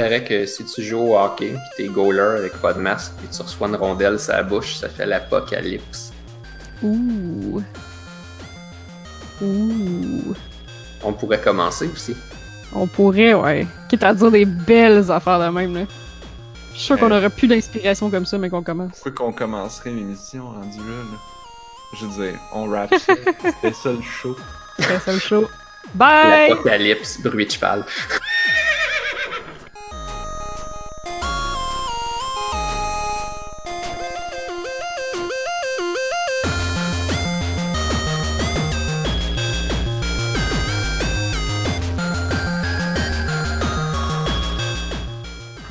paraît que si tu joues au hockey, puis t'es goaler avec pas de masque, puis tu reçois une rondelle sur la bouche, ça fait l'apocalypse. Ouh. Ouh. On pourrait commencer aussi. On pourrait, ouais. Quitte à dire des belles affaires de même, là. Je suis sûr qu'on aurait plus d'inspiration comme ça, mais qu'on commence. Pourquoi qu'on commencerait l'émission rendue là, là? Je veux dire, on rap ça. C'était ça le show. C'est ça le show. Bye! L'apocalypse, bruit de cheval.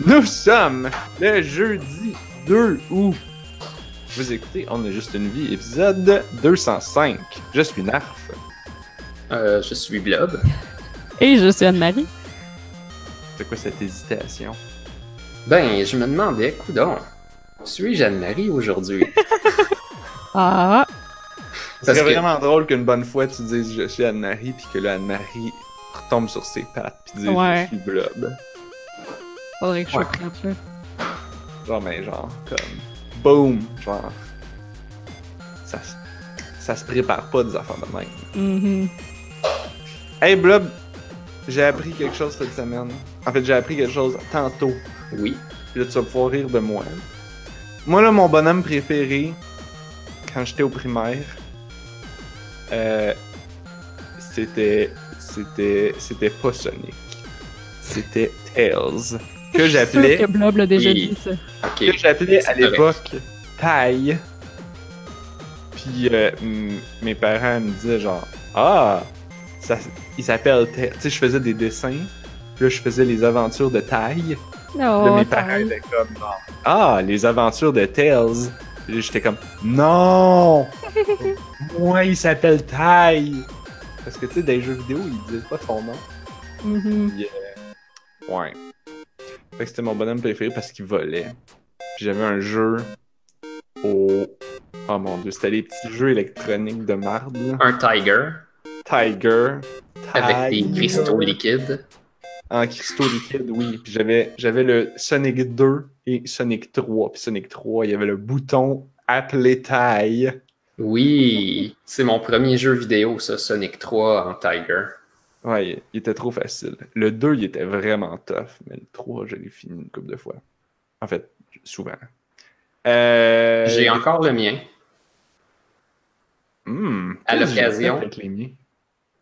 Nous sommes le jeudi 2 août. Vous écoutez On a juste une vie, épisode 205. Je suis Narf. Euh, je suis Blob. Et je suis Anne-Marie. C'est quoi cette hésitation? Ben, je me demandais, coudon, suis-je Anne-Marie aujourd'hui? Ah! C'est que- vraiment drôle qu'une bonne fois tu dises je suis Anne-Marie, puis que là Anne-Marie retombe sur ses pattes, puis Ouais. je suis Blob. Faudrait que je Ouais. choque là. Genre, mais genre, comme. Boom! Genre. Ça, se- ça se prépare pas des affaires de même. Mhm. Hey Blob, j'ai appris quelque chose cette semaine. En fait, j'ai appris quelque chose tantôt. Oui. Puis là, tu vas pouvoir rire de moi. Moi, là, mon bonhomme préféré, quand j'étais au primaire, euh, c'était. C'était. C'était pas Sonic. C'était Tails. Que j'appelais. que Blob l'a déjà dit, ça. Que j'appelais à l'époque taille. Puis euh, mes parents me disaient genre ah ça, il s'appelle Tails. Tu sais je faisais des dessins. Puis là je faisais les aventures de taille. Là Oh, mes parents étaient comme genre, ah les aventures de Tails. Puis là j'étais comme non moi il s'appelle taille. Parce que tu sais dans les jeux vidéo ils disent pas son nom. Puis, euh, ouais. Fait que c'était mon bonhomme préféré parce qu'il volait. J'avais un jeu au. Oh mon dieu, c'était les petits jeux électroniques de marde, là. Un Tiger Tiger. avec des Tiger. cristaux liquides. En cristaux liquides, oui. Puis j'avais, j'avais le Sonic 2 et Sonic 3. Puis Sonic 3, il y avait le bouton appelé taille. Oui. C'est mon premier jeu vidéo, ça, Sonic 3 en Tiger. Ouais, il était trop facile. Le 2, il était vraiment tough, mais le 3, je l'ai fini une couple de fois. En fait, souvent. Euh... J'ai encore le mien. Hmm, À l'occasion.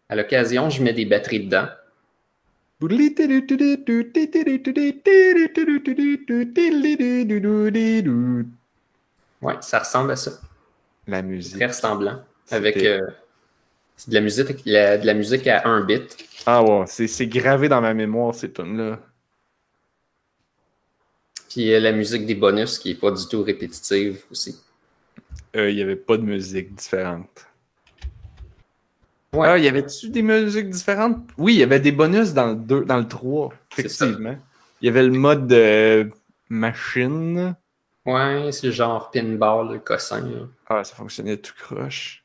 À l'occasion, je mets des batteries dedans. Ouais, ça ressemble à ça. La musique. Très ressemblant. Avec euh, c'est de la musique, la- de la musique à 1 bit. Ah ouais, c'est c'est gravé dans ma mémoire, ces tunes-là. Puis euh, la musique des bonus qui est pas du tout répétitive aussi. Euh, Il n'y avait pas de musique différente. Ouais. Ah, il y avait-tu des musiques différentes? Oui, il y avait des bonus dans le 2, dans le 3, C'est ça. effectivement. Il y avait le mode de machine. Ouais, c'est genre pinball, le cossin. là. Ah, ça fonctionnait tout croche.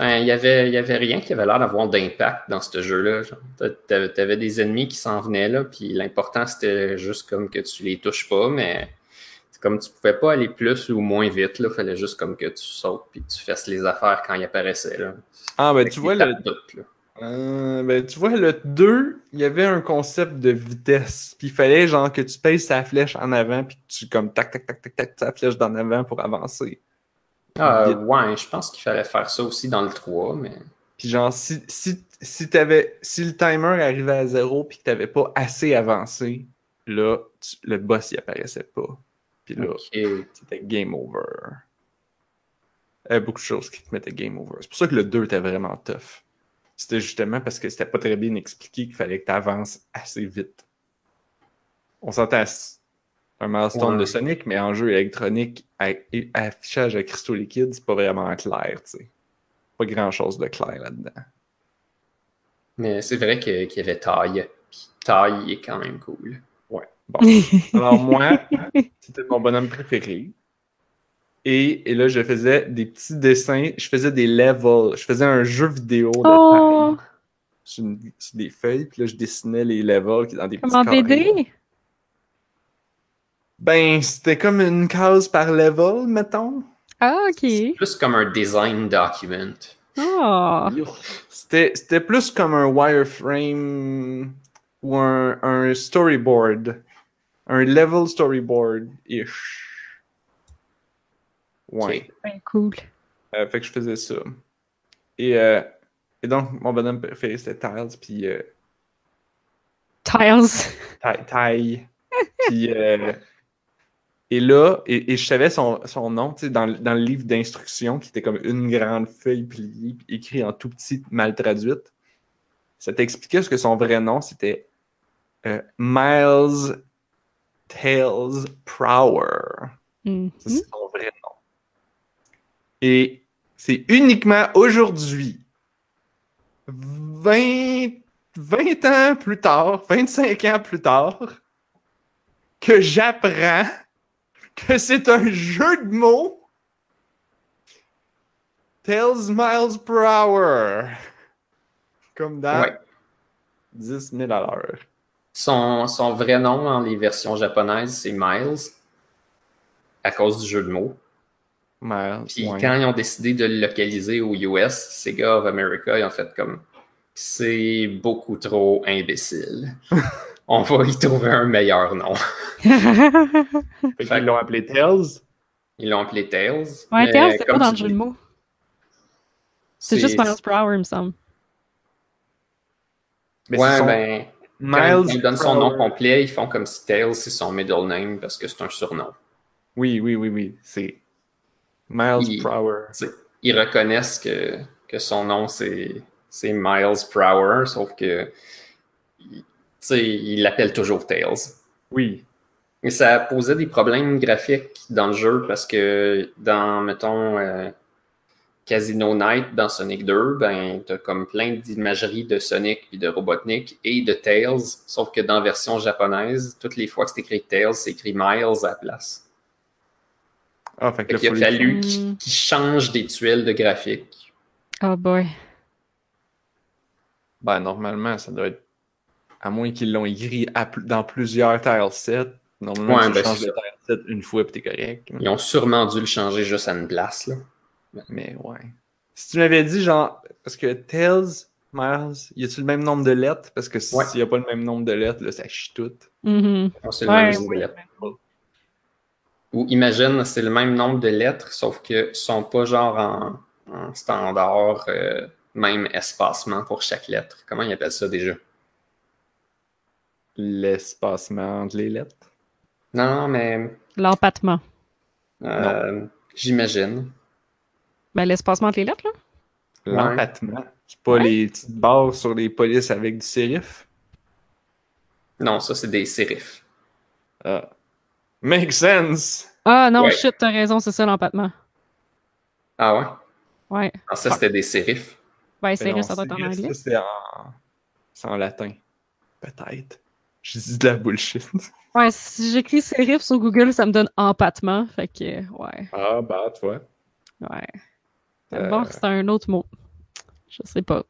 Ben, Il y avait, il y avait rien qui avait l'air d'avoir d'impact dans ce jeu-là. T'a- T'avais t'avais des ennemis qui s'en venaient là, puis l'important c'était juste comme que tu les touches pas, mais c'est comme tu pouvais pas aller plus ou moins vite, là, fallait juste comme que tu sautes puis tu fasses les affaires quand ils apparaissaient là. Ah, ben Avec tu des vois, le. Euh, ben, tu vois, le 2, il y avait un concept de vitesse. Puis il fallait genre que tu pèses sa flèche en avant, puis que tu comme tac, tac, tac, tac, tac, ta flèche d'en avant pour avancer. Ah, ouais, je pense qu'il fallait faire ça aussi dans le 3, mais. Puis genre, si, si, si, t'avais, si le timer arrivait à zéro, puis que t'avais pas assez avancé, là, tu- le boss, il apparaissait pas. Puis là, c'était game over. Il y avait beaucoup de choses qui te mettaient game over. C'est pour ça que le 2 était vraiment tough. C'était justement parce que c'était pas très bien expliqué qu'il fallait que tu avances assez vite. On s'entend un milestone Ouais. de Sonic, mais en jeu électronique, à, et affichage à cristaux liquides, c'est pas vraiment clair, tu sais. Pas grand chose de clair là-dedans. Mais c'est vrai que- qu'il y avait taille. Puis taille est quand même cool. Bon. Alors moi, c'était mon bonhomme préféré. Et, et là, je faisais des petits dessins, je faisais des levels, je faisais un jeu vidéo de Oh! taille sur, une- sur des feuilles, puis là, je dessinais les levels dans des Comme petits en carrés. BD? Ben, c'était comme une case par level, mettons. Ah, ok. Plus comme un design document. Ah. C'était c'était plus comme un wireframe ou un, un storyboard. Un level storyboard-ish. Ouais. Ok. Ben, cool. Euh, fait que je faisais ça. Et, euh, et donc, mon bonhomme préféré, c'était Tiles, puis euh, Tiles. Ty. Puis, euh, et là, et, et je savais son, son nom, tu sais, dans, le- dans le livre d'instructions, qui était comme une grande feuille pliée, puis écrit en tout petit, mal traduite. Ça t'expliquait ce que son vrai nom, c'était euh, Miles Tails Prower. C'est son vrai nom. Et c'est uniquement aujourd'hui, 20, 20 ans plus tard, 25 ans plus tard, que j'apprends que c'est un jeu de mots. Tails miles per hour. Comme dans Ouais. 10 000 à l'heure. Son, son vrai nom dans les versions japonaises, c'est Miles, à cause du jeu de mots. Miles. Puis ouais. quand ils ont décidé de le localiser aux US, Sega of America, ils ont fait comme c'est beaucoup trop imbécile. On va y trouver un meilleur nom. Fait qu'ils l'ont appelé Tails. Ils l'ont appelé Tails. ouais, Tails, c'était pas comme dans le jeu de mots. C'est juste miles per hour, il me semble. Mais ouais, c'est son- ben, quand Miles ils donnent per son nom hour. complet, ils font comme si Tails c'est son middle name parce que c'est un surnom. Oui, oui, oui, oui. C'est Miles Il- per hour. Tu sais, ils reconnaissent que, que son nom c'est c'est Miles per hour, sauf que sais, ils l'appellent toujours Tails. Oui. Et ça posait des problèmes graphiques dans le jeu parce que dans, mettons, euh, Casino Night dans Sonic 2, ben, t'as comme plein d'imagerie de Sonic puis de Robotnik et de Tails, sauf que dans la version japonaise, toutes les fois que c'est écrit Tails, c'est écrit Miles à la place. Ah, fait que Fait qu'il a fallu qu'ils qu'ils changent des tuiles de graphique. Oh boy. Ben, normalement, ça doit être. À moins qu'ils l'ont écrit à dans plusieurs tile sets. Normalement, Ouais, tu ben, changes c'est de tile set une fois et t'es correct. Ils ont sûrement dû le changer juste à une place. Là. Mais ouais. Si tu m'avais dit, genre, parce que Tails, Miles, y a-tu le même nombre de lettres? Parce que s'il Ouais. y a pas le même nombre de lettres, là, ça chie tout. Mhm. On sait le Ouais, même nombre de lettres. Ou imagine, c'est le même nombre de lettres, sauf que sont pas genre en, en standard, euh, même espacement pour chaque lettre. Comment ils appellent ça déjà? L'espacement entre les lettres? Non, mais L'empattement. euh, j'imagine. Ben, l'espacement entre les lettres, là. Ouais. L'empattement. C'est pas les petites barres sur les polices avec du sérif? Non, ça, c'est des sérifs. Ah. Make sense! Ah non, Ouais. shit, t'as raison, c'est ça l'empattement. Ah ouais? Ouais. Ah, ça, c'était des sérifs. Ben, Mais sérieux, non, ça doit être en sérif, anglais. ça, C'est en... c'est en latin. Peut-être. Je dis de la bullshit. Ouais, si j'écris sérif sur Google, ça me donne empattement. Fait que, ouais. Ah, bah, toi. Ouais. Euh. Bon, c'est un autre mot. Je sais pas.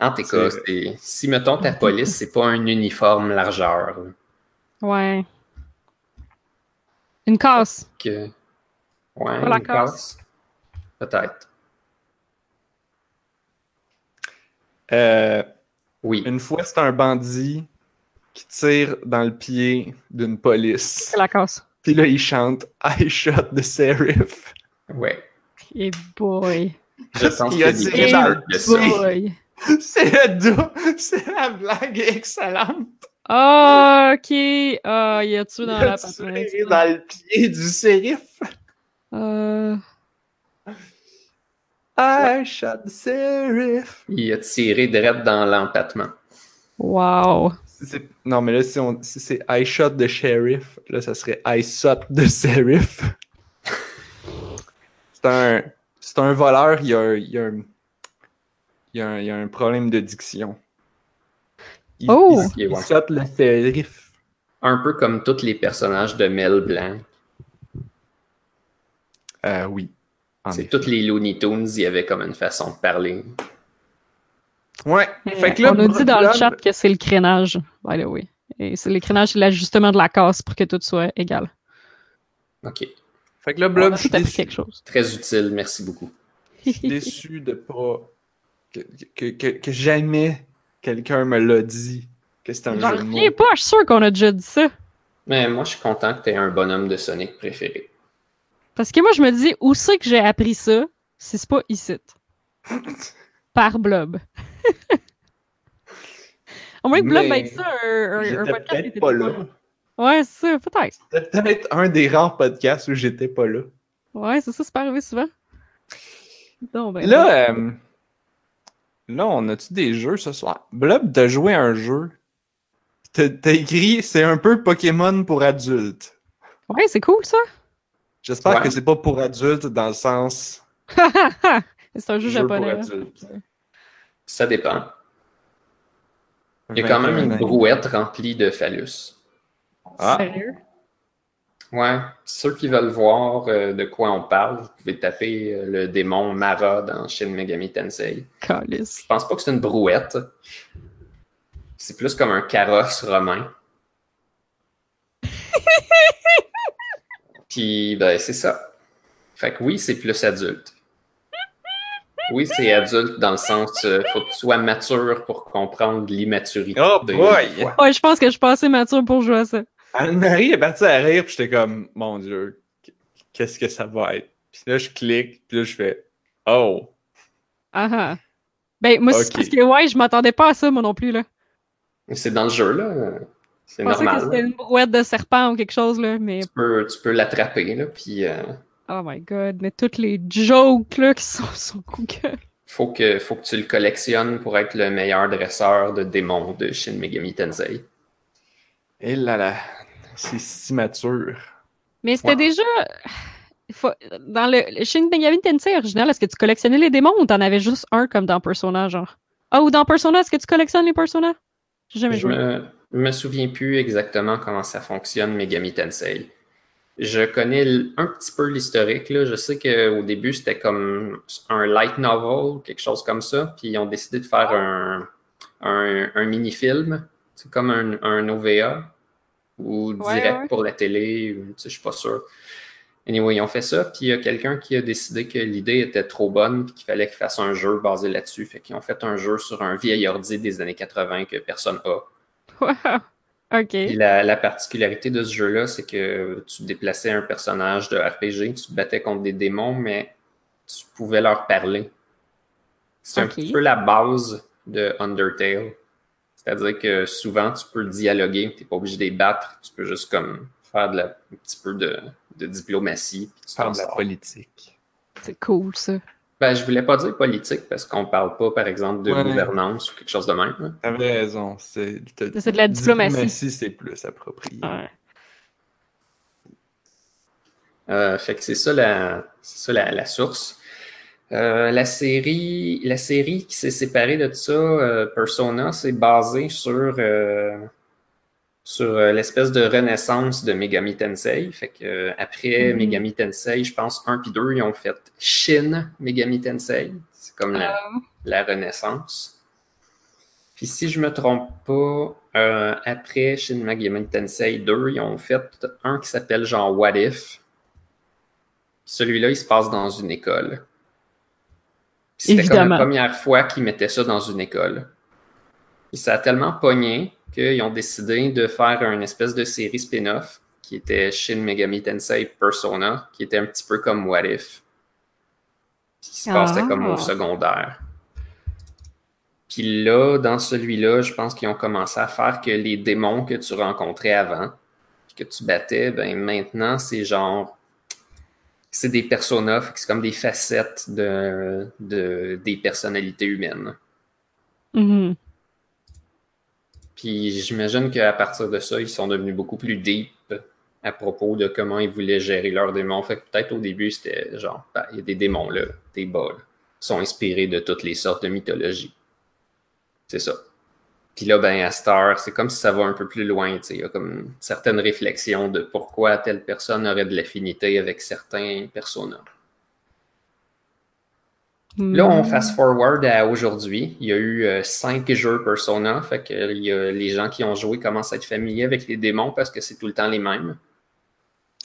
En tout cas, si, mettons, ta police, c'est pas un uniforme largeur. Ouais. Une casse. Que... Ouais, Pas une casse. casse. Peut-être. Euh, Oui. une fois, c'est un bandit qui tire dans le pied d'une police. C'est la casse. Puis là, il chante I shot the sheriff. Ouais. Et boy. Je pense Il a a tiré dans le. C'est le dos. C'est la blague excellente. Ok. Ah, y a-tu dans il la a patente? tiré dans le pied du shérif. Euh, I shot the sheriff. Il a tiré direct dans l'empattement. wow. Non, mais là, si, on... si c'est I shot the sheriff, là, ça serait I shot the sheriff. c'est un... C'est un voleur, il y a, il y a un... Il y a un... il y a un problème de diction. Il, Oh! il, il saute le shérif. Un peu comme tous les personnages de Mel Blanc. Euh, oui. En C'est tous les Looney Tunes, il y avait comme une façon de parler. Ouais. Fait que là, on nous dit dans le chat que c'est le crénage. By the way. Et c'est l'écrénage, c'est l'ajustement de la casse pour que tout soit égal. OK. Fait que là, Blob, a je suis quelque chose. Très utile, merci beaucoup. je suis déçu de pas. Que, que, que, que jamais quelqu'un me l'a dit que c'était un J'en jeu de mots. pas, je suis sûr qu'on a déjà dit ça. Mais moi, je suis content que tu aies un bonhomme de Sonic préféré. Parce que moi, je me dis, où c'est que j'ai appris ça si c'est pas ici? Par Blob. Au moins que Blob ait ça, un, un, un J'étais podcast. qui peut-être était pas pas là. là. Ouais, c'est ça, peut-être. C'était peut-être un des rares podcasts où j'étais pas là. Ouais, c'est ça, c'est pas arrivé souvent. Ben, Là, euh, là, on a-tu des jeux ce soir? Blob, t'as joué à un jeu. T'as écrit, c'est un peu Pokémon pour adultes. Ouais, c'est cool, ça. J'espère Ouais. que c'est pas pour adultes dans le sens c'est un jeu jeu pour japonais. hein. adultes. Ça dépend. Il y a quand même 21 une brouette remplie de phallus. Ah. Sérieux? Ouais, ceux qui veulent voir euh, de quoi on parle, vous pouvez taper euh, le démon Mara dans Shin Megami Tensei. Calice. Je pense pas que c'est une brouette. C'est plus comme un carrosse romain. Puis, ben, c'est ça. Fait que oui, c'est plus adulte. Oui, c'est adulte dans le sens, euh, faut que tu sois mature pour comprendre l'immaturité. Oh de- boy! Ouais, je pense que je suis pas assez mature pour jouer à ça. Anne-Marie est partie à rire, puis j'étais comme, mon Dieu, qu'est-ce que ça va être? Puis là, je clique, puis là, je fais, oh! Ah ah. Ben, moi, c'est Ok. parce que, ouais, je m'attendais pas à ça, moi non plus, là. C'est dans le jeu, là. C'est Je pensais que normal. c'était une brouette de serpent ou quelque chose, là, mais Tu peux, tu peux l'attraper, là, puis euh, oh my god, mais toutes les jokes, là, qui sont sur Google. faut que, faut que tu le collectionnes pour être le meilleur dresseur de démons de Shin Megami Tensei. Et là là, c'est si mature. Mais c'était Ouais. déjà. faut- Dans le, Shin Megami Tensei original, est-ce que tu collectionnais les démons ou t'en avais juste un comme dans Persona, genre? Ah, ou dans Persona, est-ce que tu collectionnes les Persona? J'ai jamais Je joué. me, je me souviens plus exactement comment ça fonctionne, Megami Tensei. Je connais un petit peu l'historique. Je sais qu'au début, c'était comme un light novel, quelque chose comme ça. Puis ils ont décidé de faire un, un, un mini-film. C'est comme un, un OVA ou direct ouais. pour la télé. ou, Je suis pas sûr. Anyway, ils ont fait ça. Puis il y a quelqu'un qui a décidé que l'idée était trop bonne puis qu'il fallait qu'ils fassent un jeu basé là-dessus. Fait qu'ils ont fait un jeu sur un vieil ordi des années 80 que personne a. Wow. Ok. Puis la, la particularité de ce jeu-là, c'est que tu déplaçais un personnage de RPG, tu te battais contre des démons, mais tu pouvais leur parler. C'est Ok. un petit peu la base de Undertale. C'est-à-dire que souvent, tu peux dialoguer, tu n'es pas obligé de les battre, tu peux juste comme faire de la- un petit peu de, de diplomatie. puis tu Faire de la politique. C'est cool, ça. Ben, je voulais pas dire politique parce qu'on parle pas, par exemple, de Ouais. gouvernance ou quelque chose de même. là. T'avais raison. C'est C'est de la diplomatie. c'est plus approprié. Ouais. Euh, fait que c'est ça la, c'est ça la, la source. Euh, la série, la série qui s'est séparée de ça, euh, Persona, c'est basé sur, euh, sur euh, l'espèce de renaissance de Megami Tensei. Fait que euh, après Mhm. Megami Tensei, je pense 1 puis 2, ils ont fait Shin Megami Tensei. C'est comme la, la renaissance. Puis si je me trompe pas, euh, après Shin Megami Tensei 2, ils ont fait un qui s'appelle genre What If. Celui-là, il se passe dans une école. C'était comme la première fois qu'ils mettaient ça dans une école. Puis ça a tellement pogné qu'ils ont décidé de faire une espèce de série spin-off qui était Shin Megami Tensei Persona, qui était un petit peu comme What If. Qui se passait Ah. comme au secondaire. Puis là, dans celui-là, je pense qu'ils ont commencé à faire que les démons que tu rencontrais avant, que tu battais, ben maintenant, c'est genre. C'est des personas, c'est comme des facettes de, de- des personnalités humaines. Mhm. Puis j'imagine qu'à partir de ça, ils sont devenus beaucoup plus deep à propos de comment ils voulaient gérer leurs démons. Fait que peut-être au début, c'était genre, ben, il y a des démons là, des bas, là, sont inspirés de toutes les sortes de mythologies. C'est ça. Puis là, ben, à Star, c'est comme si ça va un peu plus loin. Il y a comme certaines réflexions de pourquoi telle personne aurait de l'affinité avec certains personnages. Là, on fast forward à aujourd'hui. Il y a eu euh, cinq jeux Persona. Fait que il y a les gens qui ont joué commencent à être familiers avec les démons parce que c'est tout le temps les mêmes.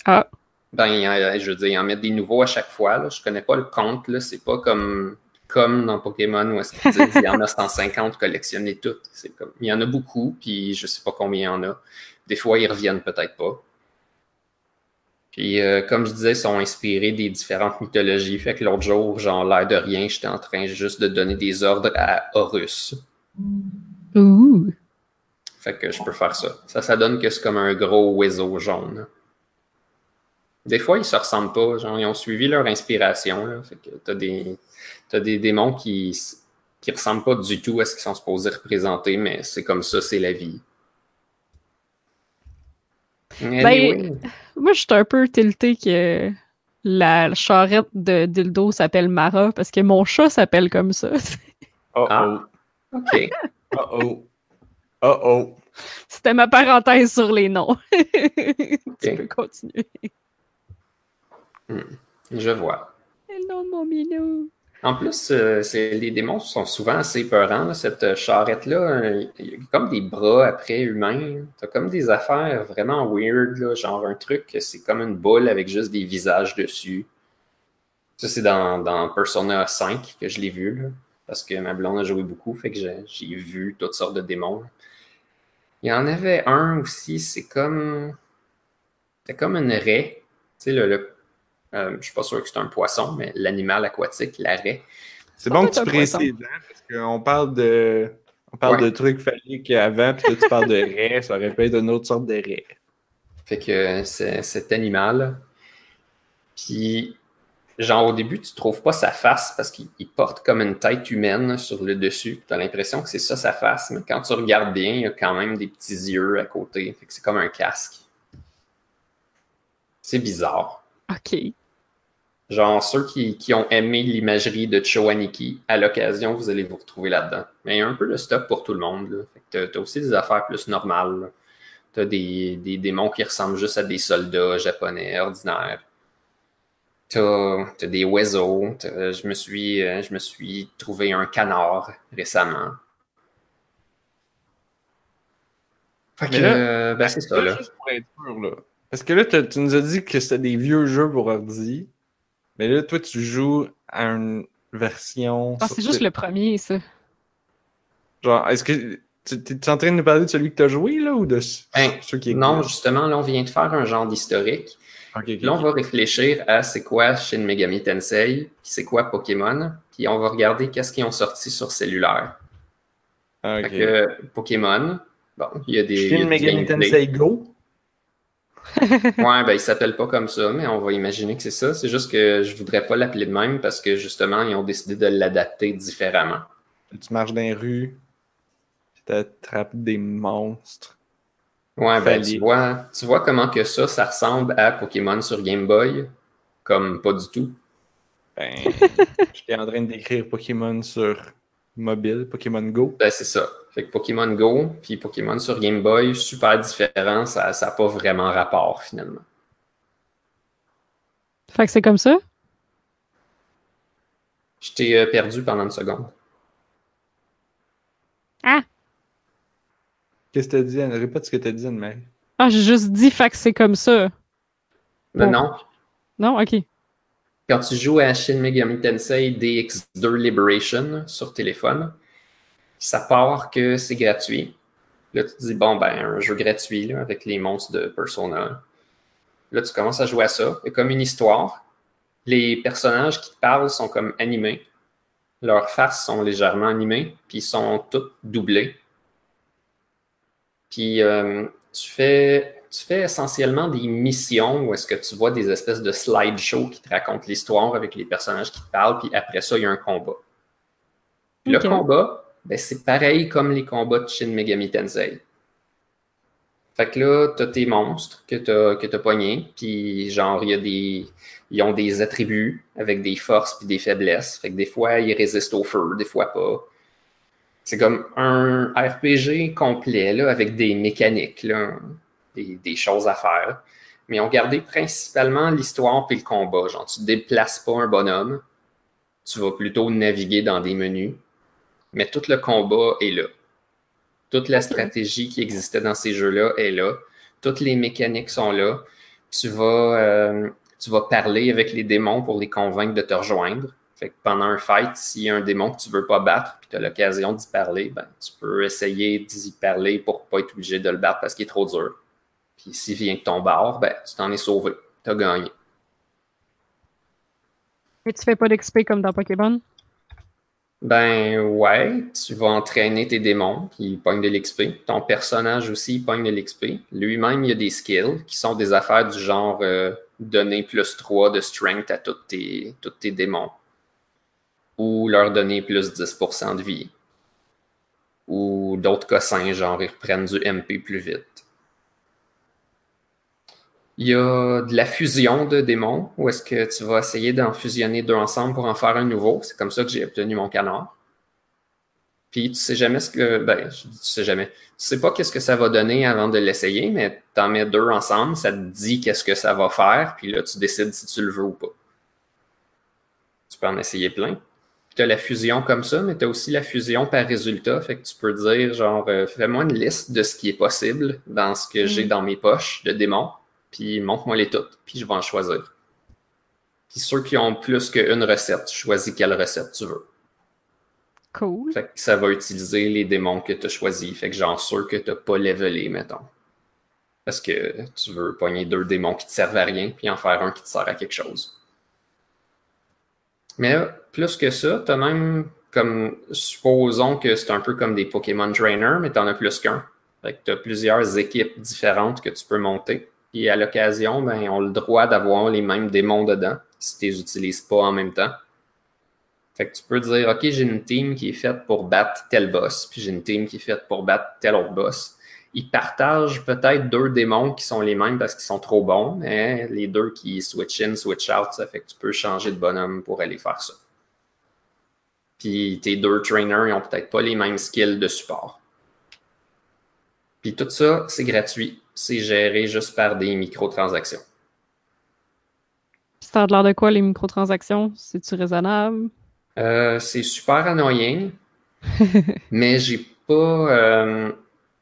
Ah. Ben, a- je veux dire, ils en mettent des nouveaux à chaque fois. Là. Je connais pas le compte. C'est pas comme, comme dans Pokémon où est-ce qu'ils disent il y en a 150, collectionnez toutes. Comme, il y en a beaucoup, puis je sais pas combien il y en a. Des fois, ils reviennent peut-être pas. Puis, euh, comme je disais, ils sont inspirés des différentes mythologies. Fait que l'autre jour, genre, l'air de rien, j'étais en train juste de donner des ordres à Horus. Ouh. Fait que je peux faire ça. Ça, ça donne que c'est comme un gros oiseau jaune. Des fois, ils se ressemblent pas. Genre, ils ont suivi leur inspiration. Là. Fait que t'as des, t'as des démons qui, qui ressemblent pas du tout à ce qu'ils sont supposés représenter, mais c'est comme ça, c'est la vie. Anyway. Moi, je suis un peu tilté que la charrette de dildo s'appelle Mara parce que mon chat s'appelle comme ça. Oh oh. OK. Oh oh. Oh oh. C'était ma parenthèse sur les noms. tu peux continuer. Je vois. Hello, mon minou. En plus, euh, les démons sont souvent assez peurants. Cette euh, charrette-là, euh, il y a comme des bras après humains. T'as comme des affaires vraiment weird, genre un truc, c'est comme une boule avec juste des visages dessus. Ça, c'est dans, Persona 5 que je l'ai vu, parce que ma blonde a joué beaucoup, fait que j'ai vu toutes sortes de démons. Il y en avait un aussi, c'est comme... C'est comme une raie. Tu sais, le- euh, je suis pas sûr que c'est un poisson, mais l'animal aquatique, la raie. C'est bon que tu précises, hein, parce qu'on parle de. On parle Ouais. de trucs phalliques avant, puis là, tu parles de raies, ça aurait pu être une autre sorte de raie. Fait que c'est cet animal. Puis, genre, au début, tu trouves pas sa face parce qu'il il porte comme une tête humaine sur le dessus. Tu as l'impression que c'est ça sa face, mais quand tu regardes bien, il y a quand même des petits yeux à côté. Fait que c'est comme un casque. C'est bizarre. OK. Genre, ceux qui, qui ont aimé l'imagerie de Chowaniki, à l'occasion, vous allez vous retrouver là-dedans. Mais il y a un peu de stock pour tout le monde. T'as- t'as aussi des affaires plus normales. là. T'as des, des démons qui ressemblent juste à des soldats japonais ordinaires. T'as t'as des oiseaux. Je me, suis, euh, je me suis trouvé un canard récemment. Fait que, euh, ben, c'est ça, là. Que là, tu nous as dit que c'était des vieux jeux pour ordi. Mais là, toi, tu joues à une version. Ah, c'est juste le premier, ça. Genre, est-ce que. Tu es en train de nous parler de celui que tu as joué, là, ou de Ben, ceux qui Non, justement, là, on vient de faire un genre d'historique. Là, on va réfléchir à c'est quoi Shin Megami Tensei, puis c'est quoi Pokémon, puis on va regarder qu'est-ce qu'ils ont sorti sur cellulaire. Ah, ok. Fait que Pokémon, bon, il y a des. il y a Shin Megami. Tensei Go? Ouais, ben il s'appelle pas comme ça, mais on va imaginer que c'est ça. C'est juste que je voudrais pas l'appeler de même parce que justement, ils ont décidé de l'adapter différemment. Tu marches dans les rues. Tu attrapes des monstres. Ouais, ben tu vois, tu vois comment que ça, ça ressemble à Pokémon sur Game Boy, comme pas du tout. Ben, j'étais en train de décrire Pokémon sur mobile, Pokémon Go. Ben, c'est ça. Fait que Pokémon Go puis Pokémon sur Game Boy, super différent, ça n'a pas vraiment rapport finalement. Fait que c'est comme ça? Je t'ai euh, perdu pendant une seconde. Qu'est-ce que t'as dit? Anne? Répète ce que t'as dit, Anne-Marie. Ah, j'ai juste dit fait que c'est comme ça. Mais Bon. non, Non? OK. quand tu joues à Shin Megami Tensei DX2 Liberation sur téléphone, ça part que c'est gratuit. Là, tu te dis, bon, ben, un jeu gratuit là, avec les monstres de Persona. Là, tu commences à jouer à ça. Il y a comme une histoire. Les personnages qui te parlent sont comme animés. Leurs faces sont légèrement animées, puis ils sont toutes doublées. Puis euh, tu fais tu fais essentiellement des missions où est-ce que tu vois des espèces de slideshows qui te racontent l'histoire avec les personnages qui te parlent, puis après ça, il y a un combat. Le combat, ben, c'est pareil comme les combats de Shin Megami Tensei. Fait que là, t'as tes monstres que t'as que t'as pognés, puis genre, y a des. Ils ont des attributs avec des forces puis des faiblesses. Fait que des fois, ils résistent au feu, des fois pas. C'est comme un RPG complet, là, avec des mécaniques, là, des, des choses à faire. Mais on gardait principalement l'histoire puis le combat. Genre, tu déplaces pas un bonhomme. tu vas plutôt naviguer dans des menus. Mais tout le combat est là. Toute la stratégie qui existait dans ces jeux-là est là. Toutes les mécaniques sont là. Tu vas, euh, tu vas parler avec les démons pour les convaincre de te rejoindre. Fait que pendant un fight, s'il y a un démon que tu veux pas battre puis tu as l'occasion d'y parler, ben, tu peux essayer d'y parler pour pas être obligé de le battre parce qu'il est trop dur. Puis s'il vient de ton bar, ben, tu t'en es sauvé. Tu as gagné. Et tu fais pas d'XP comme dans Pokémon? Ben ouais, tu vas entraîner tes démons, ils pognent de l'XP. Ton personnage aussi, il pogne de l'XP. Lui-même, il y a des skills qui sont des affaires du genre euh, donner plus 3 de strength à tous tes, tous tes démons. Ou leur donner plus 10% de vie. Ou d'autres cossins, genre ils reprennent du MP plus vite. Il y a de la fusion de démons, où est-ce que tu vas essayer d'en fusionner deux ensemble pour en faire un nouveau. C'est comme ça que j'ai obtenu mon canard. Puis tu sais jamais ce que. Ben, je dis tu sais jamais. Tu sais pas qu'est-ce que ça va donner avant de l'essayer, mais tu en mets deux ensemble, ça te dit qu'est-ce que ça va faire, puis là, tu décides si tu le veux ou pas. Tu peux en essayer plein. Tu as la fusion comme ça, mais tu as aussi la fusion par résultat. Fait que tu peux dire, genre, euh, fais-moi une liste de ce qui est possible dans ce que j'ai dans mes poches de démons puis montre-moi les toutes, puis je vais en choisir. Puis ceux qui ont plus qu'une recette, choisis quelle recette tu veux. Cool. Fait que ça va utiliser les démons que tu as choisis. Fait que genre ceux que tu n'as pas levelé, mettons. Parce que tu veux pogner deux démons qui te servent à rien, puis en faire un qui te sert à quelque chose. Mais plus que ça, tu as même comme. Supposons que c'est un peu comme des Pokémon Trainer, mais tu en as plus qu'un. Fait que tu as plusieurs équipes différentes que tu peux monter. Et à l'occasion, ben, on a le droit d'avoir les mêmes démons dedans si tu les utilises pas en même temps. Fait que tu peux dire, OK, j'ai une team qui est faite pour battre tel boss, puis j'ai une team qui est faite pour battre tel autre boss. Ils partagent peut-être deux démons qui sont les mêmes parce qu'ils sont trop bons, mais les deux qui switch in, switch out, ça fait que tu peux changer de bonhomme pour aller faire ça. Puis tes deux trainers, ils ont peut-être pas les mêmes skills de support. Puis tout ça, c'est gratuit c'est géré juste par des microtransactions. Ça a l'air de quoi les microtransactions? C'est-tu raisonnable? Euh, c'est super annoying, mais j'ai pas. Euh,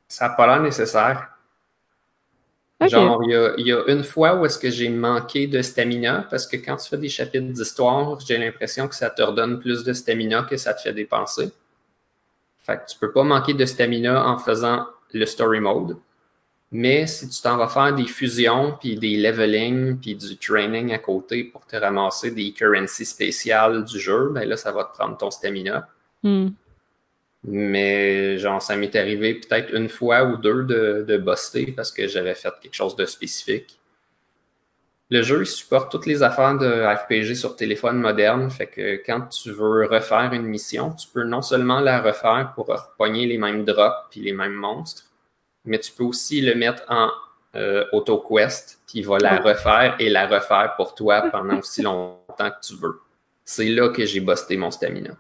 ça n'a pas l'air nécessaire. Genre, il y, a, une fois où est-ce que j'ai manqué de stamina parce que quand tu fais des chapitres d'histoire, j'ai l'impression que ça te redonne plus de stamina que ça te fait dépenser. Fait que tu peux pas manquer de stamina en faisant le story mode. Mais si tu t'en vas faire des fusions, puis des leveling, puis du training à côté pour te ramasser des currencies spéciales du jeu, ben là, ça va te prendre ton stamina. Hmm. Mais genre, ça m'est arrivé peut-être une fois ou deux de, de buster parce que j'avais fait quelque chose de spécifique. Le jeu, il supporte toutes les affaires de RPG sur téléphone moderne. Fait que quand tu veux refaire une mission, tu peux non seulement la refaire pour repogner les mêmes drops puis les mêmes monstres, mais tu peux aussi le mettre en euh, auto-quest, puis il va la refaire et la refaire pour toi pendant aussi longtemps que tu veux. C'est là que j'ai busté mon stamina.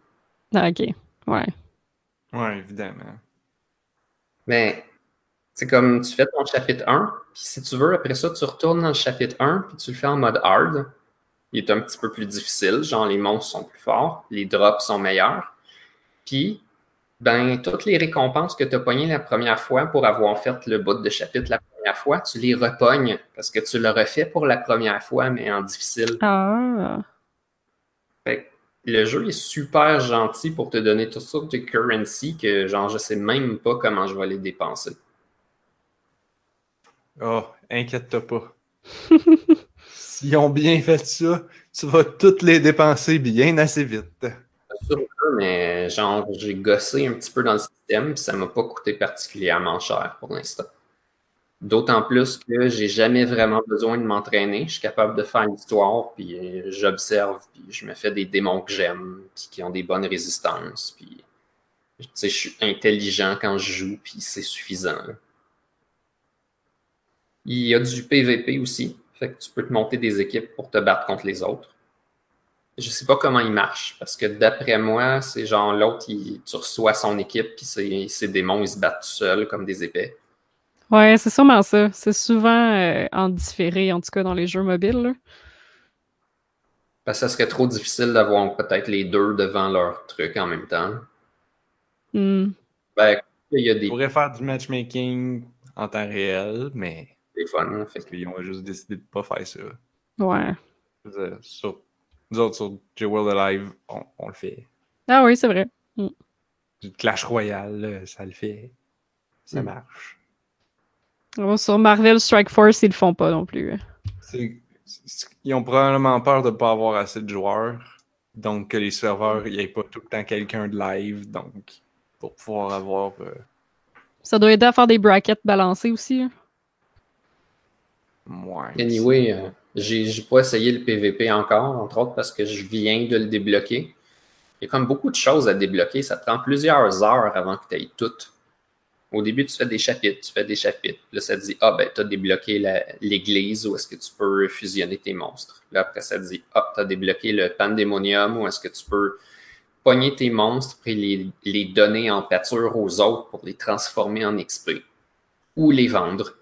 Ah, ok, ouais. Ouais, évidemment. Mais c'est comme tu fais ton chapitre 1, puis si tu veux, après ça, tu retournes dans le chapitre 1, puis tu le fais en mode hard. Il est un petit peu plus difficile, genre les monstres sont plus forts, les drops sont meilleurs. Puis ben, toutes les récompenses que tu as pognées la première fois pour avoir fait le bout de chapitre la première fois, tu les repognes parce que tu l'aurais fait pour la première fois, mais en difficile. Ah. le jeu est super gentil pour te donner toutes sortes de currency que, genre, je sais même pas comment je vais les dépenser. Oh, inquiète-toi pas. S'ils ont bien fait ça, tu vas toutes les dépenser bien assez vite mais genre, j'ai gossé un petit peu dans le système, puis ça m'a pas coûté particulièrement cher pour l'instant. D'autant plus que j'ai jamais vraiment besoin de m'entraîner. Je suis capable de faire l'histoire, puis j'observe, puis je me fais des démons que j'aime, puis qui ont des bonnes résistances, puis je suis intelligent quand je joue, puis c'est suffisant. Il y a du PVP aussi, fait que tu peux te monter des équipes pour te battre contre les autres. Je sais pas comment il marche, parce que d'après moi, c'est genre l'autre, tu reçois son équipe, puis ses, démons, ils se battent tout seuls comme des épées. Ouais, c'est sûrement ça. C'est souvent euh, en différé, en tout cas dans les jeux mobiles. Parce que ça serait trop difficile d'avoir peut-être les deux devant leur truc en même temps. Hmm. Ben, il y a Ils des, pourraient faire du matchmaking en temps réel, mais des fun. hein, fait qu'ils ont juste décidé de pas faire ça. Ouais. Je veux dire, sur- nous autres, sur J-World Alive, on, on le fait. Ah oui, c'est vrai. Du Clash Royale, ça le fait. Ça Mm. marche. Bon, sur Marvel Strike Force, ils le font pas non plus. C'est- c'est- Ils ont probablement peur de ne pas avoir assez de joueurs. Donc, que les serveurs, il n'y ait pas tout le temps quelqu'un de live. Donc, pour pouvoir avoir. euh, Ça doit aider à faire des brackets balancés aussi. hein. Anyway, euh, j'ai j'ai pas essayé le PVP encore, entre autres parce que je viens de le débloquer. Il y a comme beaucoup de choses à débloquer. Ça prend plusieurs heures avant que tu ailles toutes. Au début, tu fais des chapitres, tu fais des chapitres. Là, ça te dit, ah, ben, tu as débloqué l'église où est-ce que tu peux fusionner tes monstres. Là, après, ça te dit, ah, tu as débloqué le pandémonium où est-ce que tu peux pogner tes monstres et les, les donner en pâture aux autres pour les transformer en XP. Ou les vendre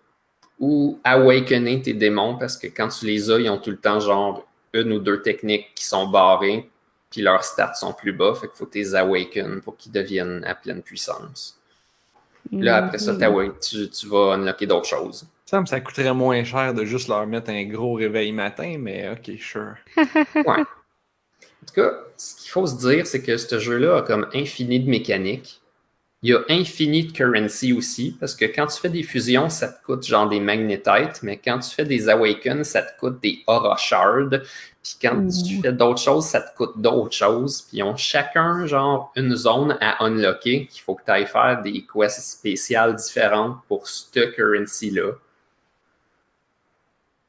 ou awakener tes démons parce que quand tu les as, ils ont tout le temps genre une ou deux techniques qui sont barrées, puis leurs stats sont plus bas, fait qu'il faut tes awaken pour qu'ils deviennent à pleine puissance. Là, après ça, tu, tu vas unlocker d'autres choses. Ça me ça coûterait moins cher de juste leur mettre un gros réveil matin, mais ok, sure. Ouais. En tout cas, ce qu'il faut se dire, c'est que ce jeu-là a comme infini de mécaniques. Il y a infini de currency aussi, parce que quand tu fais des fusions, ça te coûte genre des magnetites, mais quand tu fais des awakens, ça te coûte des aura shards. Puis quand tu Ouh. fais d'autres choses, ça te coûte d'autres choses. Puis ils ont chacun genre une zone à unlocker qu'il faut que tu ailles faire des quests spéciales différentes pour ce currency-là.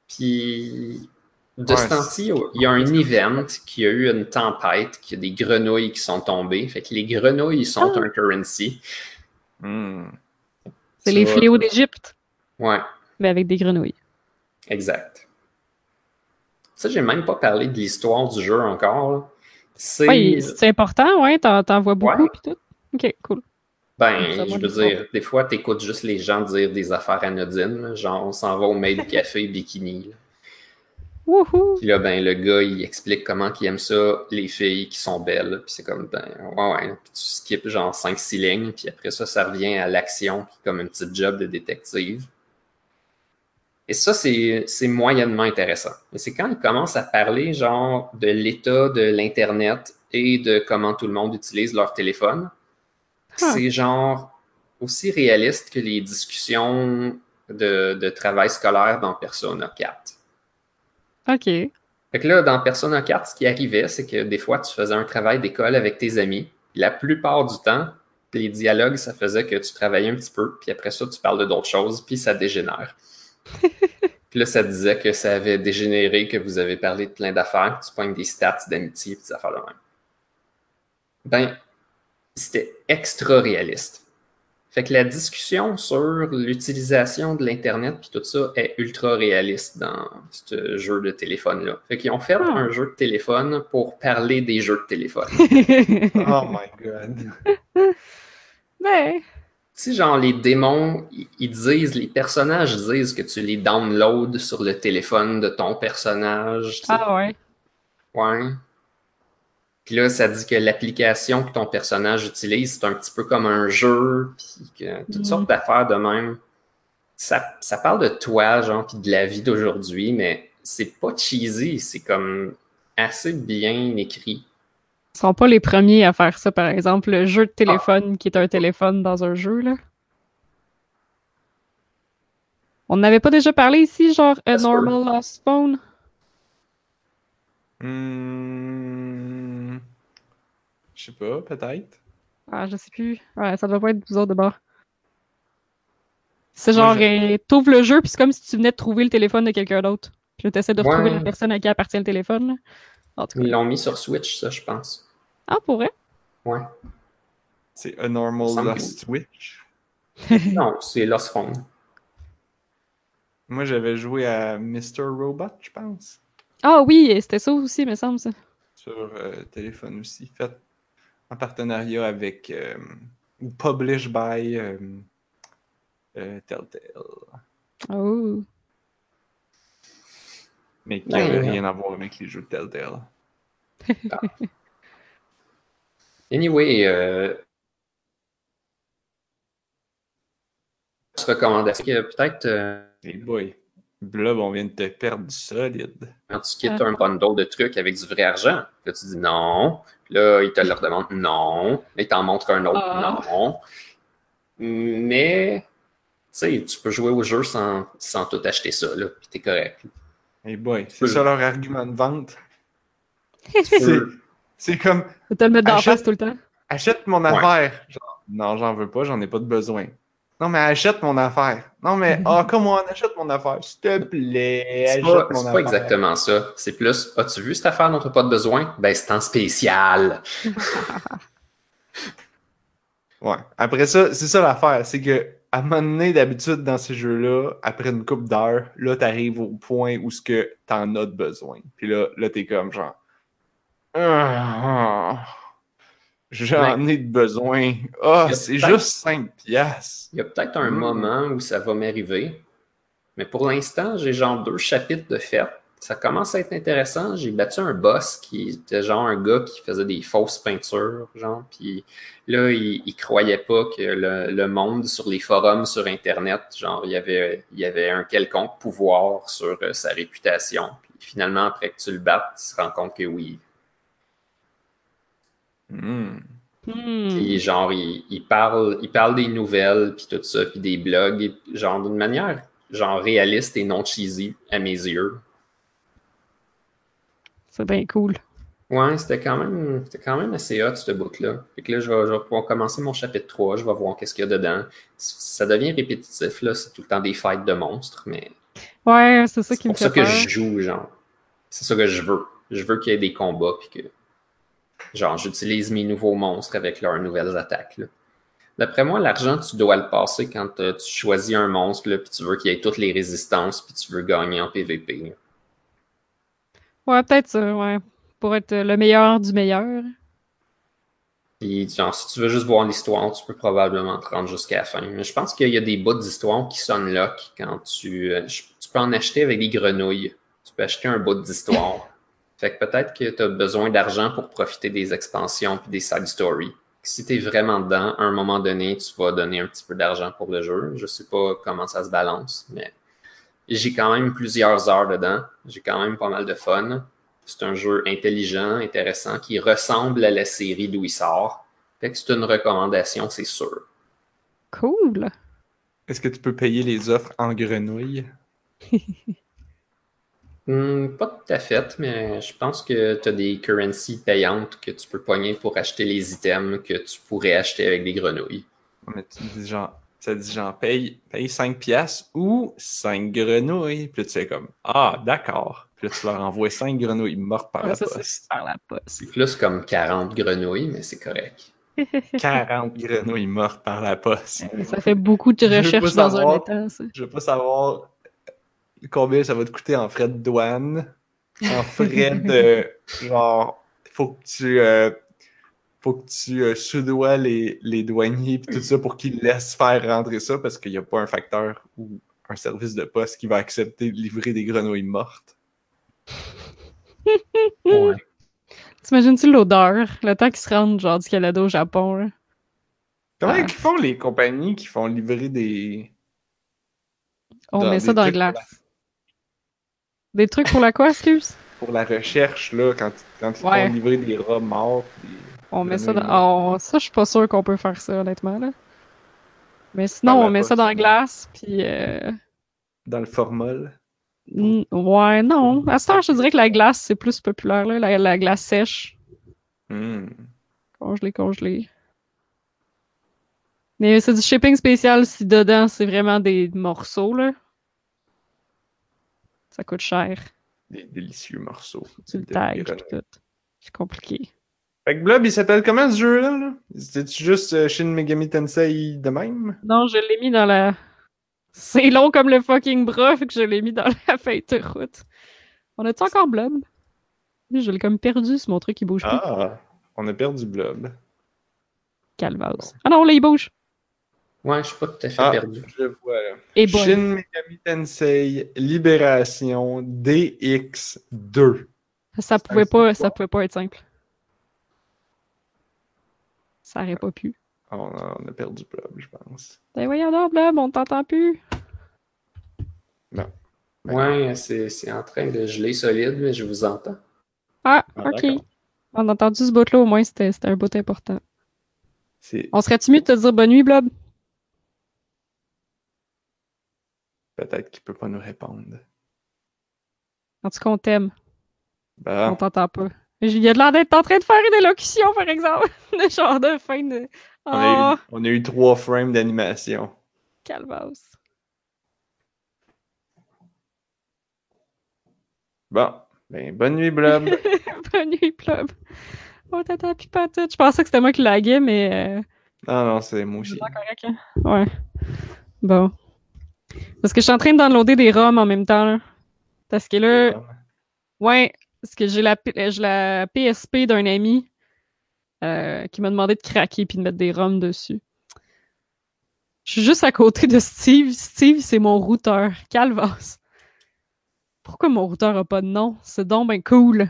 Puis de Ouais, ce temps-ci, il y a un event qui a eu une tempête, qui a des grenouilles qui sont tombées. Fait que les grenouilles sont Ah. un currency. Hmm. C'est les fléaux d'Égypte, Ouais, mais avec des grenouilles. exact. Ça, j'ai même pas parlé de l'histoire du jeu encore. C'est. Ouais, important, ouais, t'en, t'en vois beaucoup Ouais. pis tout. Ok, cool. Ben, Ça, je veux dire, des fois, t'écoutes juste les gens dire des affaires anodines. Genre, on s'en va au mail café bikini. Wouhou! Puis là, ben, le gars, il explique comment il aime ça, les filles qui sont belles. Puis c'est comme, ben, ouais, ouais. Puis tu skips genre 5-6 lignes. Puis après ça, ça revient à l'action, qui est comme un petit job de détective. Et ça, c'est moyennement intéressant. Mais c'est quand il commence à parler, genre, de l'état de l'Internet et de comment tout le monde utilise leur téléphone. C'est genre aussi réaliste que les discussions de, de travail scolaire dans Persona 4. Ok. Fait que là, dans Persona 4, ce qui arrivait, c'est que des fois, tu faisais un travail d'école avec tes amis. La plupart du temps, les dialogues, ça faisait que tu travaillais un petit peu, puis après ça, tu parles de d'autres choses, puis ça dégénère. puis là, ça disait que ça avait dégénéré, que vous avez parlé de plein d'affaires, que tu pognes des stats d'amitié, puis des affaires de même. Ben, c'était extra réaliste. Fait que la discussion sur l'utilisation de l'Internet puis tout ça est ultra réaliste dans ce jeu de téléphone-là. Fait qu'ils ont fait Ah. un jeu de téléphone pour parler des jeux de téléphone. Oh my god. ben, tu sais, genre, les démons, ils- disent, les personnages disent que tu les downloads sur le téléphone de ton personnage. ah ouais. Ouais. Puis là, ça dit que l'application que ton personnage utilise, c'est un petit peu comme un jeu, puis que toutes Mhm. sortes d'affaires de même. Ça, ça parle de toi, genre, puis de la vie d'aujourd'hui, mais c'est pas cheesy, c'est comme assez bien écrit. Ils seront pas les premiers à faire ça, par exemple, le jeu de téléphone qui est un téléphone dans un jeu, là. On n'avait pas déjà parlé ici, genre A. Normal Lost Phone? Hmm. Je sais pas, peut-être. Ah, je sais plus. Ouais, ça doit pas être vous autres de bord. C'est genre, je- euh, t'ouvres le jeu, puis c'est comme si tu venais de trouver le téléphone de quelqu'un d'autre. Puis là, t'essaies de retrouver Ouais. la personne à qui appartient le téléphone, là. En tout cas. Ils l'ont mis sur Switch, ça, je pense. Ah, pour vrai? Ouais. C'est A Normal Lost Switch. Non, c'est Lost Phone. Moi, j'avais joué à Mr. Robot, je pense. Ah oui, c'était ça aussi, me semble, ça. Sur euh, téléphone aussi. Fait en partenariat avec. euh, ou published by. euh, euh, Telltale. Oh. Mais qui n'avait ouais. rien à voir avec les jeux de Telltale. Anyway, euh... recommandation que peut-être Hey boy. Blob, on vient de te perdre du solide. quand tu quittes un bundle de trucs avec du vrai argent, là tu dis non, Puis là il te le redemande non, là il t'en montre un autre Ah. non. Mais tu sais, tu peux jouer au jeu sans, sans tout acheter ça, là, puis t'es correct. Hey boy, c'est ça leur argument de vente. C'est comme, Faut te le mettre dans la Achète- face tout le temps. achète mon Ouais. affaire. Genre, non, j'en veux pas, j'en ai pas de besoin. Non, mais achète mon affaire. Non, mais, ah, comment on achète mon affaire? S'il te plaît, C'est pas, mon c'est affaire. pas exactement ça. C'est plus, as-tu vu cette affaire dont tu n'as pas de besoin? Ben, c'est en spécial. Ouais. Après ça, c'est ça l'affaire. C'est que, à un moment donné, d'habitude, dans ces jeux-là, après une coupe d'heures, là, t'arrives au point où ce que t'en as de besoin. Puis là, là, t'es comme genre. Ah, J'en ai de besoin. Ah, a c'est juste 5 piastres. Il y a peut-être un Mm. moment où ça va m'arriver. Mais pour l'instant, j'ai genre deux chapitres de fait. Ça commence à être intéressant. J'ai battu un boss qui était genre un gars qui faisait des fausses peintures, genre. Puis là, il, il croyait pas que le, le monde sur les forums sur Internet, genre, il y avait, il y avait un quelconque pouvoir sur euh, sa réputation. Puis finalement, après que tu le battes, tu te rends compte que oui, Hmm. Puis genre, il, il parle, il parle des nouvelles, puis tout ça, puis des blogs, genre d'une manière genre réaliste et non cheesy à mes yeux. C'est bien cool. Ouais, c'était quand même c'était quand même assez hot, ce bout-là. Fait que là, je vais, je vais pouvoir commencer mon chapitre 3, je vais voir qu'est-ce qu'il y a dedans. Ça devient répétitif, là, c'est tout le temps des fights de monstres, mais Ouais, c'est ça c'est qui me pour ça fait que je joue, genre. C'est ça que je veux. Je veux qu'il y ait des combats, puis que, genre, j'utilise mes nouveaux monstres avec leurs nouvelles attaques, là. D'après moi, l'argent, tu dois le passer quand euh, tu choisis un monstre, là, puis tu veux qu'il ait toutes les résistances, puis tu veux gagner en PvP. là. Ouais, peut-être ça, ouais. Pour être le meilleur du meilleur. Puis, genre, si tu veux juste voir l'histoire, tu peux probablement te rendre jusqu'à la fin. Mais je pense qu'il y a des bouts d'histoire qui s'unlock quand tu... euh, tu peux en acheter avec des grenouilles. Tu peux acheter un bout d'histoire. Fait que peut-être que tu as besoin d'argent pour profiter des expansions puis des side stories. Si tu es vraiment dedans, à un moment donné, tu vas donner un petit peu d'argent pour le jeu. Je sais pas comment ça se balance, mais j'ai quand même plusieurs heures dedans. J'ai quand même pas mal de fun. C'est un jeu intelligent, intéressant, qui ressemble à la série d'où il sort. Fait que c'est une recommandation, c'est sûr. Cool. Est-ce que tu peux payer les offres en grenouille? Hmm, pas tout à fait, mais je pense que tu as des currencies payantes que tu peux pogner pour acheter les items que tu pourrais acheter avec des grenouilles. Mais tu dis genre, ça dit genre, paye, paye 5 piastres ou 5 grenouilles. Puis tu fais comme, ah, d'accord. Puis là, tu leur envoies 5 grenouilles mortes par Ouais, la ça, poste. par la poste. C'est plus comme 40 grenouilles, mais c'est correct. 40 grenouilles mortes par la poste. Ça fait beaucoup de recherches dans un état, ça. Je veux pas savoir combien ça va te coûter en frais de douane, en frais de genre, faut que tu euh, faut que tu euh, soudoies les, les douaniers puis tout ça pour qu'ils laissent faire rentrer ça parce qu'il n'y a pas un facteur ou un service de poste qui va accepter de livrer des grenouilles mortes. Ouais. T'imagines-tu l'odeur? Le temps qu'ils se rendent genre du Canada au Japon, là? Comment Ah. ils font les compagnies qui font livrer des On Dans met ça dans la glace. Des trucs pour la quoi, excuse? pour la recherche là quand, quand ils Ouais. font livrer des rats morts puis On met ça dans. oh, ça, je suis pas sûr qu'on peut faire ça, honnêtement, là. Mais sinon, on met ça dans la glace, puis. Euh... dans le formol. mm, Ouais, non. À ce temps, je dirais que la glace, c'est plus populaire, là. La, la glace sèche. Hmm. Congelé, congelé. Mais c'est du shipping spécial si dedans, c'est vraiment des morceaux, là. Ça coûte cher. Des délicieux morceaux. Tu le tags, tout. C'est compliqué. Fait que Blob, il s'appelle comment ce jeu-là? Là? C'était-tu juste euh, Shin Megami Tensei de même? Non, je l'ai mis dans la. C'est long comme le fucking bras, fait que je l'ai mis dans la feuille de route. On a-tu encore Blob? Je l'ai comme perdu, c'est mon truc qui bouge plus. Ah, on a perdu Blob. Calvados. Ah non, là, il bouge. Ouais, je suis pas tout à fait Ah, perdu. je le vois là. Et bon. Shin Megami Tensei Libération DX2. Ça pouvait pas, ça pouvait pas être simple. Ça aurait pas pu. Ah, On a, on a perdu Blob, je pense. Ben voyons donc, Blob, on t'entend plus. Ouais, c'est c'est en train de geler solide, mais je vous entends. Ah, Ah, ok. On a entendu ce bout-là, au moins, c'était c'était un bout important. C'est On serait-tu mieux de te dire bonne nuit, Blob? Peut-être qu'il peut pas nous répondre. En tout cas, on t'aime. On Bah, t'entend pas. Il y a de l'air d'être en train de faire une élocution, par exemple. Le genre de fin de. on, a eu, on a eu trois frames d'animation. calvasse. Bon, ben bonne nuit, Blob. bonne nuit, Blob. On pas tout. Je pensais que c'était moi qui laguais, mais. euh, ah non, c'est moi aussi. C'est correct, hein? Ouais. Bon. Parce que je suis en train de downloader des ROM en même temps, là. Parce que là, ouais, parce que j'ai la, euh, la PSP d'un ami euh, qui m'a demandé de craquer puis de mettre des ROM dessus. Je suis juste à côté de Steve. Steve, c'est mon routeur. Calvas. Pourquoi mon routeur a pas de nom? C'est donc ben cool.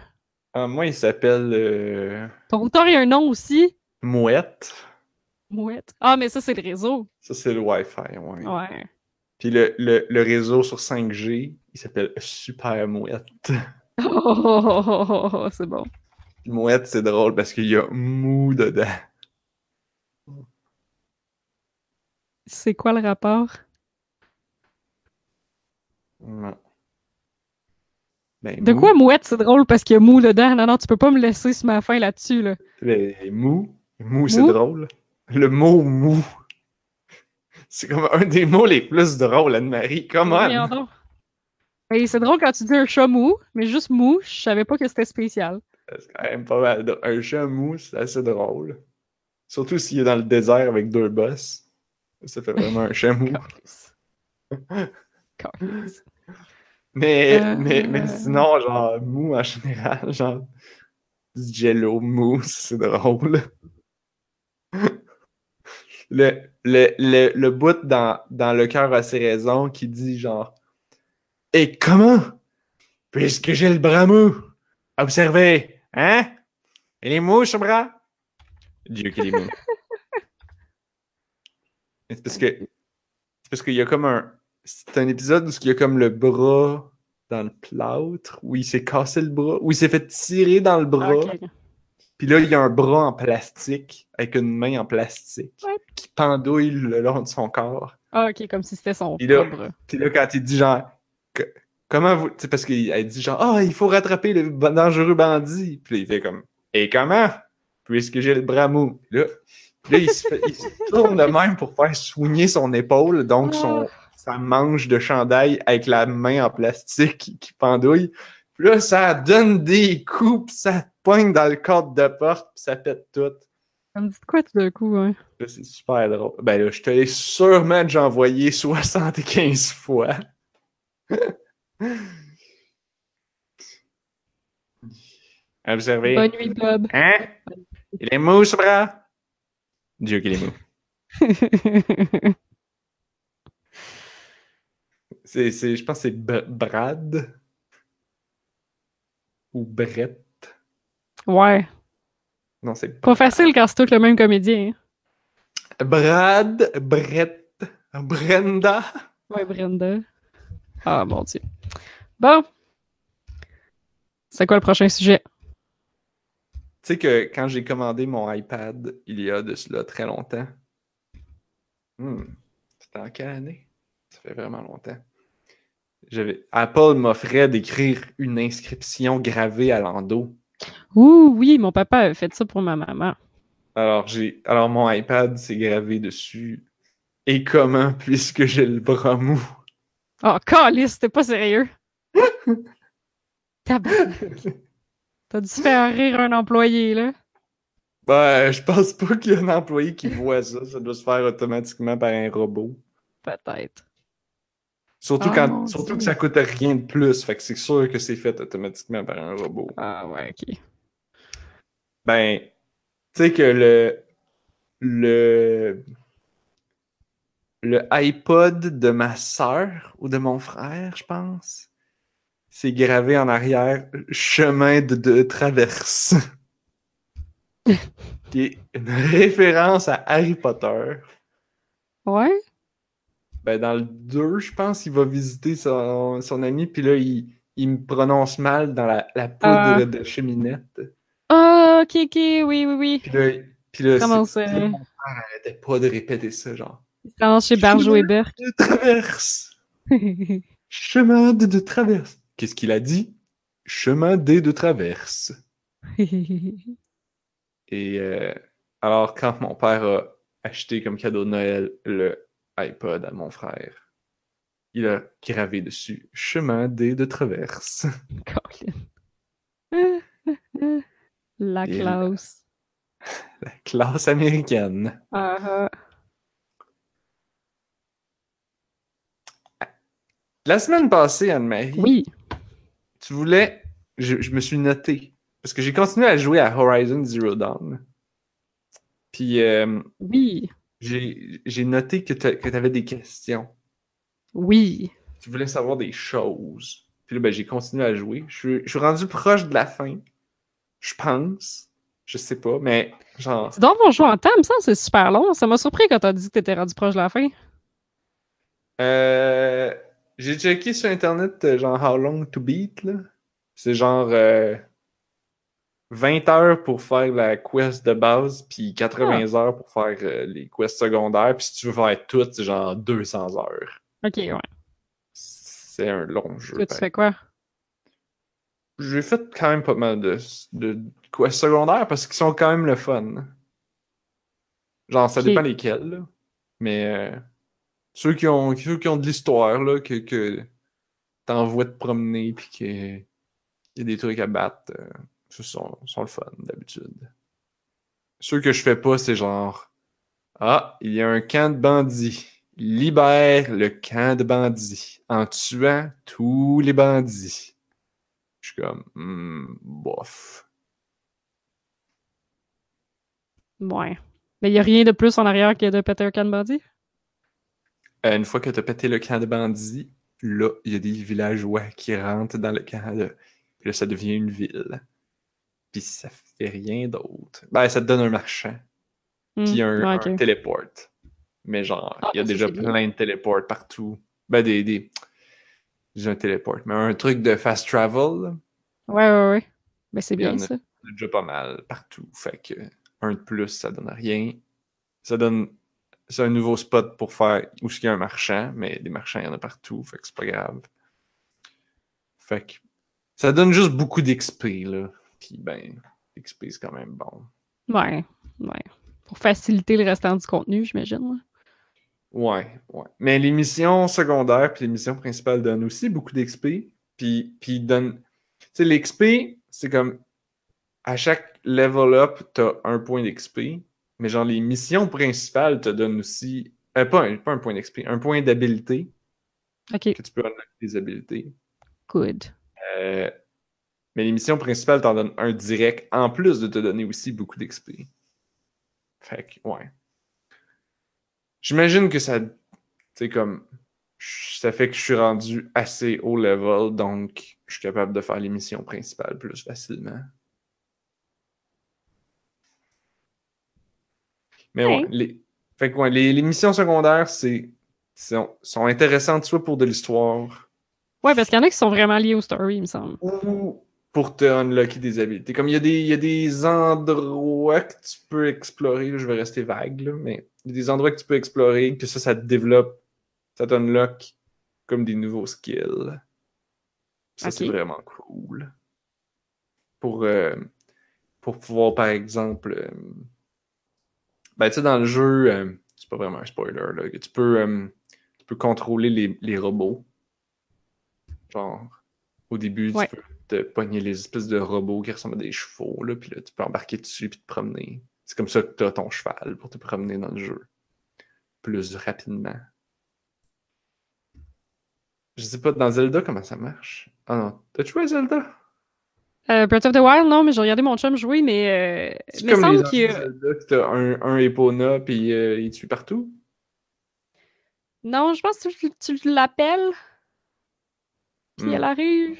Ah, moi, il s'appelle euh, Ton routeur a un nom aussi? Mouette. Mouette. Ah, mais ça, c'est le réseau. Ça, c'est le Wi-Fi, ouais. Ouais. Puis le, le, le réseau sur 5G, il s'appelle Super Mouette. Oh, oh, oh, oh, oh, oh, c'est bon. Mouette, c'est drôle parce qu'il y a mou dedans. C'est quoi le rapport? Non. Ben, De mou, quoi mouette, c'est drôle parce qu'il y a mou dedans? Non, non, tu peux pas me laisser sur ma fin là-dessus, là. ben, mou. Mou, c'est drôle. Le mot mou. C'est comme un des mots les plus drôles, Anne-Marie. Hey, c'est drôle quand tu dis un chat mou, mais juste mou, je savais pas que c'était spécial. C'est quand même pas mal. Un chat mou, c'est assez drôle. Surtout s'il est dans le désert avec deux bosses. Ça fait vraiment un chat mou. Mais, Euh, mais, mais sinon, genre, mou en général, genre, du jello mou, c'est drôle. Le, le, le, le bout dans, dans Le cœur a ses raisons qui dit genre Et comment Puisque j'ai le bras mou, observez, hein? Il est mou ce bras Dieu qu'il est mou. C'est parce que c'est parce qu'il y a comme un c'est un épisode où il y a comme le bras dans le plâtre, où il s'est cassé le bras, où il s'est fait tirer dans le bras. Puis là, il y a un bras en plastique, avec une main en plastique, Ouais. qui pendouille le long de son corps. Ah, ok, comme si c'était son Il a- propre. Puis là, quand il dit genre, que- comment vous. Tu sais, parce qu'elle dit genre, ah, il faut rattraper le dangereux bandit. Puis là, il fait comme, et comment? Puisque j'ai le bras mou. Puis là, puis là, il, se fait- il se tourne de même pour faire soigner son épaule, donc son, sa manche de chandail avec la main en plastique qui, qui pendouille. Puis là, ça donne des coups, puis ça poigne dans le cadre de porte, puis ça pète tout. Ça me dit quoi tout d'un coup, hein? C'est super drôle. Ben là, je te l'ai sûrement déjà envoyé 75 fois. Observez. Bonne nuit, Bob. Hein? Il est mou, ce bras? Dieu qu'il est mou. C'est, c'est, je pense que c'est Br- Brad. Ou Brett. Ouais. Non, c'est Pas facile quand c'est tout le même comédien. hein. Brad, Brett, Brenda. Ouais, Brenda. Ah, mon Dieu. Bon. C'est quoi le prochain sujet? Tu sais que quand j'ai commandé mon iPad, il y a de cela très longtemps. Hmm. C'était en quelle année? Ça fait vraiment longtemps. J'avais... Apple m'offrait d'écrire une inscription gravée à l'endos. Ouh, oui, mon papa a fait ça pour ma maman. Alors, j'ai... Alors mon iPad s'est gravé dessus. Et comment, puisque j'ai le bras mou? Oh, calice, t'es pas sérieux. T'as dû faire rire un employé, là. Ben, je pense pas qu'il y a un employé qui voit ça. Ça doit se faire automatiquement par un robot. Peut-être. Surtout, Ah, quand, surtout que ça coûte rien de plus. Fait que c'est sûr que c'est fait automatiquement par un robot. Ah, ouais, ok. Ben, tu sais que le. Le. Le iPod de ma sœur ou de mon frère, je pense. c'est gravé en arrière chemin de, de traverse. qui est une référence à Harry Potter. Ouais? Ben, dans le 2, je pense, il va visiter son, son ami, puis là, il, il me prononce mal dans la, la poudre Ah. de cheminette. Ah, ok, ok, oui, oui, oui. Puis là, puis là Comment c'est- mon père arrêtait pas de répéter ça, genre. Quand chez Barjo et Burke. De traverse! Chemin de, de traverse! Qu'est-ce qu'il a dit? Chemin des de traverse. Et euh, alors, quand mon père a acheté comme cadeau de Noël le iPod à mon frère, il a gravé dessus Chemin des de traverse. Colin. La Et classe. La classe américaine. La semaine passée, Anne-Marie, Oui. tu voulais. Je, je me suis noté. Parce que j'ai continué à jouer à Horizon Zero Dawn. Puis euh, Oui. J'ai noté que tu avais des questions. Oui. Tu voulais savoir des choses. Puis là, ben, j'ai continué à jouer. Je suis, je suis rendu proche de la fin. Je pense. Je sais pas, mais genre. C'est donc on joue en temps, ça, c'est super long. Ça m'a surpris quand t'as dit que t'étais rendu proche de la fin. Euh, j'ai checké sur internet euh, genre How long to beat là. C'est genre euh, 20 heures pour faire la quest de base, puis 80 heures pour faire euh, les quests secondaires. Puis si tu veux faire tout, c'est genre 200 heures. Ok, ouais. C'est un long jeu. Toi, tu fais quoi? J'ai fait quand même pas mal de, de quests secondaires parce qu'ils sont quand même le fun. Genre, ça dépend lesquels, là. Mais euh, ceux, qui ont, ceux qui ont de l'histoire, là, que, que t'envoies te promener puis qu'il y a des trucs à battre, euh, ceux sont, sont le fun d'habitude. Ceux que je fais pas, c'est genre Ah, il y a un camp de bandits. Libère le camp de bandits en tuant tous les bandits. Je suis comme, hmm, bof. Ouais. Mais il y a rien de plus en arrière que de péter un can bandit? Euh, une fois que t'as pété le camp de bandits, là, il y a des villageois qui rentrent dans le camp de. Puis là, ça devient une ville. Puis ça fait rien d'autre. Ben, ça te donne un marchand. Hmm, Puis un, ouais, un téléport. Mais genre, Ah, il y a déjà bien. plein de téléports partout. Ben, des. des... J'ai un téléport. Mais un truc de fast travel, là, Ouais, ouais, ouais. Ben, c'est bien ça. il y en a déjà pas mal partout. Fait que un de plus, ça donne rien. Ça donne. C'est un nouveau spot pour faire où il y a un marchand, mais des marchands, il y en a partout, fait que c'est pas grave. Fait que ça donne juste beaucoup d'XP, là. Puis ben, l'XP c'est quand même bon. Ouais, ouais. Pour faciliter le restant du contenu, j'imagine. Ouais, ouais. Mais les missions secondaires puis les missions principales donnent aussi beaucoup d'XP. Puis, puis ils donnent. Tu sais, l'XP, c'est comme. À chaque level up, t'as un point d'XP. Mais genre, les missions principales te donnent aussi. euh, pas, un, pas un point d'XP, un point d'habilité. Ok, Que tu peux unlocker des habilités. good. Euh, mais les missions principales t'en donnent un direct, en plus de te donner aussi beaucoup d'XP. Fait que, ouais. J'imagine que ça. C'est comme. Ça fait que je suis rendu assez haut level, donc je suis capable de faire les missions principales plus facilement. Mais ouais, Ouais. les, fait que ouais, les, les missions secondaires, c'est sont, sont intéressantes soit pour de l'histoire, Ouais, parce qu'il y en a qui sont vraiment liés au story, il me semble. ou pour te unlocker des habilités. Comme il y a des, il y a des endroits que tu peux explorer, là, je vais rester vague, là, mais il y a des endroits que tu peux explorer, que ça, ça te développe, ça t'unlock comme des nouveaux skills. Ça, c'est vraiment cool. Pour, euh, pour pouvoir, par exemple, euh, ben, tu sais, dans le jeu, euh, c'est pas vraiment un spoiler, là, que tu peux, tu peux contrôler les, les robots. Genre, au début, Ouais. tu peux te pogner les espèces de robots qui ressemblent à des chevaux, là, puis là, tu peux embarquer dessus puis te promener. C'est comme ça que tu as ton cheval pour te promener dans le jeu. Plus rapidement. Je sais pas, dans Zelda, comment ça marche? Ah non, t'as joué à Zelda? Euh, Breath of the Wild, non, mais j'ai regardé mon chum jouer, mais. Euh, C'est mais comme semble les qu'il Zelda, que t'as un, un Epona, puis euh, il tue partout? Non, je pense que tu, tu l'appelles, puis Hmm. elle arrive.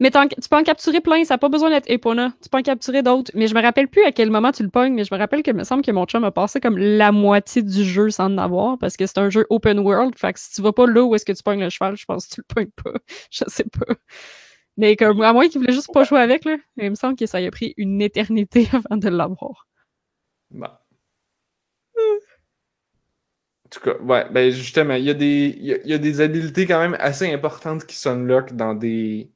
Mais tu peux en capturer plein, ça n'a pas besoin d'être Epona. Tu peux en capturer d'autres. Mais je me rappelle plus à quel moment tu le pognes, mais je me rappelle que me semble que mon chum a passé comme la moitié du jeu sans en avoir, parce que c'est un jeu open world. Fait que si tu vas pas là où est-ce que tu pognes le cheval, je pense que tu le pognes pas. Je sais pas. Mais comme, à moins qu'il voulait juste pas jouer avec, là, il me semble que ça y a pris une éternité avant de l'avoir. Bon. En tout cas, ouais, ben justement, il y, a des- y a, des habiletés quand même assez importantes qui s'unlock dans des.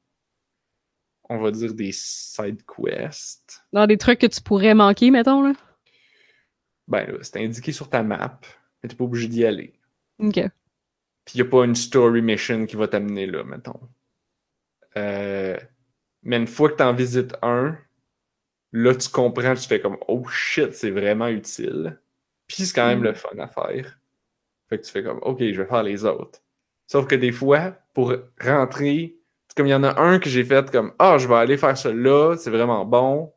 On va dire des side quests. Dans des trucs que tu pourrais manquer, mettons, là? Ben là, c'est indiqué sur ta map, mais t'es pas obligé d'y aller. Ok. Puis il n'y a pas une story mission qui va t'amener là, mettons. Euh, mais une fois que tu en visites un, là, tu comprends, tu fais comme Oh shit, c'est vraiment utile. Puis c'est quand même Mm. le fun à faire. Fait que tu fais comme Ok, je vais faire les autres. Sauf que des fois, pour rentrer, comme il y en a un que j'ai fait comme Ah, je vais aller faire là, c'est vraiment bon.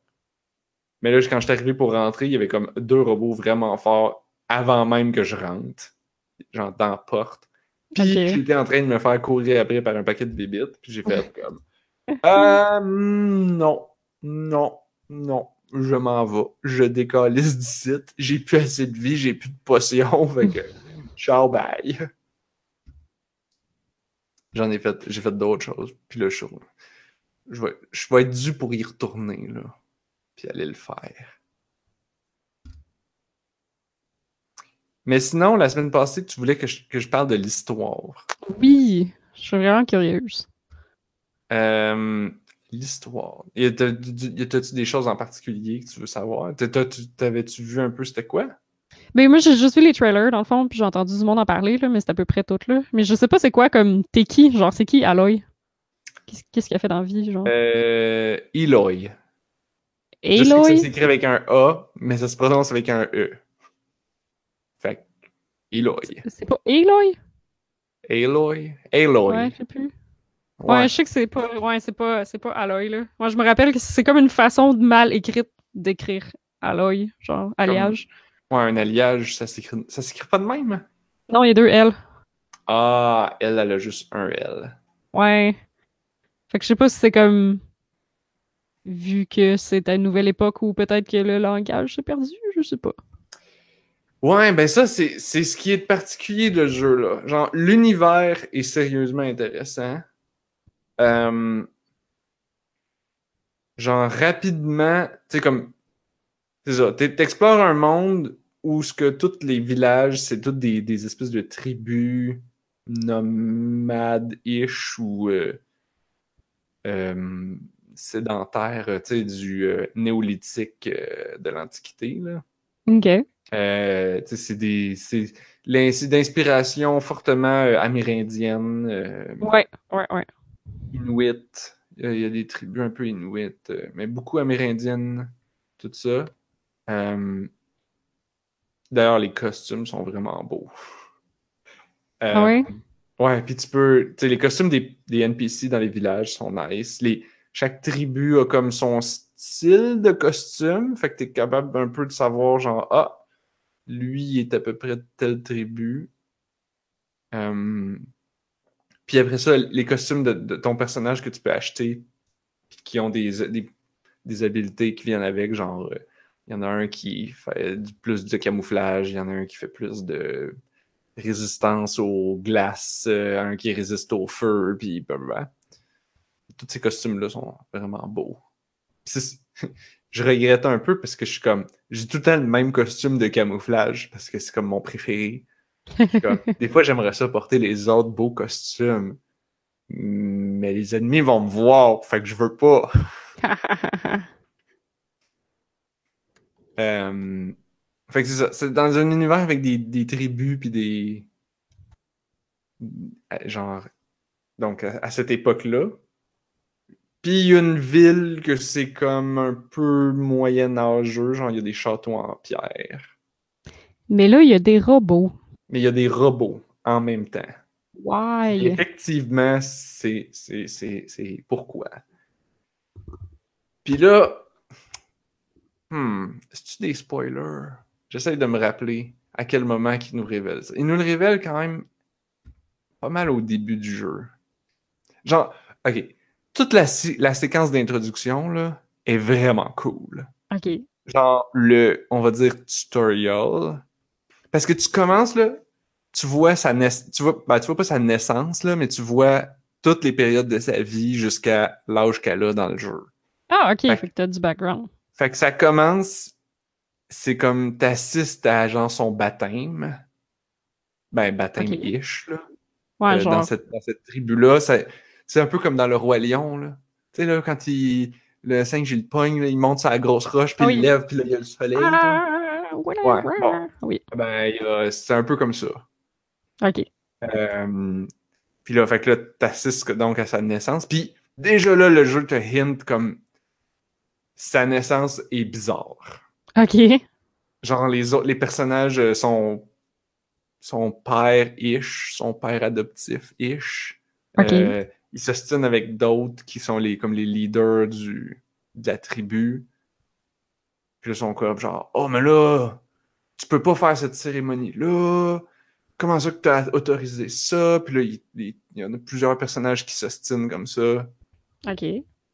Mais là, quand je suis arrivé pour rentrer, il y avait comme deux robots vraiment forts avant même que je rentre. Genre dans la porte. Puis j'étais en train de me faire courir après par un paquet de bébites. Puis j'ai fait comme Euh, non, non, non, je m'en vais. Je décalisse du site. J'ai plus assez de vie, j'ai plus de potions. Fait que ciao, bye. J'en ai fait, j'ai fait d'autres choses. Puis là, je, je, vais, je vais être dû pour y retourner, là. Puis aller le faire. Mais sinon, la semaine passée, tu voulais que je, que je parle de l'histoire. Oui, je suis vraiment curieuse. Euh, l'histoire. Y a- t'as- y a-tu des choses en particulier que tu veux savoir? T'avais-tu vu un peu c'était quoi? Ben moi j'ai juste vu les trailers dans le fond, puis j'ai entendu du monde en parler, là, mais c'est à peu près tout là. Mais je sais pas c'est quoi comme t'es qui, genre c'est qui Aloy? Qu'est-ce qu'il a fait dans la vie, genre? Euh, Eloy. Je sais que ça s'écrit avec un A, mais ça se prononce avec un E. Fait que, Eloy. C'est pas Aloy? Aloy? Aloy. Ouais, je sais plus. Ouais. Ouais, je sais que c'est pas ouais, c'est pas c'est pas Aloy là. Moi je me rappelle que c'est comme une façon de mal écrite d'écrire Aloy, genre alliage. Ouais, un alliage, ça s'écrit ça s'écrit pas de même? Non, il y a deux L. Ah, elle, elle a juste un L. Ouais. Fait que je sais pas si c'est comme vu que c'est à une nouvelle époque ou peut-être que le langage s'est perdu, je sais pas. Ouais, ben ça, c'est c'est ce qui est de particulier de ce jeu-là. Genre, l'univers est sérieusement intéressant. Euh, genre, rapidement, tu sais, comme. C'est ça, t'explores un monde où ce que tous les villages, c'est toutes des, des espèces de tribus nomades-ish ou euh, euh, sédentaires, tu sais, du euh, néolithique de l'Antiquité, là. Ok. Tu sais, c'est des c'est d'inspiration fortement amérindienne, Ouais, ouais, ouais. inuit. Il y a- des tribus un peu inuit, euh, mais beaucoup amérindiennes, tout ça. Euh, D'ailleurs, les costumes sont vraiment beaux. Euh, Ah ouais? Ouais, puis tu peux. Tu sais, les costumes des, des NPC dans les villages sont nice. Les, chaque tribu a comme son style de costume. Fait que t'es capable un peu de savoir, genre, ah, lui il est à peu près de telle tribu. Euh, Puis après ça, les costumes de, de ton personnage que tu peux acheter, qui ont des, des, des habiletés qui viennent avec, genre, euh, il y en a un qui fait plus de camouflage, il y en a un qui fait plus de résistance aux glaces, euh, un qui résiste au feu, puis blablabla. Tous ces costumes-là sont vraiment beaux. Je regrette un peu parce que je suis comme. J'ai tout le temps le même costume de camouflage parce que c'est comme mon préféré. Des fois, j'aimerais ça porter les autres beaux costumes. Mais les ennemis vont me voir, fait que je veux pas. Euh, fait que c'est ça. C'est dans un univers avec des, des tribus puis des. Genre. Donc, à, à cette époque-là. Puis il y a une ville que c'est comme un peu moyenâgeux. Genre, il y a des châteaux en pierre. Mais là, il y a des robots. Mais il y a des robots en même temps. Et Why? effectivement, c'est c'est- c'est- c'est pourquoi. Puis là, hmm, c'est-tu des spoilers? J'essaie de me rappeler à quel moment ils nous révèlent ça. Ils nous le révèlent quand même pas mal au début du jeu. Genre, ok, toute la, la séquence d'introduction, là, est vraiment cool. Ok. genre le, on va dire, tutorial. Parce que tu commences, là, tu vois sa naissance, tu vois, ben, tu vois pas sa naissance, là, mais tu vois toutes les périodes de sa vie jusqu'à l'âge qu'elle a dans le jeu. Ah, ok. Fait- Fait que t'as du background. Fait que ça commence, c'est comme t'assistes à genre son baptême. Ben, baptême-ish, là. Ouais, Euh, genre. dans cette, dans cette tribu-là. C'est un peu comme dans le Roi Lion, là. Tu sais, là, quand il, le singe, il le pogne, là, il monte sur la grosse roche, puis Ah il lève, puis là, il y a le soleil. Ah, voilà, Ouais, voilà. bon. Oui. Ben, c'est un peu comme ça. Ok. Euh, puis là, fait que là, t'assistes donc à sa naissance. Puis déjà là, le jeu te hint comme sa naissance est bizarre. Ok. Genre, les autres, les personnages euh, sont son père-ish, son père adoptif-ish. Ok. Euh, il s'ostine avec d'autres qui sont les, comme les leaders du, de la tribu. Puis là, ils sont comme genre, oh, mais là, tu peux pas faire cette cérémonie-là. Comment ça que t'as autorisé ça? Puis là, il, il- il y en a plusieurs personnages qui s'ostinent comme ça. Ok.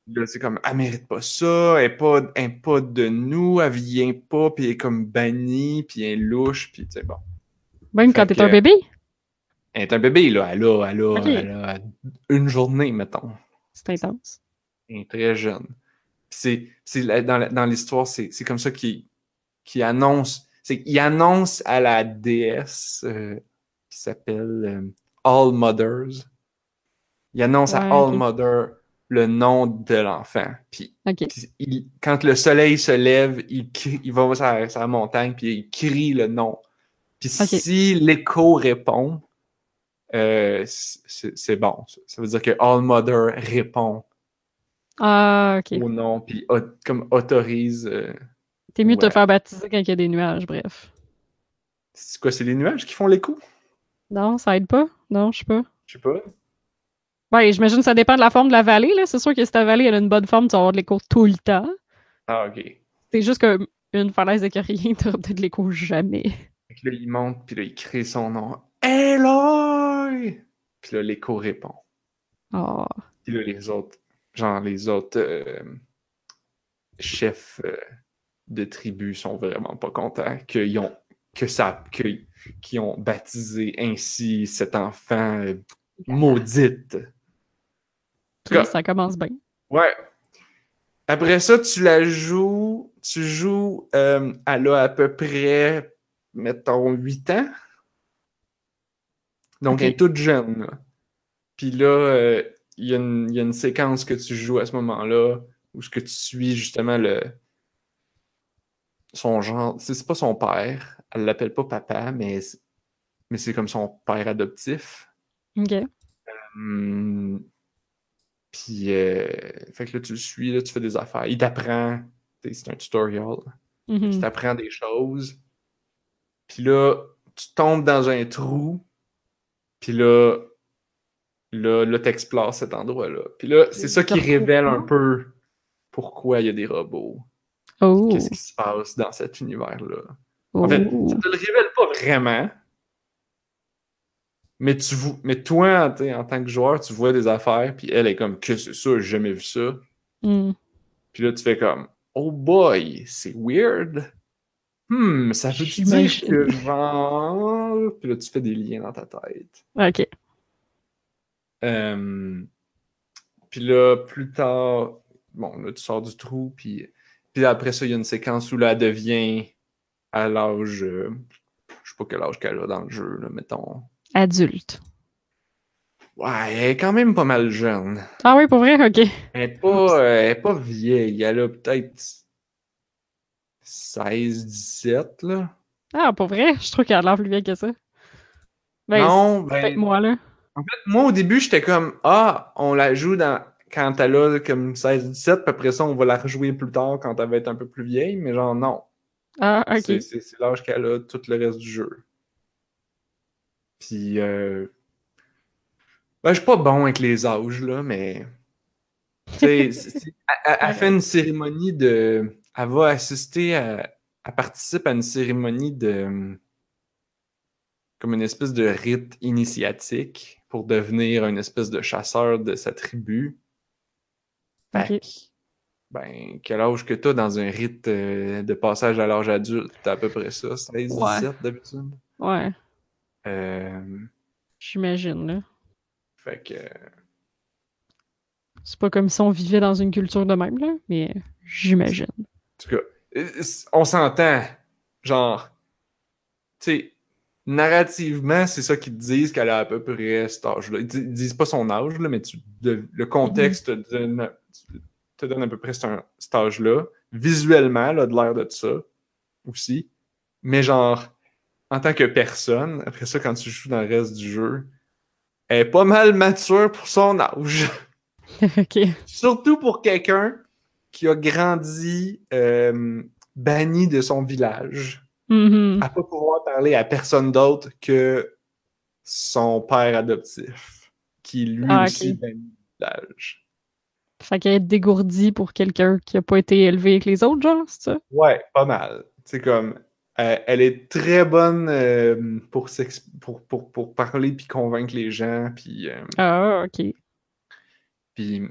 Là, c'est comme, elle mérite pas ça, elle est pas, elle est pas de nous, elle vient pas, puis elle est comme bannie, puis elle est louche, puis tu sais, bon. Même Fait quand t'es un bébé? Elle est un bébé, là, elle a, elle a, elle a une journée, mettons. C'est intense. Elle est très jeune. C'est, dans, dans l'histoire, c'est, c'est comme ça qu'il, qu'il annonce, c'est qu'il annonce à la déesse euh, qui s'appelle euh, All Mothers. Il annonce à All ok. Mother le nom de l'enfant. Puis il- quand le soleil se lève, il, crie- il va sur la montagne, puis il crie le nom. Puis si l'écho répond, euh, c'est bon. Ça. Veut dire que All Mother répond Ah, au nom, puis comme autorise. euh, T'es mieux de te faire baptiser quand il y a des nuages, bref. c'est quoi, c'est les nuages qui font l'écho? Non, ça aide pas? Non, je sais pas. Je sais pas. Ouais, j'imagine que ça dépend de la forme de la vallée, là. C'est sûr que si ta vallée elle a une bonne forme, tu vas avoir de l'écho tout le temps. Ah, ok. C'est juste comme une falaise de rien, t'auras peut-être de l'écho jamais. Fait que là, il monte, puis là, il crie son nom. Eloy! Puis là, l'écho répond. Oh. Puis là, les autres, genre les autres euh, chefs euh, de tribus sont vraiment pas contents qu'ils ont que ça que, qu'ils ont baptisé ainsi cet enfant euh, maudite. Tout cas, ça commence bien. ouais. Après ça, tu la joues, tu joues euh, elle a à peu près, mettons, 8 ans. Donc, elle est toute jeune. là. Puis là, euh, il y, a une- il y a une séquence que tu joues à ce moment-là où ce que tu suis justement le son genre. C'est pas son père. Elle l'appelle pas papa, mais, c'est- mais c'est comme son père adoptif. Ok. Hum, Puis, euh, fait que là, tu le suis, là, tu fais des affaires. Il t'apprend. C'est un tutorial. Mhm. Il t'apprend des choses. Puis là, tu tombes dans un trou. Puis là, là, là t'explores cet endroit-là. Puis là, c'est ça qui révèle un peu pourquoi il y a des robots. Oh. Qu'est-ce qui se passe dans cet univers-là. En fait, Oh. ça te le révèle pas vraiment. Mais, tu, mais toi, en tant que joueur, tu vois des affaires, puis elle est comme, que c'est ça, j'ai jamais vu ça. Hmm. Puis là, tu fais comme, oh boy, c'est weird. Hmm, ça veut dire que genre. Puis là, tu fais des liens dans ta tête. Ok. Euh, Puis là, plus tard, bon, là, tu sors du trou, puis, puis après ça, il y a une séquence où là, elle devient à l'âge. euh, je sais pas quel âge qu'elle a dans le jeu, là, mettons. Adulte. Ouais, elle est quand même pas mal jeune. Ah oui, pour vrai? Ok. Elle est pas, euh, elle est pas vieille. Elle a peut-être 16, 17, là. Ah, pour vrai? Je trouve qu'elle a l'air plus vieille que ça. Ben, non, ben, moi, là. en fait, moi, au début, j'étais comme, ah, on la joue dans, quand elle a comme 16, 17, puis après ça, on va la rejouer plus tard quand elle va être un peu plus vieille, mais genre, non. Ah, ok. C'est l'âge qu'elle a tout le reste du jeu. Puis, euh... ben, je suis pas bon avec les âges, là, mais. Elle, fait une cérémonie de. Elle va assister à. Elle participe à une cérémonie de. Comme une espèce de rite initiatique pour devenir une espèce de chasseur de sa tribu. Ben, quel âge que t'as dans un rite euh, de passage à l'âge adulte? T'as à peu près ça, 16, Ouais. 17 d'habitude? Ouais, Euh, j'imagine, là. fait que. C'est pas comme si on vivait dans une culture de même, là, mais j'imagine. En tout cas, euh, on s'entend. Genre, tu sais, narrativement, c'est ça qu'ils te disent qu'elle a à peu près cet âge-là. Ils, di- ils disent pas son âge, là, mais tu, de- le contexte te, donne, te donne à peu près cet, cet âge-là. Visuellement, elle a de l'air de ça aussi. Mais genre, en tant que personne, après ça, quand tu joues dans le reste du jeu, elle est pas mal mature pour son âge. ok. Surtout pour quelqu'un qui a grandi euh, banni de son village, Mhm. à pas pouvoir parler à personne d'autre que son père adoptif, qui lui Ah, aussi banni du village. Fait qu'elle est dégourdie pour quelqu'un qui a pas été élevé avec les autres, genre, c'est ça? Ouais, pas mal. C'est comme, euh, elle est très bonne euh, pour, s'ex- pour, pour, pour parler puis convaincre les gens, puis euh, Ah, ok. Puis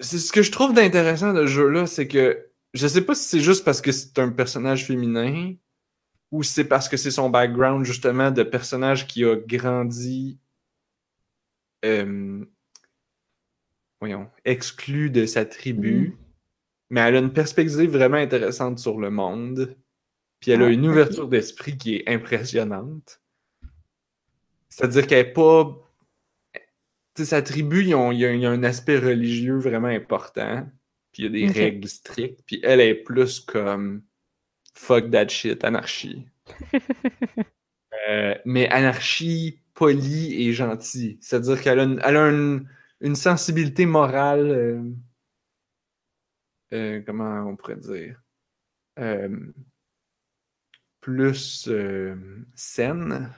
ce que je trouve d'intéressant de ce jeu-là, c'est que je sais pas si c'est juste parce que c'est un personnage féminin ou c'est parce que c'est son background justement de personnage qui a grandi voyons, exclu de sa tribu. Mais elle a une perspective vraiment intéressante sur le monde. Puis elle a une ouverture d'esprit qui est impressionnante. C'est-à-dire qu'elle est pas tu sais, sa tribu, il y, a, il y a un aspect religieux vraiment important. Puis il y a des règles strictes. Puis elle est plus comme fuck that shit, anarchie. Euh, mais anarchie polie et gentille. C'est-à-dire qu'elle a, une, elle a une, une sensibilité morale. euh, euh, comment on pourrait dire? Plus euh, saine.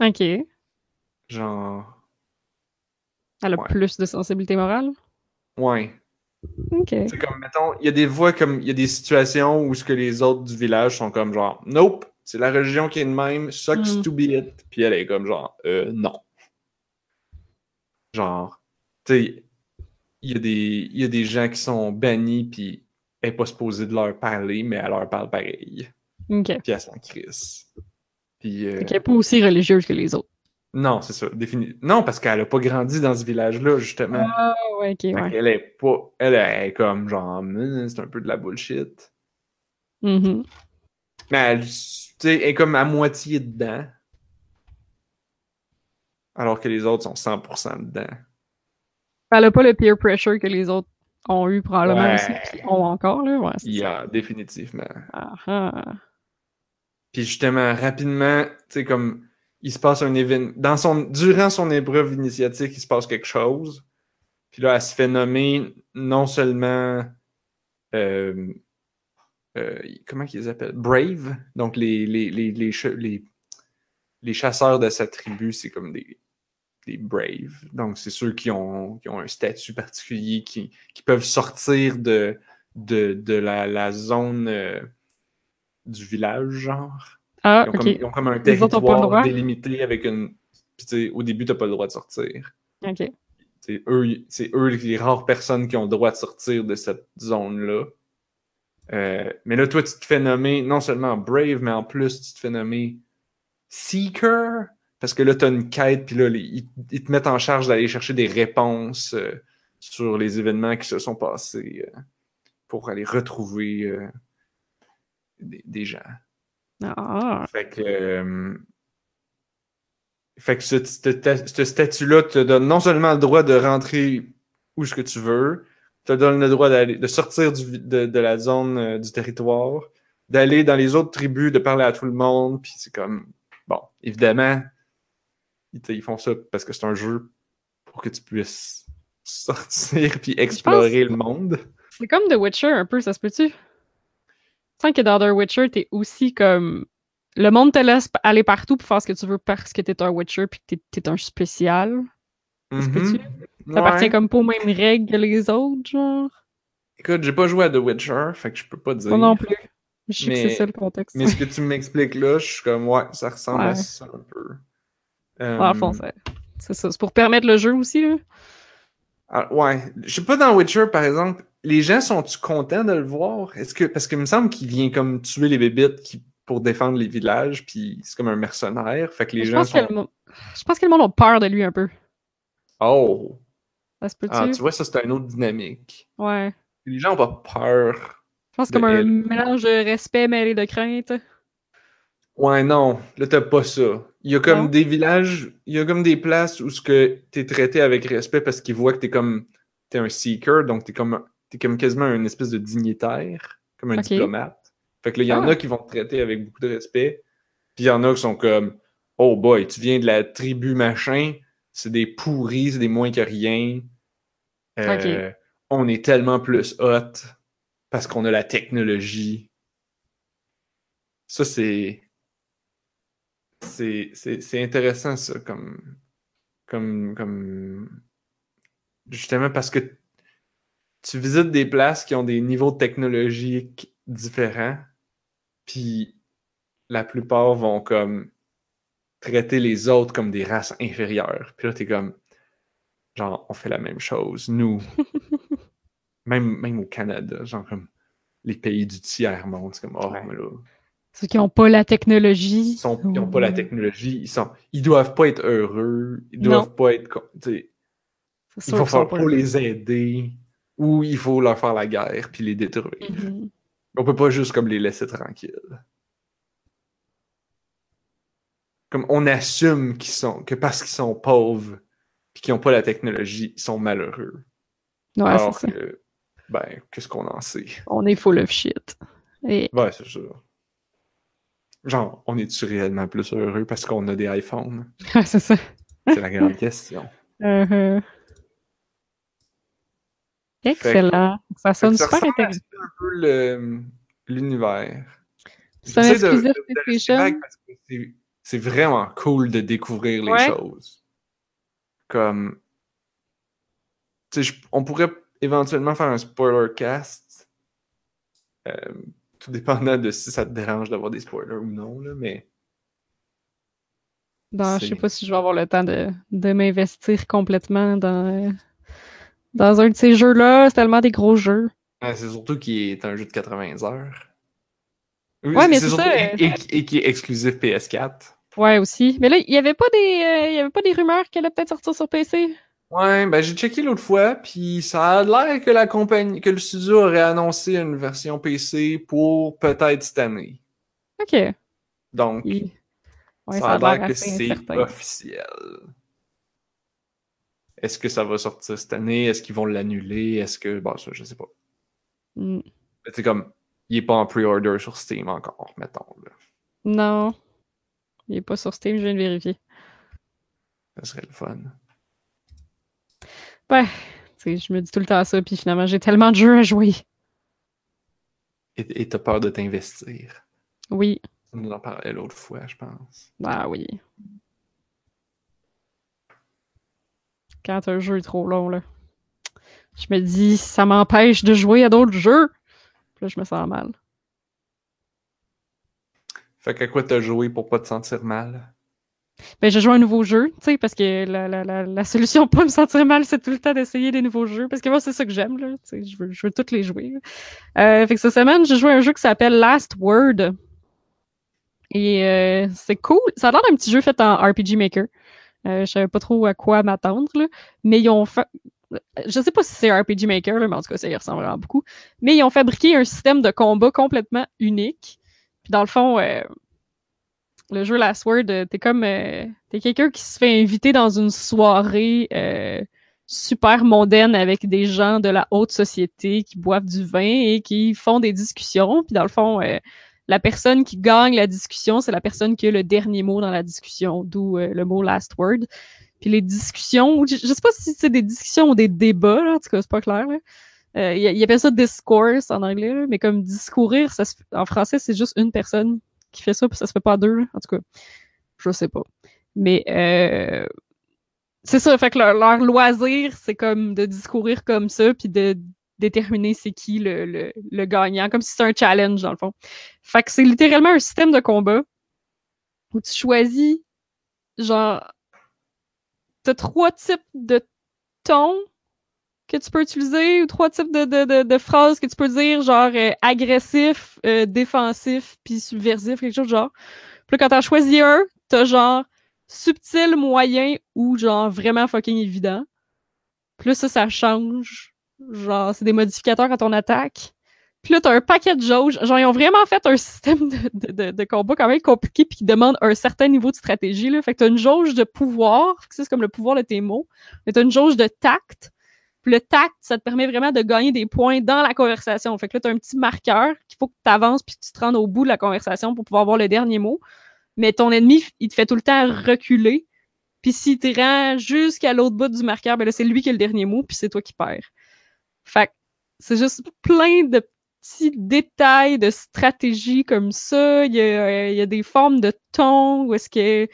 Ok. Elle Genre. a Ouais. plus de sensibilité morale? Ouais. Ok. C'est comme, mettons, il y a des voix comme, il y a des situations où ce que les autres du village sont comme genre, nope, c'est la religion qui est de même, sucks Mm. to be it. Puis elle est comme genre, euh, non. Genre, tu sais, il y, a des- il y a des gens qui sont bannis, puis elle est pas supposée de leur parler, mais elle leur parle pareil. Ok. Puis elle s'en crisse. Puis, euh, Fait qu'elle est pas aussi religieuse que les autres. non, c'est ça, défini. Non, parce qu'elle a pas grandi dans ce village-là, justement. Ah, ouais, ok, ouais. qu'elle est pas, elle est comme genre, Hum, c'est un peu de la bullshit. Mhm. Mais elle, tu sais, elle est comme à moitié dedans. Alors que les autres sont 100% dedans. Elle a pas le peer pressure que les autres ont eu probablement Ouais. aussi, puis ont encore, là. Ouais, c'est Il y ça. a définitivement. Ah, ah. Puis justement, rapidement, tu sais, comme il se passe un événement. Dans son, durant son épreuve initiatique, il se passe quelque chose. Puis là, elle se fait nommer non seulement. euh, euh, comment qu'ils appellent? Brave? Donc, les, les, les, les, les, chasseurs de sa tribu, c'est comme des, des Brave. Donc, c'est ceux qui ont, qui ont un statut particulier, qui, qui peuvent sortir de, de, de la, la zone euh, du village, genre. Ah, Ils ont, comme, ils ont comme un territoire délimité avec une. Puis, tu sais, au début, t'as pas le droit de sortir. Ok. C'est eux, c'est eux les rares personnes qui ont le droit de sortir de cette zone-là. Euh, mais là, toi, tu te fais nommer non seulement Brave, mais en plus, tu te fais nommer Seeker. Parce que là, tu as une quête, puis là, les- ils, ils te mettent en charge d'aller chercher des réponses euh, sur les événements qui se sont passés euh, pour aller retrouver des, des gens. Ah, Fait que, euh, fait que ce, ce, ce statut-là te donne non seulement le droit de rentrer où ce que tu veux, te donne le droit de sortir du, de, de la zone euh, du territoire, d'aller dans les autres tribus, de parler à tout le monde, puis c'est comme, bon, évidemment, ils font ça parce que c'est un jeu pour que tu puisses sortir puis explorer le monde. c'est comme The Witcher un peu, ça se peut-tu? Je sens que dans The Witcher, t'es aussi comme. Le monde te laisse aller partout pour faire ce que tu veux parce que t'es un Witcher puis que t'es, un spécial. Ça se peut-tu? Mhm. T'appartiens Ouais. comme pas aux mêmes règles que les autres, genre? Écoute, j'ai pas joué à The Witcher, fait que je peux pas dire. Moi non plus. Je sais que Mais- c'est ça le contexte. Mais ce que tu m'expliques là, je suis comme, ouais, ça ressemble à Ouais. ça un peu. Ouais, en Euh, fond, c'est, c'est ça. C'est pour permettre le jeu aussi, là. Ah, ouais. Je sais pas dans Witcher, par exemple, les gens sont-tu contents de le voir? Est-ce que. Parce qu'il me semble qu'il vient comme tuer les bébites qui... pour défendre les villages, puis c'est comme un mercenaire. Fait que les Je gens pense, que le je pense que le monde a peur de lui un peu. Oh! Ça se peut-tu? Ah, tu vois, ça c'est une autre dynamique. Ouais. Les gens ont pas peur. Je pense comme un mélange de respect mêlé de crainte. Ouais, non, là t'as pas ça. Il y a comme Non? des villages, il y a comme des places où ce que t'es traité avec respect parce qu'ils voient que t'es comme t'es un seeker, donc t'es comme t'es comme quasiment une espèce de dignitaire, comme un diplomate. Fait que là, il y en Ah. a qui vont te traiter avec beaucoup de respect, puis il y en a qui sont comme Oh boy, tu viens de la tribu machin, c'est des pourris, c'est des moins que rien. Euh, On est tellement plus hot parce qu'on a la technologie. Ça, c'est. C'est intéressant, ça, comme. Comme. Comme. Justement parce que tu visites des places qui ont des niveaux technologiques différents, puis la plupart vont comme traiter les autres comme des races inférieures. Puis là, t'es comme. Genre, on fait la même chose, nous. même, même au Canada, genre comme les pays du tiers-monde, c'est comme, oh, Ouais. mais là, Ceux qui n'ont pas la technologie. ils sont, ils ont pas la technologie, ils sont, ils doivent pas être heureux, ils doivent Non. pas être, il faut, faire, là. les aider, ou il faut leur faire la guerre puis les détruire. Mhm. On peut pas juste comme les laisser tranquilles. Comme on assume qu'ils sont, que parce qu'ils sont pauvres puis qu'ils ont pas la technologie, ils sont malheureux. Ouais, Alors ça. que, ben, qu'est-ce qu'on en sait? On est full of shit. Et Ouais, c'est sûr. Genre, on est-tu réellement plus heureux parce qu'on a des iPhones? ouais, c'est ça. C'est la grande question. Uh-huh. Excellent. Ça sonne ça super intéressant. ça un peu l'univers. C'est c'est- vraiment cool de découvrir les choses. Comme. Tu sais, je- on pourrait éventuellement faire un spoiler cast. Euh, tout dépendant de si ça te dérange d'avoir des spoilers ou non, là, mais. Ben, je sais pas si je vais avoir le temps de, de m'investir complètement dans, euh, dans un de ces jeux-là. C'est tellement des gros jeux. Ah, c'est surtout qu'il est un jeu de 80 heures. Ouais, mais c'est ça, Et, et- et qui est exclusif PS4. Ouais, aussi. Mais là, il y avait pas des, euh, il y avait pas des rumeurs qu'elle allait peut-être sortir sur PC? Ouais, ben j'ai checké l'autre fois, puis ça a l'air que la compagnie, que le studio aurait annoncé une version PC pour peut-être cette année. Ok. Donc, Il- Ouais, ça a l'air que c'est officiel. Est-ce que ça va sortir cette année? Est-ce qu'ils vont l'annuler? Est-ce que. Bon, ça, je sais pas. Mm. C'est comme. Il est pas en pre-order sur Steam encore, mettons. Là. Non. Il est pas sur Steam, je viens de vérifier. Ça serait le fun. Je me dis tout le temps ça, puis finalement, j'ai tellement de jeux à jouer. Et et t'as peur de t'investir. Oui. On nous en parlait l'autre fois, je pense. Ah oui. Quand un jeu est trop long, là. Je me dis, ça m'empêche de jouer à d'autres jeux. Puis là, je me sens mal. Fait qu'à quoi t'as joué pour pas te sentir mal? Ben, j'ai joué à un nouveau jeu, tu sais, parce que la, la, la, la solution pour me sentir mal, c'est tout le temps d'essayer des nouveaux jeux. Parce que moi, c'est ça que j'aime, là. Tu sais, je veux, je veux toutes les jouer. Euh, fait que cette semaine, j'ai joué un jeu qui s'appelle Last Word. Et euh, c'est cool. Ça a l'air d'un petit jeu fait en RPG Maker. Euh, je savais pas trop à quoi m'attendre, là. Mais ils ont fait. Je sais pas si c'est RPG Maker, mais en tout cas, ça y ressemble beaucoup. Mais ils ont fabriqué un système de combat complètement unique. Puis dans le fond, euh, le jeu Last Word, euh, t'es comme. euh, t'es quelqu'un qui se fait inviter dans une soirée euh, super mondaine avec des gens de la haute société qui boivent du vin et qui font des discussions. Puis dans le fond, euh, la personne qui gagne la discussion, c'est la personne qui a le dernier mot dans la discussion, d'où euh, le mot last word. Puis les discussions, je, je sais pas si c'est des discussions ou des débats, là, en tout cas, c'est pas clair. Là. Euh, il, il appelle ça discourse en anglais, mais comme discourir, ça se en français, c'est juste une personne qui fait ça, puis ça se fait pas à deux. là. En tout cas, je sais pas. Mais euh, c'est ça, fait que leur, loisir, c'est comme de discourir comme ça, puis de déterminer c'est qui le, le, le gagnant, comme si c'était un challenge, dans le fond. Fait que c'est littéralement un système de combat où tu choisis, genre, t'as trois types de tons que tu peux utiliser ou trois types de, de, de, phrases que tu peux dire, genre euh, agressif, euh, défensif, puis subversif, quelque chose de genre. Puis là, quand t'as choisi un, t'as genre subtil, moyen ou genre vraiment fucking évident. Puis là, ça, ça change. Genre, c'est des modificateurs quand on attaque. Puis là, t'as un paquet de jauges. Genre, ils ont vraiment fait un système de, de combat quand même compliqué puis qui demande un certain niveau de stratégie. Là. Fait que t'as une jauge de pouvoir, c'est comme le pouvoir de tes mots. Mais t'as une jauge de tact. Le tact, ça te permet vraiment de gagner des points dans la conversation. Fait que là, t'as un petit marqueur qu'il faut que tu avances puis que tu te rendes au bout de la conversation pour pouvoir avoir le dernier mot. Mais ton ennemi, il te fait tout le temps reculer. Puis s'il te rend jusqu'à l'autre bout du marqueur, ben c'est lui qui a le dernier mot, puis c'est toi qui perds. Fait que c'est juste plein de petits détails de stratégie comme ça. Il y a, il y a des formes de ton où est-ce que,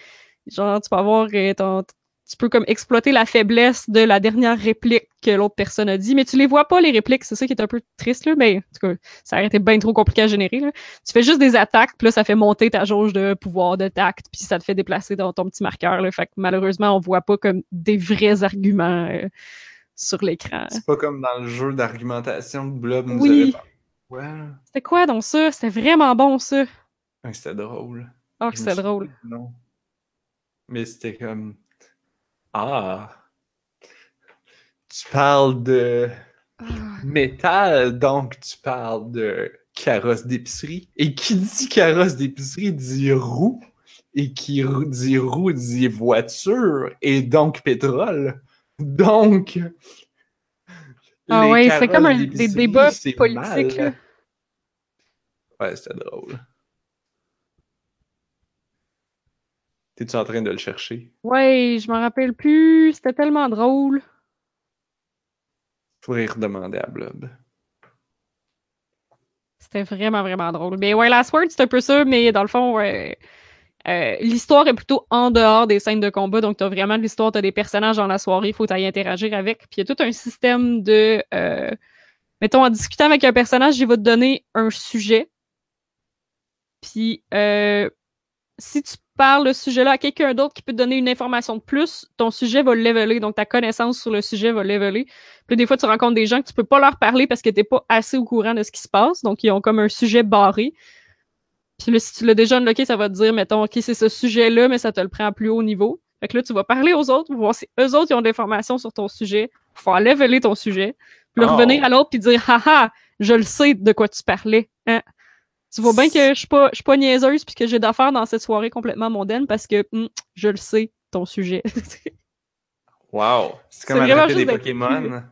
genre, tu peux avoir euh, ton, tu peux comme exploiter la faiblesse de la dernière réplique que l'autre personne a dit, mais tu les vois pas les répliques, c'est ça qui est un peu triste là, mais en tout cas, ça aurait été bien trop compliqué à générer. Là. Tu fais juste des attaques, puis là ça fait monter ta jauge de pouvoir de tact, puis ça te fait déplacer dans ton petit marqueur. Là. Fait que malheureusement, on voit pas comme des vrais arguments euh, sur l'écran. C'est pas comme dans le jeu d'argumentation que Blob nous Oui. avait Ouais. C'était quoi donc ça? C'était vraiment bon ça. C'était drôle. Oh, que souviens drôle. nom. Mais c'était comme. Ah. Tu parles de Ah. métal, donc tu parles de carrosse d'épicerie. Et qui dit carrosse d'épicerie dit roue. Et qui dit roue dit voiture. Et donc pétrole. Donc. Ah ouais, c'est comme un, des débats politiques. Là. Ouais, c'était drôle. T'es-tu en train de le chercher? Ouais, je m'en rappelle plus. C'était tellement drôle. Faudrait redemander à Blob. C'était vraiment, vraiment drôle. Mais ouais, Last Word, c'est un peu ça, mais dans le fond, ouais, euh, l'histoire est plutôt en dehors des scènes de combat. Donc, t'as vraiment de l'histoire, t'as des personnages dans la soirée, il faut t'aller interagir avec. Puis il y a tout un système de. euh, mettons, en discutant avec un personnage, il va te donner un sujet. Puis, euh, si tu parles le sujet-là à quelqu'un d'autre qui peut te donner une information de plus, ton sujet va leveler. Donc, ta connaissance sur le sujet va leveler. Puis, des fois, tu rencontres des gens que tu peux pas leur parler parce que t'es pas assez au courant de ce qui se passe. Donc, ils ont comme un sujet barré. Puis là, si tu l'as déjà unlocké, ça va te dire, mettons, OK, c'est ce sujet-là, mais ça te le prend à plus haut niveau. Fait que là, tu vas parler aux autres, voir si eux autres, ils ont de l'information sur ton sujet, pour faire leveler ton sujet, puis Oh. revenir à l'autre puis dire, haha, je le sais de quoi tu parlais. Hein? Tu vois bien que je suis pas, je suis pas niaiseuse puis que j'ai d'affaires dans cette soirée complètement mondaine parce que hum, je le sais, ton sujet. Wow! C'est comme attraper des Pokémon.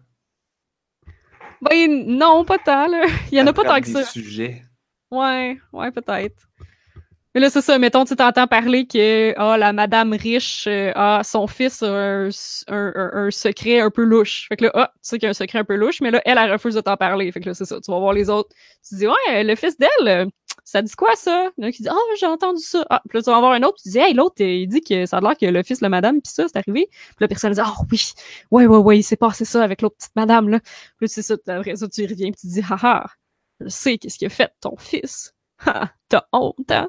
ben non, pas tant, là. Il y en a pas tant que des ça. sujets. Ouais, ouais, peut-être. Mais là, c'est ça, mettons, tu t'entends parler que ah, la madame riche, ah, son fils a un, un, un- secret un peu louche. Fait que là, ah, tu sais qu'il y a un secret un peu louche, mais là, elle, elle refuse de t'en parler. Fait que là, c'est ça, tu vas voir les autres. Tu dis, ouais, le fils d'elle, ça dit quoi, ça? Il y en a qui dit, ah, j'ai entendu ça. Ah, puis là, tu vas voir un autre, tu dis, hey, l'autre, il dit que ça a l'air que le fils de la madame, pis ça, c'est arrivé. Puis la personne dit, ah, oui, ouais, ouais, ouais, il s'est passé ça avec l'autre petite madame, là. Puis là, c'est ça, puis après ça, tu y reviens, puis tu dis, haha, je sais qu'est-ce qu'il a fait, ton fils. Ha, t'as honte, hein?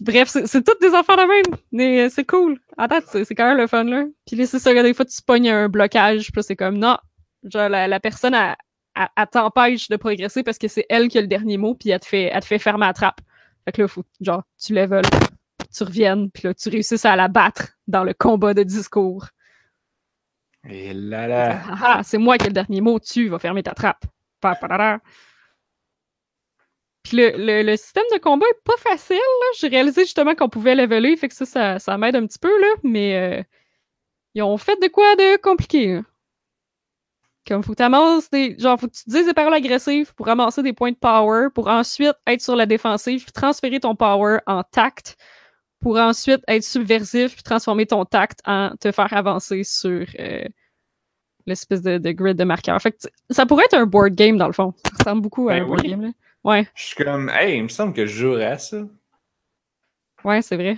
Bref, c'est toutes des affaires de même, mais euh, c'est cool. En date, c'est quand même le fun, là. Puis là, c'est ça, des fois, tu pognes un blocage, puis c'est comme, non, genre, la, la personne, elle, elle- elle t'empêche de progresser parce que c'est elle qui a le dernier mot, puis elle te fait, elle te fait fermer la trappe. Fait que là, faut, genre, tu level, tu reviennes, puis là, tu réussisses à la battre dans le combat de discours. Et là là. Ah, ah, c'est moi qui ai le dernier mot, tu vas fermer ta trappe. Pa, pa, da, da. Puis le, le, le système de combat est pas facile, là. J'ai réalisé justement qu'on pouvait leveler, fait que ça, ça, ça m'aide un petit peu, là. Mais euh, ils ont fait de quoi de compliqué, là. Comme faut que t'amasses des. Genre, faut que tu te dises des paroles agressives pour ramasser des points de power, pour ensuite être sur la défensive, puis transférer ton power en tact, pour ensuite être subversif, puis transformer ton tact en te faire avancer sur euh, l'espèce de, de grid de marqueur. Fait que ça pourrait être un board game dans le fond. Ça ressemble beaucoup à Ben un board game. Là. Ouais, Je suis comme, hey, il me semble que je jouerais à ça. ouais, c'est vrai.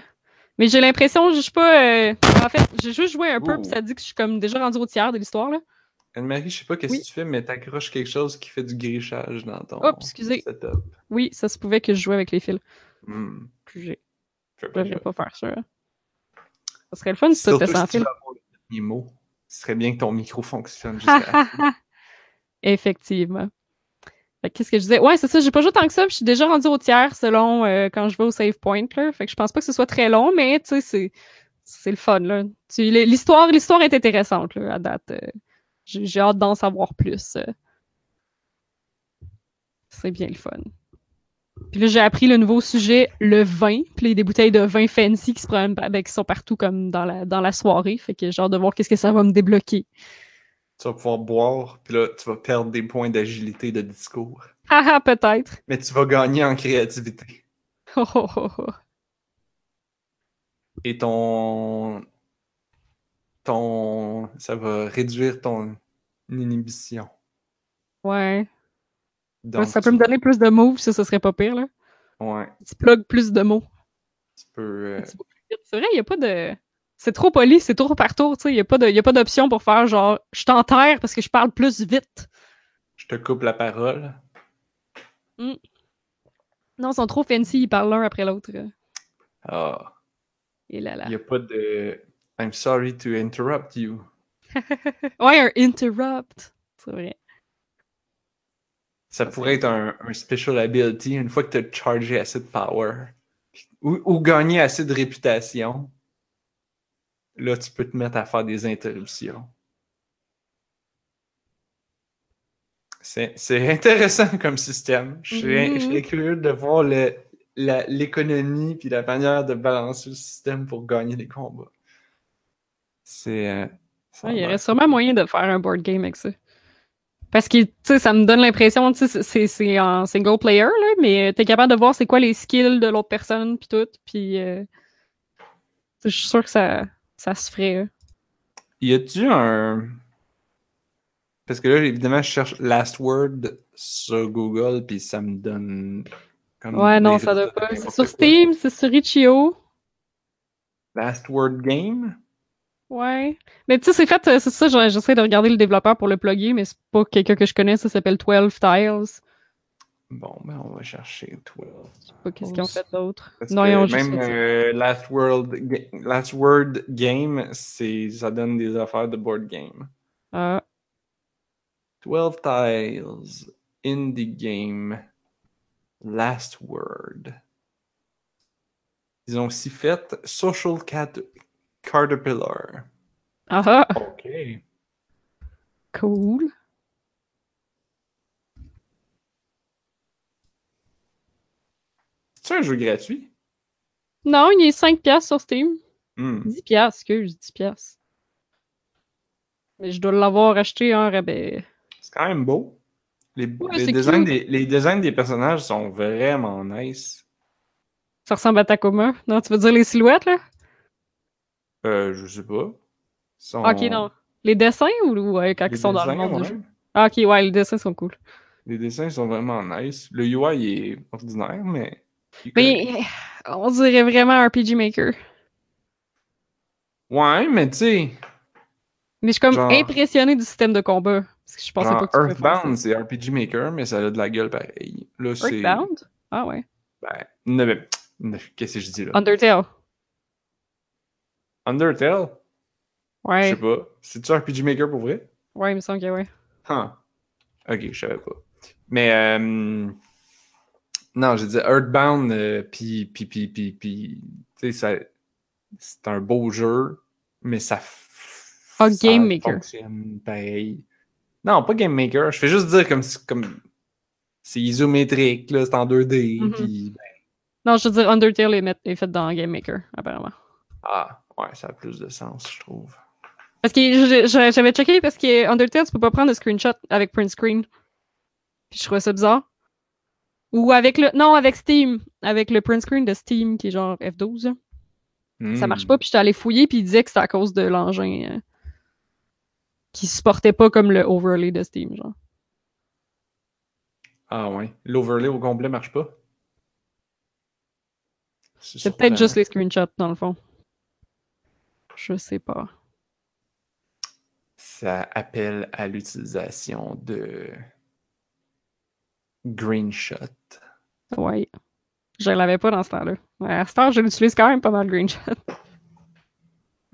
Mais j'ai l'impression, je suis pas. euh, En fait, j'ai juste joué un peu, puis ça dit que je suis comme déjà rendu au tiers de l'histoire. là. Anne-Marie, je sais pas qu'est-ce Oui. que tu fais, mais t'accroches quelque chose qui fait du grichage dans ton Hop, excusez. setup. Oui, ça se pouvait que je jouais avec les fils. Fais Je devrais pas faire ça. Ça serait le fun si ça était sans fil. Ce serait bien que ton micro fonctionne jusqu'à. Effectivement. Qu'est-ce que je disais? Ouais, c'est ça, j'ai pas joué tant que ça, puis je suis déjà rendu au tiers selon euh, quand je vais au save point. Là. Fait que je pense pas que ce soit très long, mais tu sais, c'est, c'est le fun. Là. Tu- l'histoire, l'histoire est intéressante là, à date. euh. j'ai, hâte d'en savoir plus. euh. C'est bien le fun. Puis là, j'ai appris le nouveau sujet, le vin. Puis il y a des bouteilles de vin fancy qui se promènent, ben, qui sont partout comme dans la, dans la soirée. Fait que j'ai hâte de voir qu'est-ce que ça va me débloquer. Tu vas pouvoir boire, puis là, tu vas perdre des points d'agilité de discours. Haha, peut-être. Mais tu vas gagner en créativité. Oh, oh, oh, oh. Et ton. Ton. Ça va réduire ton inhibition. Ouais. Donc, ça peut tu- me donner plus de moves, ça, ce serait pas pire, là. Ouais. Tu plugues plus de mots. Tu peux. euh, C'est vrai, il n'y a pas de. C'est trop poli, c'est tour par tour, tu sais. Il n'y a pas d'option pour faire genre, je t'enterre parce que je parle plus vite. je te coupe la parole. Non, ils sont trop fancy, ils parlent l'un après l'autre. Et là Il n'y a pas de. I'm sorry to interrupt you. Ouais, un interrupt. C'est vrai. Ça pourrait être un, un special ability une fois que tu as chargé assez de power. Ou, ou gagné assez de réputation. Là, tu peux te mettre à faire des interruptions. C'est intéressant comme système. Je serais, serais curieux de voir l'économie puis la manière de balancer le système pour gagner des combats. C'est. euh, Ouais, il y aurait sûrement moyen de faire un board game avec ça. Parce que, tu sais, ça me donne l'impression, tu sais, c'est- en single player, là, mais t'es capable de voir c'est quoi les skills de l'autre personne, puis tout, puis euh, je suis sûre que ça, ça se ferait. là. Y a-tu un. Parce que là, évidemment, je cherche Last Word sur Google, puis ça me donne. Comme Ouais, non, ça doit pas. C'est sur. Steam, c'est sur Itch.io. Last Word Game? Ouais. Mais tu sais, c'est fait, euh, c'est ça, j'essaie de regarder le développeur pour le plugger, mais c'est pas quelqu'un que je connais, ça s'appelle 12 Tiles. Bon, ben, on va chercher 12. Je sais pas qu'est-ce qu'ils ont fait d'autre. Non, ils ont juste même euh, Last, World Last Word Game, c'est ça donne des affaires de board game. Ah, 12 Tiles, Indie Game, Last Word. Ils ont aussi fait Social Cat Caterpillar. ah, ah, OK. cool. C'est un jeu gratuit? Non, il est 5 piastres sur Steam. Hmm. 10 piastres, excuse, 10 piastres. Mais je dois l'avoir acheté en rabais. C'est quand même beau. Les, Ouais, les c'est designs des, les designs des personnages sont vraiment nice. Ça ressemble à Tacoma. Non, tu veux dire les silhouettes, là? Euh, je sais pas. Sont- Ok, non. Les dessins ou ou, ouais, quand Les ils sont dans le dessins, monde du jeu? Ah, ok, ouais, les dessins sont cool. Les dessins sont vraiment nice. Le UI il est ordinaire, mais. Mais on dirait vraiment RPG Maker. Ouais, mais tu sais, Mais je suis comme Genre- impressionnée du système de combat. Parce que je pensais pas que Earthbound, c'est RPG Maker, mais ça a de la gueule pareil. Là. Earthbound? Ah ouais. Ben, qu'est-ce que je dis là? Undertale. Undertale? Je Ouais. sais pas. C'est-tu RPG Maker pour vrai? Ouais, il me semble que ouais. Huh. Ok, je savais pas. Mais, euh, non, j'ai dit Earthbound, euh, pis, pis, pis, pis, pis, tu sais, c'est un beau jeu, mais ça. Ah, ça Game Maker. fonctionne pareil. Non, pas Game Maker. Je fais juste dire comme, si- comme, c'est isométrique, là, c'est en 2D, Mhm. pis, ben, Non, je veux dire, Undertale est, fait dans Game Maker, apparemment. ah, ouais, ça a plus de sens, je trouve. Parce que j'avais checké parce que Undertale, tu peux pas prendre de screenshot avec print screen. Puis je trouvais ça bizarre. Ou avec le. Non, avec Steam. Avec le print screen de Steam qui est genre F12. là. Ça Hmm. marche pas. Puis j'étais allé fouiller, puis il disait que c'était à cause de l'engin. euh, qui supportait pas comme le overlay de Steam, genre. Ah, ouais. L'overlay au complet marche pas? C'est peut-être juste les screenshots, dans le fond. Je sais pas. Ça appelle à l'utilisation de Greenshot. Ouais. Je l'avais pas dans ce temps-là. À ce temps, je l'utilise quand même pas mal, Greenshot.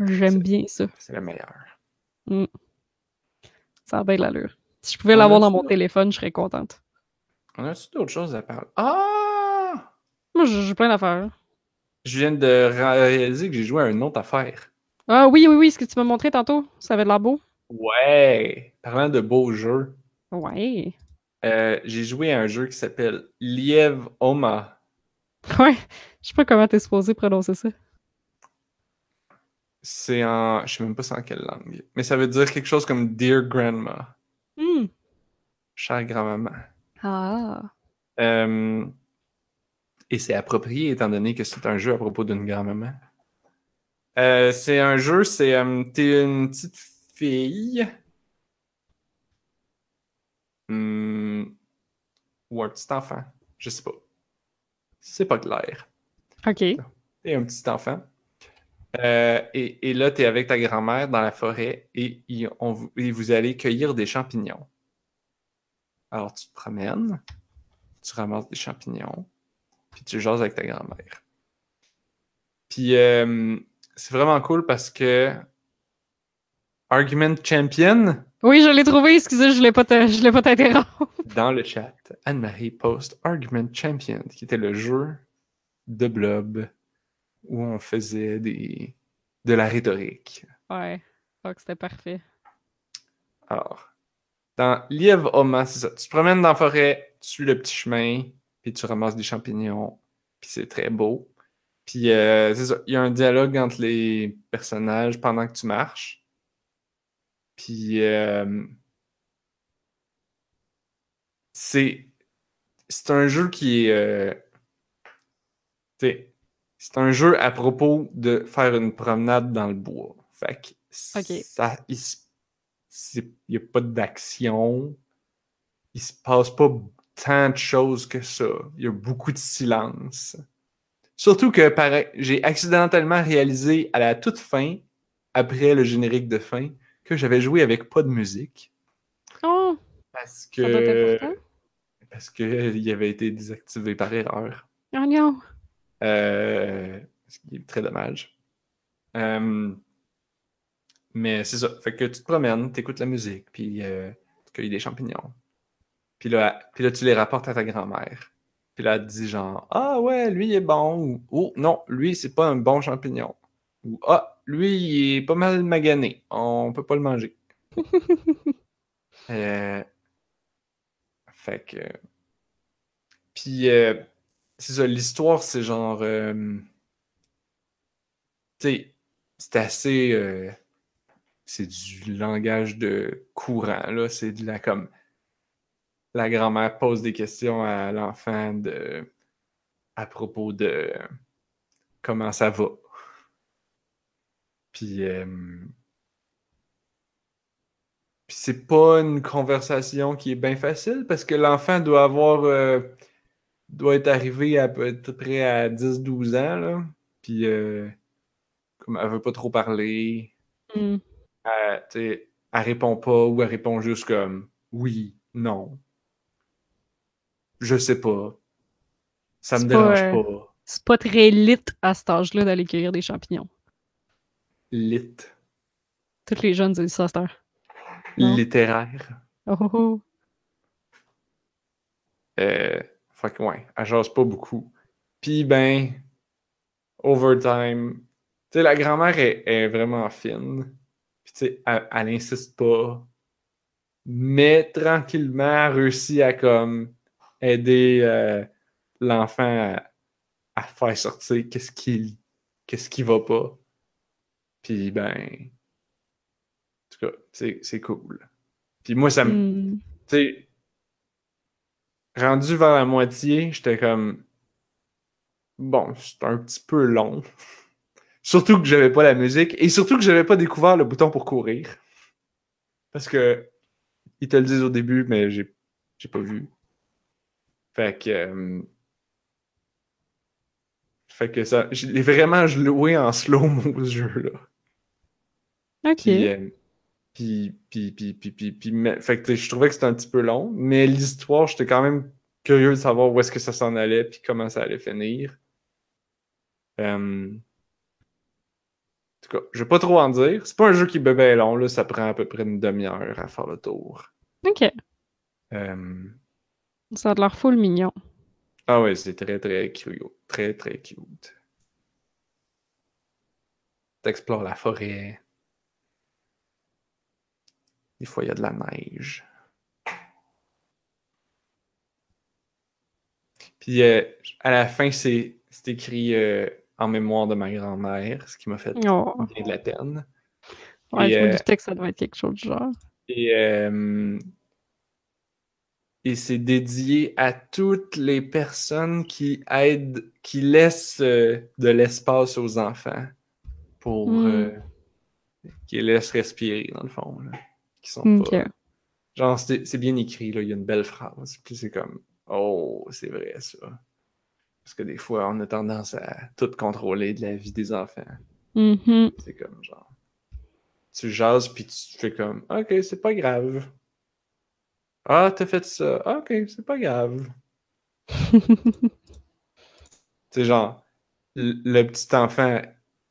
J'aime C'est- bien ça. C'est le meilleur. Mm. Ça a bien de l'allure. Si je pouvais l'avoir dans mon téléphone, je serais contente. On a-tu d'autres choses à parler? Ah! Moi, j'ai j'ai plein d'affaires. Je viens de réaliser que j'ai joué à une autre affaire. Ah oui, oui, oui, ce que tu m'as montré tantôt, ça avait de l'air beau. Ouais! Parlant de beaux jeux, Ouais. Euh, j'ai joué à un jeu qui s'appelle Liev Oma. Ouais. Je sais pas comment t'es supposé prononcer ça. C'est en. Je sais même pas c'est en quelle langue. Mais ça veut dire quelque chose comme Dear Grandma. Hmm. Chère grand-maman. Ah. Euh, Et c'est approprié étant donné que c'est un jeu à propos d'une grand-maman. Euh, c'est un jeu, c'est. T'es une petite fille. Hmm, Ou un petit enfant. Je sais pas. C'est pas clair. OK. T'es un petit enfant. Euh, et, et là, tu es avec ta grand-mère dans la forêt et, on et vous allez cueillir des champignons. Alors, tu te promènes, tu ramasses des champignons, puis tu jases avec ta grand-mère. Puis, euh, c'est vraiment cool parce que Argument Champion, Oui, je l'ai trouvé, excusez, je je voulais pas t'interrompre. dans le chat, Anne-Marie poste Argument Champion, qui était le jeu de Blob où on faisait des, de la rhétorique. Ouais. Fuck, c'était parfait. Alors, dans Liev Oma, c'est ça. Tu te promènes dans la forêt, tu suis le petit chemin, puis tu ramasses des champignons, puis c'est très beau. Puis, euh, c'est ça. Il y a un dialogue entre les personnages pendant que tu marches. Puis, euh, c'est c'est un jeu qui est. euh, c'est un jeu à propos de faire une promenade dans le bois. Fait que ça, il n'y a pas d'action. Il se passe pas tant de choses que ça. Il y a beaucoup de silence. Surtout que j'ai accidentellement réalisé à la toute fin, après le générique de fin, que j'avais joué avec pas de musique. Oh, Parce ça doit être que. important. Parce qu'il avait été désactivé par erreur. Oh non. Euh, ce qui est très dommage. Euh, mais c'est ça. Fait que tu te promènes, tu écoutes la musique, puis euh, tu cueilles des champignons. Puis là, puis là, tu les rapportes à ta grand-mère. Puis là, elle te dit genre Ah ouais, lui il est bon. Ou Oh non, lui c'est pas un bon champignon. Ou Ah, lui il est pas mal magané. On peut pas le manger. Euh, Fait que. Puis, euh, c'est ça, l'histoire, c'est genre. euh, Tu sais, c'est assez. C'est du langage de courant, là. C'est de la comme. La grand-mère pose des questions à l'enfant de. à propos de. comment ça va. Puis. euh, puis c'est pas une conversation qui est bien facile parce que l'enfant doit avoir euh, doit être arrivé à peu près à 10-12 ans là. Puis euh, comme elle veut pas trop parler, Hmm. elle, répond pas ou elle répond juste comme oui, non. Je sais pas. Ça me pas, dérange euh, pas. C'est pas très lit à cet âge-là d'aller cueillir des champignons. Lit. Tous les jeunes disent ça. Non? Littéraire. Oh, oh, oh. Euh, fait que ouais, elle jase pas beaucoup. Puis ben, overtime, tu sais, la grand-mère est, est vraiment fine. Puis tu sais, elle, elle insiste pas. Mais tranquillement, elle réussit à comme aider euh, l'enfant à, à faire sortir qu'est-ce qui, qu'est-ce qui va pas. Puis ben, en tout cas, c'est cool. Puis moi, ça me Hmm. tu sais, rendu vers la moitié, j'étais comme bon, c'est un petit peu long. surtout que j'avais pas la musique et surtout que j'avais pas découvert le bouton pour courir. Parce que ils te le disent au début, mais j'ai j'ai pas vu. Fait que euh, fait que ça, je l'ai vraiment joué en slow-mo ce jeu-là. Ok. Puis, euh, puis, puis, puis, puis, puis, puis, mais- fait que je trouvais que c'était un petit peu long, mais l'histoire, j'étais quand même curieux de savoir où est-ce que ça s'en allait, puis comment ça allait finir. Euh, tout cas, je vais pas trop en dire. C'est pas un jeu qui est bébé long, là, ça prend à peu près une demi-heure à faire le tour. Ok. Euh, Ça a de l'air full mignon. Ah ouais, c'est très très cute. Très très cute. T'explores la forêt. Des fois, il y a de la neige. Puis euh, à la fin, c'est écrit euh, en mémoire de ma grand-mère, ce qui m'a fait Oh. bien de la peine. Ouais, Et, je me euh, doutais que ça devait être quelque chose du genre. Et, et c'est dédié à toutes les personnes qui aident, qui laissent de l'espace aux enfants pour Hmm. euh, qui les laissent respirer, dans le fond. Là, qui sont pas... Genre, c'est c'est bien écrit, là, il y a une belle phrase. Puis c'est comme, oh, c'est vrai ça. Parce que des fois, on a tendance à tout contrôler de la vie des enfants. Mhm. C'est comme genre. Tu jases puis tu fais comme Ok, c'est pas grave. Ah, t'as fait ça. Ok, c'est pas grave. C'est genre. Le, le petit enfant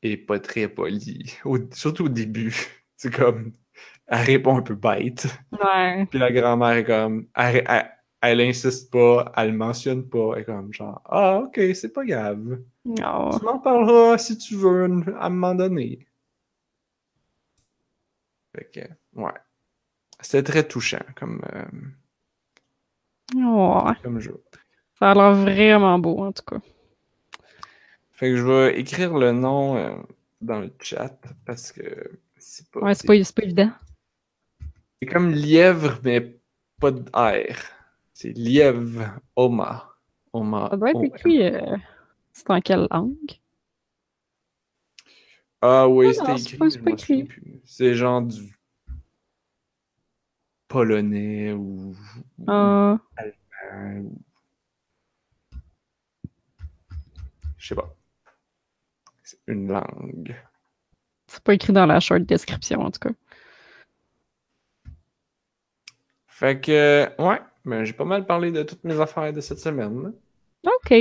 est pas très poli. Au- surtout au début. C'est comme. Elle répond un peu bête. Ouais. Puis la grand-mère est comme. Elle, elle- elle insiste pas, elle le mentionne pas. Elle est comme genre Ah, ok, c'est pas grave. Tu m'en parleras si tu veux à un moment donné. Fait que, ouais. C'était très touchant comme, euh, Oh. comme jeu. Ça a l'air vraiment beau, en tout cas. Fait que je vais écrire le nom euh, dans le chat parce que c'est pas. Ouais, c'est pas, c'est pas évident. C'est comme lièvre, mais pas de R. C'est lièvre Oma. Oma. Ça doit être écrit. euh, C'est en quelle langue? Ah oui, c'était écrit. c'est genre du polonais ou. ou- Ah. Euh, Je sais pas. C'est une langue. C'est pas écrit dans la short description, en tout cas. Fait que, ouais, ben, j'ai pas mal parlé de toutes mes affaires de cette semaine. OK.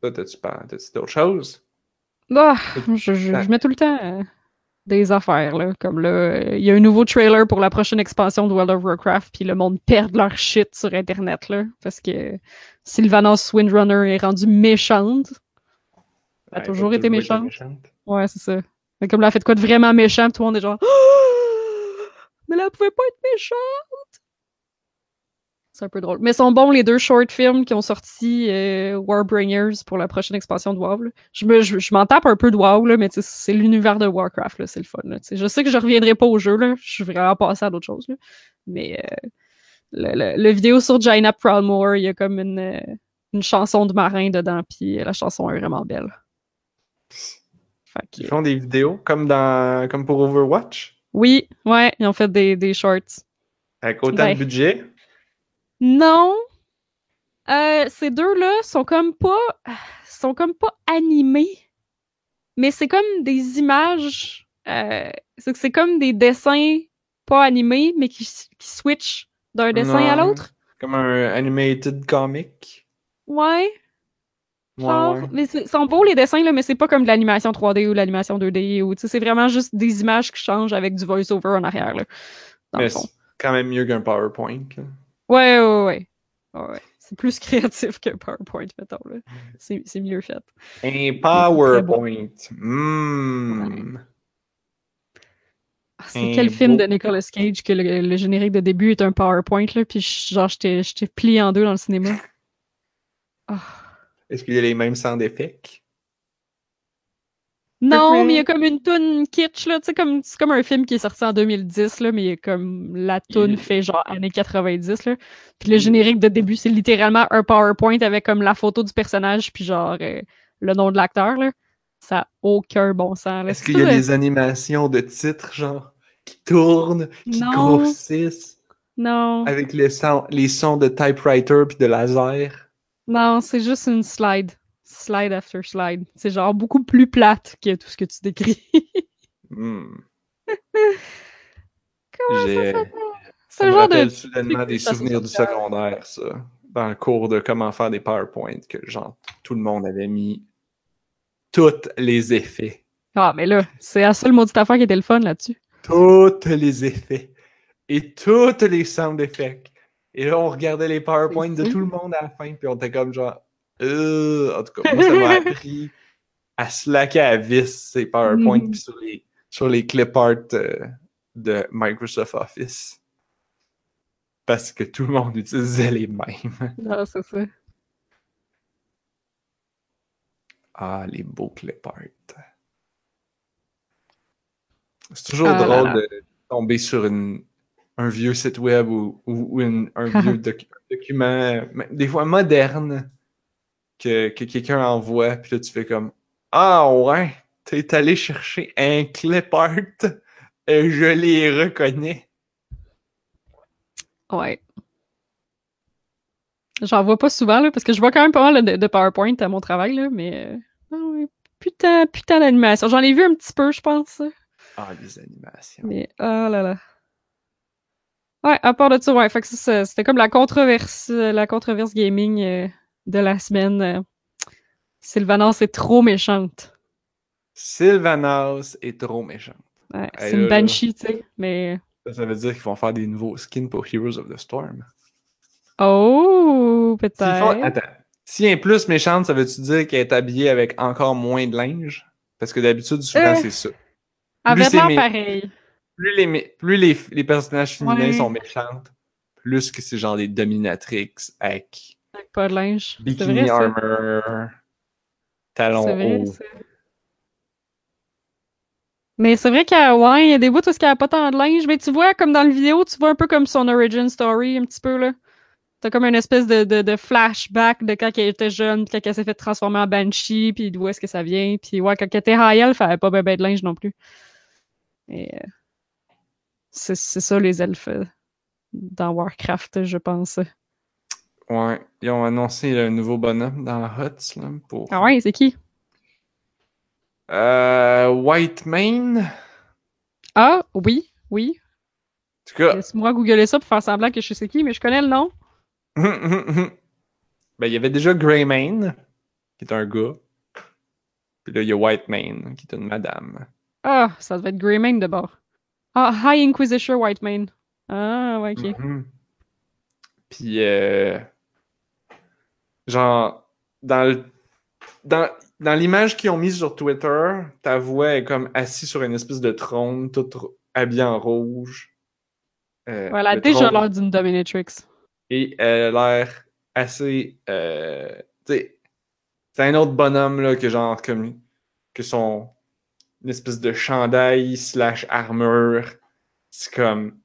Toi, t'as-tu d'autres choses? Ah, je, je- je mets tout le temps euh, des affaires, là. Comme là, euh, il y a un nouveau trailer pour la prochaine expansion de World of Warcraft, puis le monde perd leur shit sur Internet, là. Parce que Sylvanas Windrunner est rendue méchante. Elle a Ouais, toujours été été méchante. méchante. Ouais, c'est ça. Mais comme là, elle fait de quoi de vraiment méchant, puis tout le monde est genre Mais là, elle pouvait pas être méchante! C'est un peu drôle. Mais sont bons les deux short films qui ont sorti euh, Warbringers pour la prochaine expansion de WoW. Je me- je, je m'en tape un peu de WoW, mais c'est l'univers de Warcraft, c'est le fun. je sais que je reviendrai pas au jeu, là. je suis vraiment passé à d'autres choses. Mais euh, le, vidéo sur Jaina Proudmoore, il y a comme une, euh, une chanson de marin dedans, puis la chanson est vraiment belle. Ils font des vidéos comme dans comme pour Overwatch, Oui, ouais, ils ont fait des, des shorts. avec autant de budget? Non. Euh, ces deux-là sont comme pas. sont comme pas animés. Mais c'est comme des images. euh, c'est comme des dessins pas animés, mais qui, qui switchent d'un dessin à l'autre. Comme un animated comic? Ouais. Ouais, Genre, ouais. mais c'est- sont beaux les dessins, là, mais c'est pas comme de l'animation 3D ou de l'animation 2D. Ou, c'est vraiment juste des images qui changent avec du voice-over en arrière. Là, Mais c'est quand même mieux qu'un PowerPoint. là. Ouais, ouais, ouais. Ouais, ouais. C'est plus créatif que PowerPoint, mettons. là. C'est c'est mieux fait. Un. PowerPoint. Mmh. Ah, c'est Un quel film de Nicolas Cage que le, le générique de début est un PowerPoint, là, puis je- genre, j'étais j'étais plié en deux dans le cinéma. Ah. Est-ce qu'il y a les mêmes sound effects? Non, mais il y a comme une toune kitsch, là, comme, c'est comme un film qui est sorti en 2010, là, mais il y a comme la toune Il- fait genre années 90, là. Puis le générique de début, c'est littéralement un PowerPoint avec comme la photo du personnage, puis genre euh, le nom de l'acteur, là. Ça n'a aucun bon sens, là. Est-ce qu'il y a des animations de titres, genre, qui tournent, qui Non. grossissent, Non. avec les sons, les sons de typewriter puis de laser? Non, c'est juste une slide. Slide after slide. C'est genre beaucoup plus plate que tout ce que tu décris. Hmm. Comment J'ai- ça s'appelle? Ça C'est me genre de. rappelle soudainement truc des souvenirs du secondaire, ça. Dans le cours de comment faire des PowerPoint, que genre, tout le monde avait mis tous les effets. Ah, mais là, c'est la seule maudite affaire qui était le fun là-dessus. Tous les effets et tous les sound effects. Et là, on regardait les PowerPoints de tout le monde à la fin, puis on était comme genre, euh, en tout cas, moi, ça m'a appris à slacker à vis ces PowerPoints puis sur les, sur les clip art euh, de Microsoft Office. Parce que tout le monde utilisait les mêmes. Ah, c'est ça. Ah, les beaux clip art. C'est toujours Ah là drôle là. de tomber sur une, un vieux site web ou, ou, ou une- un vieux docu- document, des fois moderne, que, que quelqu'un envoie, puis là tu fais comme Ah ouais, t'es allé chercher un clip art, et je les reconnais. Ouais. J'en vois pas souvent, là, parce que je vois quand même pas mal de, de PowerPoint à mon travail, là, mais. euh, ah ouais, putain, putain d'animation. J'en ai vu un petit peu, je pense. Ah, les animations. Mais, oh là là. Ouais, à part de ça, ouais, fait que ça, c'était comme la controverse, euh, la controverse gaming euh, de la semaine. euh. Sylvanas est trop méchante. Sylvanas est trop méchant. Ouais, c'est une banshee, tu sais, mais. Ça, ça veut dire qu'ils vont faire des nouveaux skins pour Heroes of the Storm. Oh, peut-être. font- Attends. Si elle est plus méchante, ça veut-tu dire qu'elle est habillée avec encore moins de linge? Parce que d'habitude, souvent, Euh. c'est ça. Elle Plus avait c'est l'air mé- pareil. Plus les, plus les, les personnages féminins Ouais. sont méchantes, plus que c'est genre des dominatrix avec Avec pas de linge. Bikini vrai, armor, talons hauts. Mais c'est vrai qu'il y a, ouais, il y a des bouts où il n'y a pas tant de linge. Mais tu vois, comme dans le vidéo, tu vois un peu comme son origin story, un petit peu, là. T'as comme une espèce de, de, de flashback de quand elle était jeune, puis quand elle s'est fait transformer en Banshee, puis d'où est-ce que ça vient. Puis ouais, quand elle était high elle avait pas ben, ben de linge non plus. Et euh, c'est c'est ça, les elfes euh, dans Warcraft, je pense. Ouais, ils ont annoncé un nouveau bonhomme dans Huts, là, pour... Ah ouais, c'est qui? Euh, White Mane? Ah, oui, oui. En tout cas, Laisse-moi googler ça pour faire semblant que je sais qui, mais je connais le nom. ben, il y avait déjà Greymane, qui est un gars. Puis là, il y a White Mane, qui est une madame. Ah, ça devait être Greymane de bord. Ah, High Inquisition Whitemane. Ah, ouais, ok. Mhm. Puis, euh, genre, dans le- dans, dans l'image qu'ils ont mise sur Twitter, ta voix est comme assise sur une espèce de trône, toute habillée en rouge. Euh, a le déjà l'air d'une dominatrix. Et elle a l'air assez. Euh, tu sais, c'est un autre bonhomme, là, que genre, comme. que son. Une espèce de chandail slash armure. C'est comme.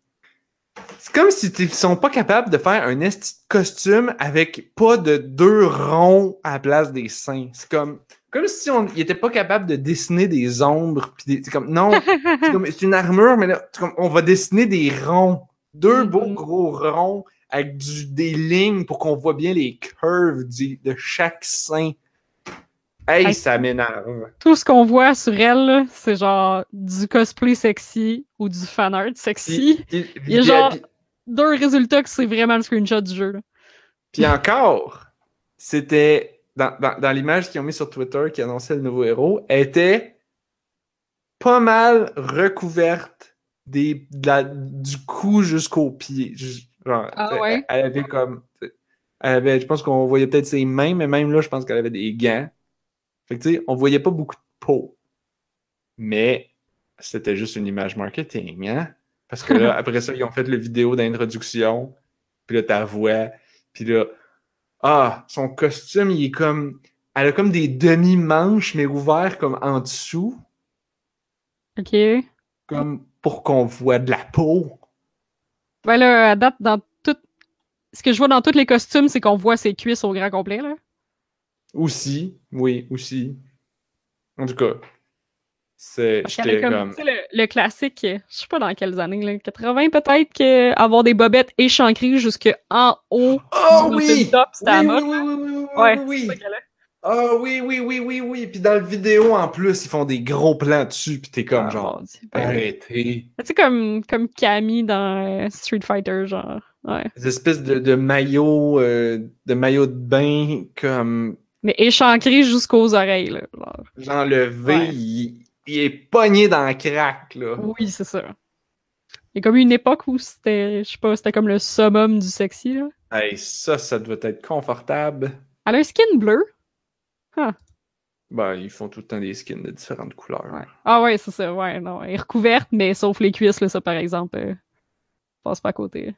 C'est comme si ils sont pas capables de faire un esti costume avec pas de deux ronds à la place des seins. C'est comme. Comme si on ils étaient pas capables de dessiner des ombres. Puis des- c'est comme. Non, c'est une armure, mais là, comme, on va dessiner des ronds. Deux Mhm. beaux gros ronds avec du, des lignes pour qu'on voit bien les curves du- de chaque sein. Hey, Hey. ça m'énerve. Tout ce qu'on voit sur elle, c'est genre du cosplay sexy ou du fanart sexy. Puis, puis- Il y a genre- puis- Deux résultats que c'est vraiment le screenshot du jeu. là. puis encore, c'était dans, dans, dans l'image qu'ils ont mis sur Twitter qui annonçait le nouveau héros, elle était pas mal recouverte des, de la- du cou jusqu'aux pieds. Genre, Ah ouais? elle, elle avait comme. Elle avait, je pense qu'on voyait peut-être ses mains, mais même là, je pense qu'elle avait des gants. Fait que tu sais, on voyait pas beaucoup de peau. Mais c'était juste une image marketing, hein? Parce que là, après ça, ils ont fait le vidéo d'introduction, puis là, ta voix, puis là, ah, son costume, il est comme, elle a comme des demi-manches, mais ouverts comme en dessous, Ok. comme pour qu'on voit de la peau. Ben là, à date, dans tout. Ce que je vois dans tous les costumes, c'est qu'on voit ses cuisses au grand complet, là. Aussi, oui, aussi. En tout cas, c'est, comme, le, le classique, je sais pas dans quelles années, là, 80 peut-être, que avoir des bobettes échancrées jusque en haut. oh du oui! top, Oui, mode, oui, oui, oui, oui, oui, c'est. Ah oui, oui, oui, oui, oui. Puis dans le vidéo, en plus, ils font des gros plans dessus, puis t'es comme Ah, genre, ben arrêtez. Tu sais, comme, comme Camille dans euh, Street Fighter, genre. Ouais. Des espèces de, de maillots, euh, de maillots de bain, comme, Mais échancré jusqu'aux oreilles, là. Genre. genre le V, Ouais. il, il est pogné dans le crack, là. Oui, c'est ça. Il y a comme une époque où c'était, je sais pas, c'était comme le summum du sexy, là. Hey, ça, ça devait être confortable. Elle a un skin bleu. Ben, ils font tout le temps des skins de différentes couleurs. Ouais. Ah ouais, c'est ça, ouais, non. Elle est recouverte, mais sauf les cuisses, là, ça, par exemple, euh, passe pas à côté. En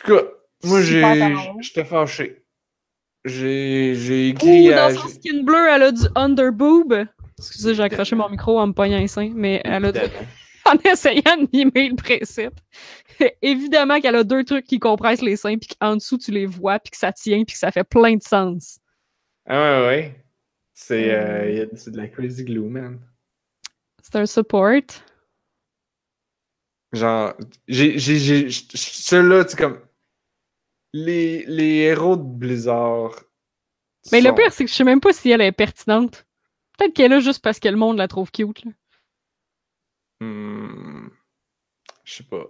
tout cas, moi, j'ai. J'étais fâché. J'ai. J'ai Ouh, écrit à. dans son skin bleu, elle a du underboob. Excusez, j'ai accroché mon micro en me pognant les seins, mais elle a du... En essayant de mimer le principe. Évidemment qu'elle a deux trucs qui compressent les seins, puis qu'en dessous, tu les vois, puis que ça tient, puis que ça fait plein de sens. Ah ouais, ouais. C'est Euh. c'est de la crazy glue, man. C'est un support. Genre, j'ai. j'ai- j'ai- j- Ceux-là, c'est comme. Les, les héros de Blizzard. Mais le pire, c'est que je sais même pas si elle est pertinente. Peut-être qu'elle est là juste parce que le monde la trouve cute, là. Hmm, Je sais pas.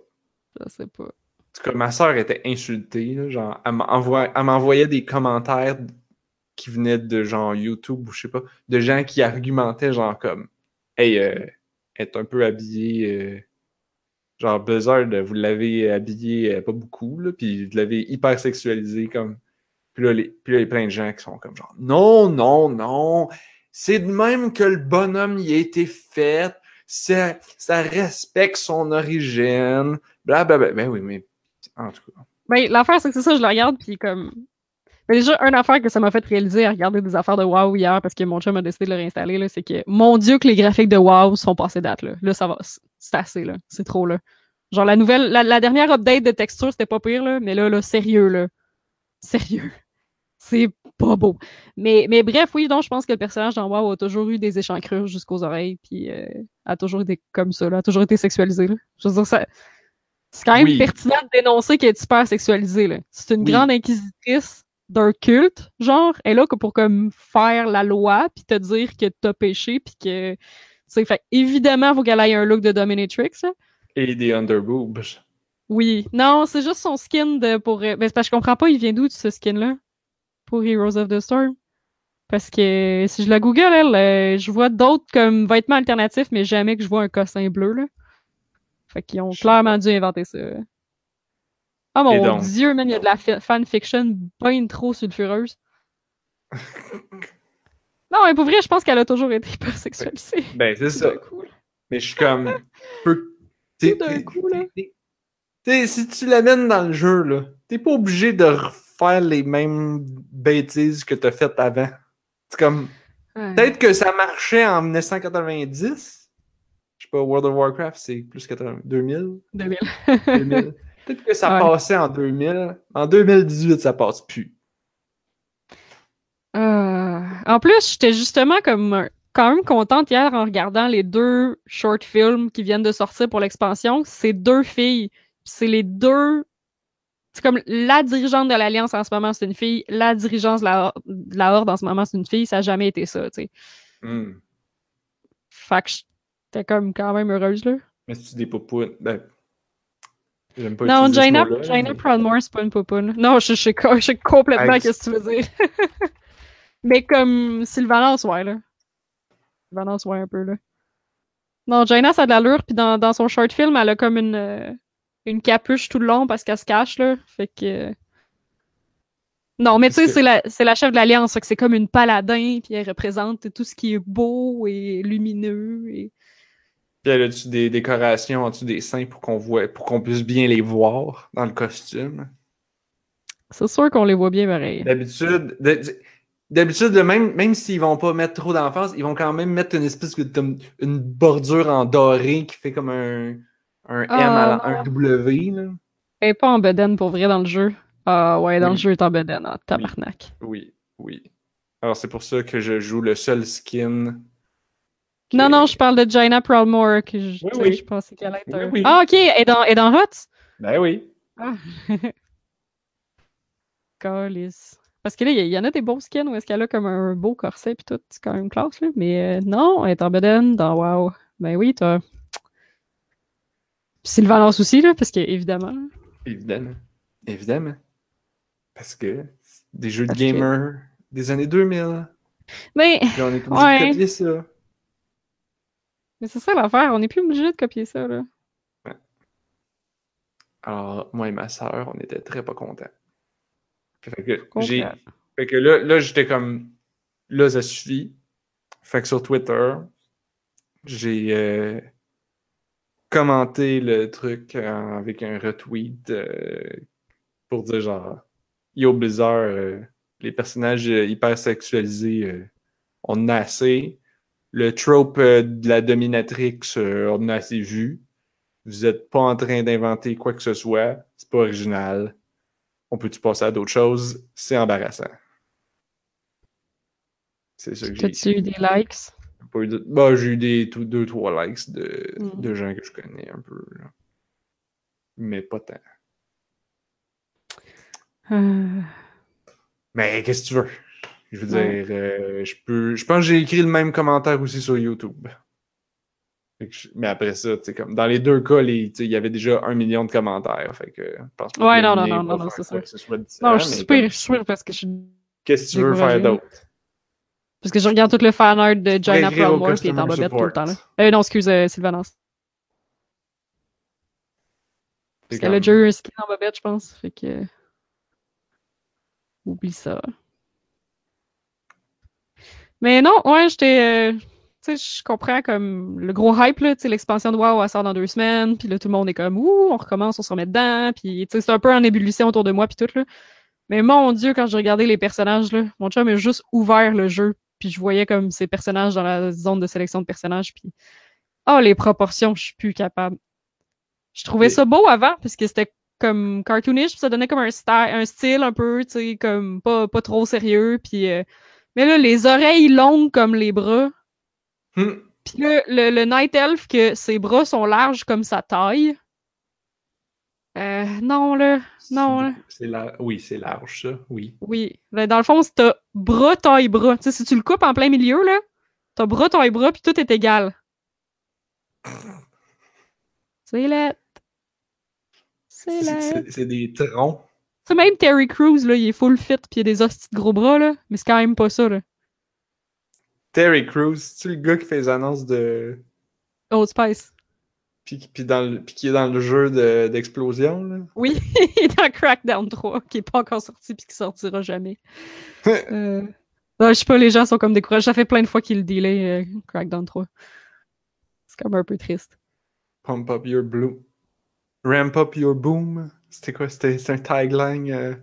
Je sais pas. En tout cas, ma soeur était insultée. là, genre, elle m'envoyait des commentaires qui venaient de genre YouTube ou je sais pas, de gens qui argumentaient genre comme Hey, euh, elle est un peu habillée. euh, genre Blizzard, vous l'avez habillée euh, pas beaucoup, là, puis vous l'avez hyper sexualisée comme. Puis là, les, puis là, il y a plein de gens qui sont comme genre Non, non, non. C'est de même que le bonhomme y a été fait. Ça, ça respecte son origine. Blablabla. Ben oui, mais en tout cas. Ben, l'affaire, c'est que c'est ça, je la regarde, puis comme. Ben, déjà, une affaire que ça m'a fait réaliser à regarder des affaires de WoW hier, parce que mon chum a décidé de le réinstaller, là, c'est que, mon Dieu, que les graphiques de WoW sont passés date, là. Là, ça va. C'est assez, là. C'est trop, là. Genre, la nouvelle. La, la dernière update de texture, c'était pas pire, là, mais là, là, sérieux, là. Sérieux. C'est pas beau. Mais, mais bref, oui, donc je pense que le personnage WoW a toujours eu des échancrures jusqu'aux oreilles, puis euh, a toujours été comme ça, là, a toujours été sexualisé. Là. Je veux dire, ça, c'est quand même Oui. pertinent de dénoncer qu'elle est super sexualisée. Là. C'est une Oui. grande inquisitrice d'un culte, genre, elle est là que pour comme faire la loi, puis te dire que t'as péché, puis que... tu sais, fait évidemment, faut qu'elle ait un look de dominatrix, là. Et des underboobs. Oui. Non, c'est juste son skin de pour. euh, Ben, parce que je comprends pas, il vient d'où ce skin-là? Pour Heroes of the Storm. Parce que si je la google, elle, euh, je vois d'autres comme vêtements alternatifs, mais jamais que je vois un cossin bleu, là. Fait qu'ils ont Je clairement dû inventer ça. Ah mon donc? dieu, man, il y a de la fa- fanfiction bien trop sulfureuse. non, mais pour vrai, je pense qu'elle a toujours été hyper sexualisée. Ben, c'est ça. coup. Mais je suis comme. peu- Tout d'un coup, là. t'es- si tu l'amènes dans le jeu, là, t'es pas obligé de refaire les mêmes bêtises que t'as faites avant. C'est comme. Ouais. Peut-être que ça marchait en 1990. Je sais pas, World of Warcraft, c'est plus 80, 2000. 2000. 2000. Peut-être que ça Ouais. passait en 2000. En 2018, ça passe plus. Euh, en plus, j'étais justement comme euh, quand même contente hier en regardant les deux short films qui viennent de sortir pour l'expansion. C'est deux filles. C'est les deux. C'est comme la dirigeante de l'Alliance en ce moment, c'est une fille. La dirigeante de la, de la Horde en ce moment, c'est une fille. Ça n'a jamais été ça, tu sais. Hmm. Fait que j'étais comme quand même heureuse, là. Mais c'est des popounes. Ben, j'aime pas Non, Jaina, Jaina mais- c'est pas une popoune. Non, je, je, sais co- je sais complètement Hey, ce que tu veux dire? Mais comme Sylvanas, ouais, là. Sylvanas, ouais, un peu, là. Non, Jaina, ça a de l'allure, puis dans, dans son short film, elle a comme une, euh, une capuche tout le long parce qu'elle se cache, là. Fait que... euh, Non, mais tu sais, que- c'est la, chef de l'Alliance, c'est comme une paladin, puis elle représente tout ce qui est beau et lumineux. Et... Puis elle a-tu des décorations en dessous des seins pour qu'on voit, pour qu'on puisse bien les voir dans le costume? C'est sûr qu'on les voit bien pareil. D'habitude, d'habitude, même, même s'ils vont pas mettre trop d'emphase, ils vont quand même mettre une espèce de une bordure en doré qui fait comme un, un M à la- Ah, un W. Là. Elle est pas en bedaine pour vrai dans le jeu. Ah ouais, dans Oui. le jeu, elle est en bedaine, ah, tabarnak. Oui, oui. Alors c'est pour ça que je joue le seul skin. Non, non, je parle de Jaina Proudmoore, que je, Oui, je pensais qu'elle allait être Oui, un- oui. Ah, ok, elle est dans, elle est dans Hot? Ben oui. Ah. Calice. Parce que là, il y, en a des beaux skins où est-ce qu'elle a comme un beau corset pis tout, c'est quand même classe, là. Mais euh, non, elle est en bedaine dans WoW. Ben oui, toi. Pis Sylvanas aussi, là, parce que, évidemment. Évidemment. Évidemment. Parce que des jeux de Parce que- gamer des années 2000. Mais, Puis on est obligé Ouais. de copier ça. Mais c'est ça l'affaire, on n'est plus obligé de copier ça, là. Alors, moi et ma sœur, on était très pas contents. Fait que, j'ai, fait que là, là j'étais comme, là, ça suffit. Fait que sur Twitter, j'ai euh, commenté le truc euh, avec un retweet euh, pour dire genre, Yo Blizzard, euh, les personnages euh, hyper sexualisés, euh, on en a assez. Le trope euh, de la dominatrix, euh, on en a assez vu. Vous êtes pas en train d'inventer quoi que ce soit. C'est pas original. On peut-tu passer à d'autres choses? C'est embarrassant. C'est ça que j'ai T'as-tu eu des likes? pas eu de- Bah, j'ai eu des tout- deux, trois likes de, Mm. de gens que je connais un peu. là. Mais pas tant. Euh, Mais qu'est-ce que tu veux? Je veux Ouais. dire, euh, je peux. Je pense que j'ai écrit le même commentaire aussi sur YouTube. Je- Mais après ça, comme dans les deux cas, les- il y avait déjà un million de commentaires. Fait que je pense pas Ouais, non, non, non, non, non, c'est sûr. différent, Non, je suis comme, je suis super parce que je suis Qu'est-ce que tu veux faire d'autre? Parce que je regarde tout le fan art de Proudmoore puis il est en bobette tout le temps. Là. Euh, non, excuse, euh, Parce qu'elle a déjà eu un skin en bobette, je pense. Fait que. Oublie ça. Mais non, ouais, j'étais. euh, Tu sais, je comprends comme le gros hype, là. Tu sais, l'expansion de WoW, elle sort dans deux semaines. Puis là, tout le monde est comme, ouh, on recommence, on se remet dedans. Puis, tu sais, c'est un peu en ébullition autour de moi, puis tout, là. Mais mon Dieu, quand je regardais les personnages, là, mon chum a juste ouvert le jeu. Puis je voyais comme ces personnages dans la zone de sélection de personnages. Puis, oh, les proportions, je suis plus capable. Je trouvais Mais- ça beau avant, parce que c'était comme cartoonish, puis ça donnait comme un, style, un style un peu, tu sais, comme pas, pas trop sérieux. Puis, euh, mais là, les oreilles longues comme les bras. Hmm. Puis là, le, le Night Elf, que ses bras sont larges comme sa taille. Euh, non, là. Non, C'est là. la- Oui, c'est large, ça. Oui. Oui. Ben, dans le fond, c'est t'as bras, taille, bras. Tu sais, si tu le coupes en plein milieu, là, t'as bras, taille, bras, puis tout est égal. C'est laid. C'est. C'est c'est des troncs. Tu sais, même Terry Crews, là, il est full fit, puis il a des hosties de gros bras, là. Mais c'est quand même pas ça, là. Terry Crews, c'est le gars qui fait les annonces de. Old Spice. Puis, puis dans le... puis qui est dans le jeu de- d'explosion, là? Oui, il est dans Crackdown 3, qui est pas encore sorti, puis qui sortira jamais. euh... non, je sais pas, les gens sont comme découragés. Ça fait plein de fois qu'il le delay, euh, Crackdown 3. C'est comme un peu triste. Pump up your blue. Ramp up your boom. C'était quoi? C'était c'était un tagline. euh,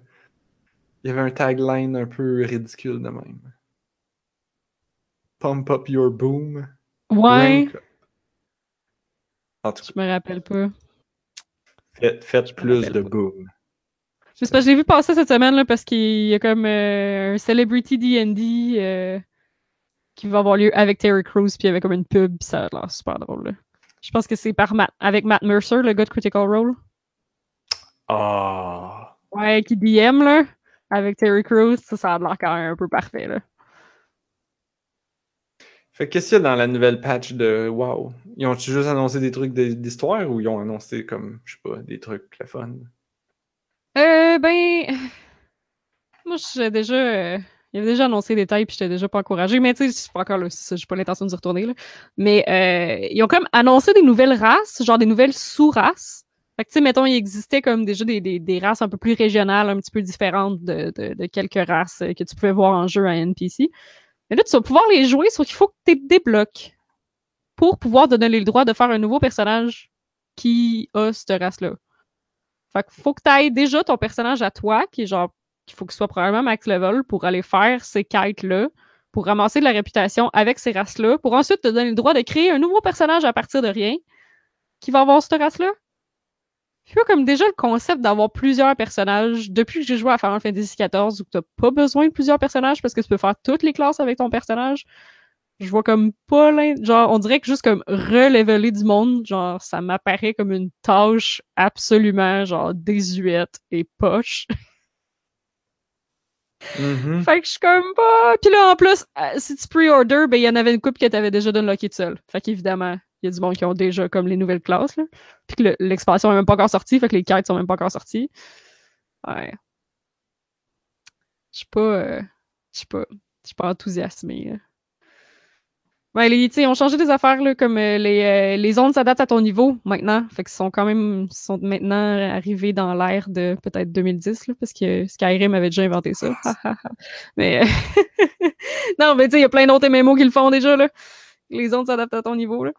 Il y avait un tagline un peu ridicule de même. Pump up your boom. Ouais. En tout cas, je me rappelle pas. faites, plus de pas. boom. Je sais pas, je l'ai vu passer cette semaine là, parce qu'il y a comme euh, un Celebrity D&D euh, qui va avoir lieu avec Terry Crews, puis il y avait comme une pub, puis ça a l'air super drôle. là. Je pense que c'est par Matt, avec Matt Mercer, le gars de Critical Role. Ah. Ouais, qui DM là, avec Terry Crews, ça, ça a l'air quand même un peu parfait là. Fait que qu'est-ce qu'il y a dans la nouvelle patch de WoW? Ils ont-tu juste annoncé des trucs d'histoire ou ils ont annoncé comme, je sais pas, des trucs le fun? Euh, ben. Moi, j'ai déjà. euh, Il déjà annoncé des tailles, puis j'étais déjà pas encouragée. Mais tu sais, c'est pas encore là, j'ai pas l'intention d'y retourner. Là. Mais euh, ils ont comme annoncé des nouvelles races, genre des nouvelles sous-races. Fait que tu sais, mettons, il existait comme déjà des, des, des races un peu plus régionales, un petit peu différentes de, de, de quelques races que tu pouvais voir en jeu à NPC. Mais là, tu vas pouvoir les jouer, sauf qu'il faut que tu les débloques pour pouvoir te donner le droit de faire un nouveau personnage qui a cette race-là. Fait qu'il faut que tu ailles déjà ton personnage à toi, qui est genre, qu'il faut qu'il soit probablement max level pour aller faire ces quêtes-là, pour ramasser de la réputation avec ces races-là, pour ensuite te donner le droit de créer un nouveau personnage à partir de rien qui va avoir cette race-là. Puis là, comme déjà le concept d'avoir plusieurs personnages, depuis que j'ai joué à Final Fantasy XIV, où t'as pas besoin de plusieurs personnages parce que tu peux faire toutes les classes avec ton personnage, je vois comme pas l'in- genre on dirait que juste comme releveler du monde genre ça m'apparaît comme une tâche absolument genre désuète et poche Mhm. fait que je suis comme pas puis là en plus euh, si tu pre-order ben il y en avait une coupe que t'avais déjà d'unlocké tout seul fait qu'évidemment il y a du monde qui ont déjà comme les nouvelles classes là puis que le- l'expansion est même pas encore sortie fait que les quêtes sont même pas encore sorties ouais je suis pas euh, je suis pas je suis pas enthousiasmée là. Ouais, les, ils ont changé des affaires, là, comme euh, les, euh, les zones s'adaptent à ton niveau maintenant. Fait qu'ils sont quand même sont maintenant arrivés dans l'ère de peut-être 2010, là, parce que Skyrim avait déjà inventé ça. mais euh, non, mais tu sais, il y a plein d'autres MMO qui le font déjà, là. Les zones s'adaptent à ton niveau, là.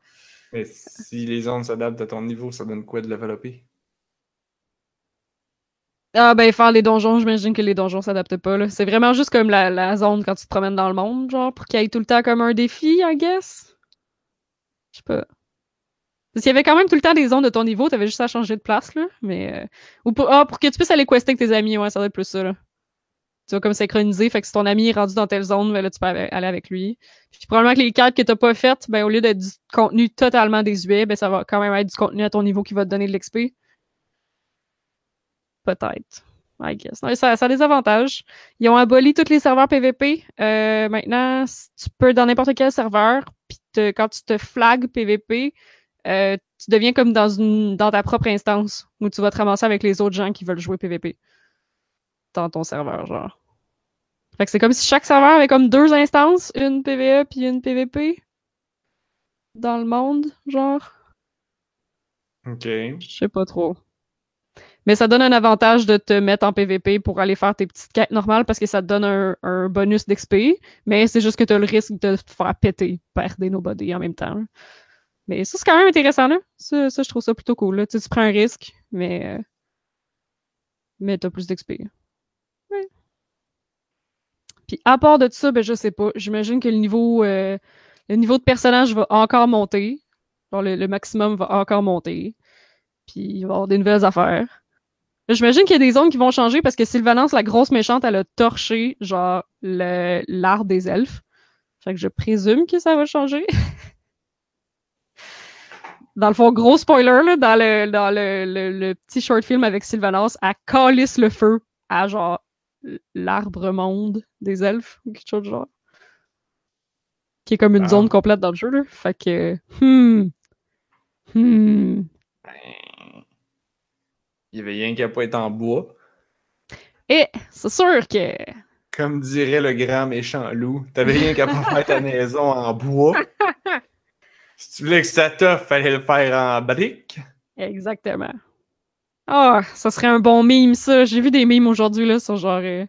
Mais si les zones s'adaptent à ton niveau, ça donne quoi de level upper? Ah ben faire les donjons, j'imagine que les donjons s'adaptent pas là. C'est vraiment juste comme la, la zone quand tu te promènes dans le monde, genre pour qu'il y ait tout le temps comme un défi, I guess? Je sais pas. Parce qu'il y avait quand même tout le temps des zones de ton niveau, t'avais juste à changer de place là, mais euh, ou pour ah, pour que tu puisses aller quester avec tes amis, ouais, ça doit être plus ça là. Tu vas comme synchroniser, fait que si ton ami est rendu dans telle zone, ben là tu peux aller avec lui. Puis probablement que les cartes que t'as pas faites, ben au lieu d'être du contenu totalement désuet, ben ça va quand même être du contenu à ton niveau qui va te donner de l'XP. Peut-être. I guess. ça, ça, a des avantages. Ils ont aboli tous les serveurs PVP. Euh, maintenant, tu peux dans n'importe quel serveur, puis quand tu te flags PVP, euh, tu deviens comme dans, une, dans ta propre instance où tu vas te ramasser avec les autres gens qui veulent jouer PVP dans ton serveur, genre. Fait que c'est comme si chaque serveur avait comme deux instances, une PVE puis une PVP dans le monde, genre. Ok. Je sais pas trop. Mais ça donne un avantage de te mettre en PVP pour aller faire tes petites quêtes normales parce que ça te donne un, bonus d'XP. Mais c'est juste que tu as le risque de te faire péter, perdre nos bodies en même temps. Mais ça, c'est quand même intéressant. Là. Ça, je trouve ça plutôt cool. Tu, prends un risque, mais, euh, mais tu as plus d'XP. Puis à part de ça, ben, je sais pas. J'imagine que le niveau, euh, le niveau de personnage va encore monter. le, le maximum va encore monter. Puis il va y avoir des nouvelles affaires. J'imagine qu'il y a des zones qui vont changer parce que Sylvanance, la grosse méchante, elle a torché, genre, l'art des elfes. Fait que je présume que ça va changer. dans le fond, gros spoiler, là, dans, le, dans le, le, petit short film avec Sylvanance, elle calisse le feu à, genre, l'arbre monde des elfes, ou quelque chose de genre. Qui est comme une ah. zone complète dans le jeu, là. Fait que, hmm. Hmm. Il y avait rien qu'à pas être en bois. Et c'est sûr que. Comme dirait le grand méchant loup, t'avais rien qu'à pas faire ta maison en bois. si tu voulais que ça t'offre, fallait le faire en briques. Exactement. Ah, ça serait un bon mime, ça. J'ai vu des mimes aujourd'hui, là, sur genre euh,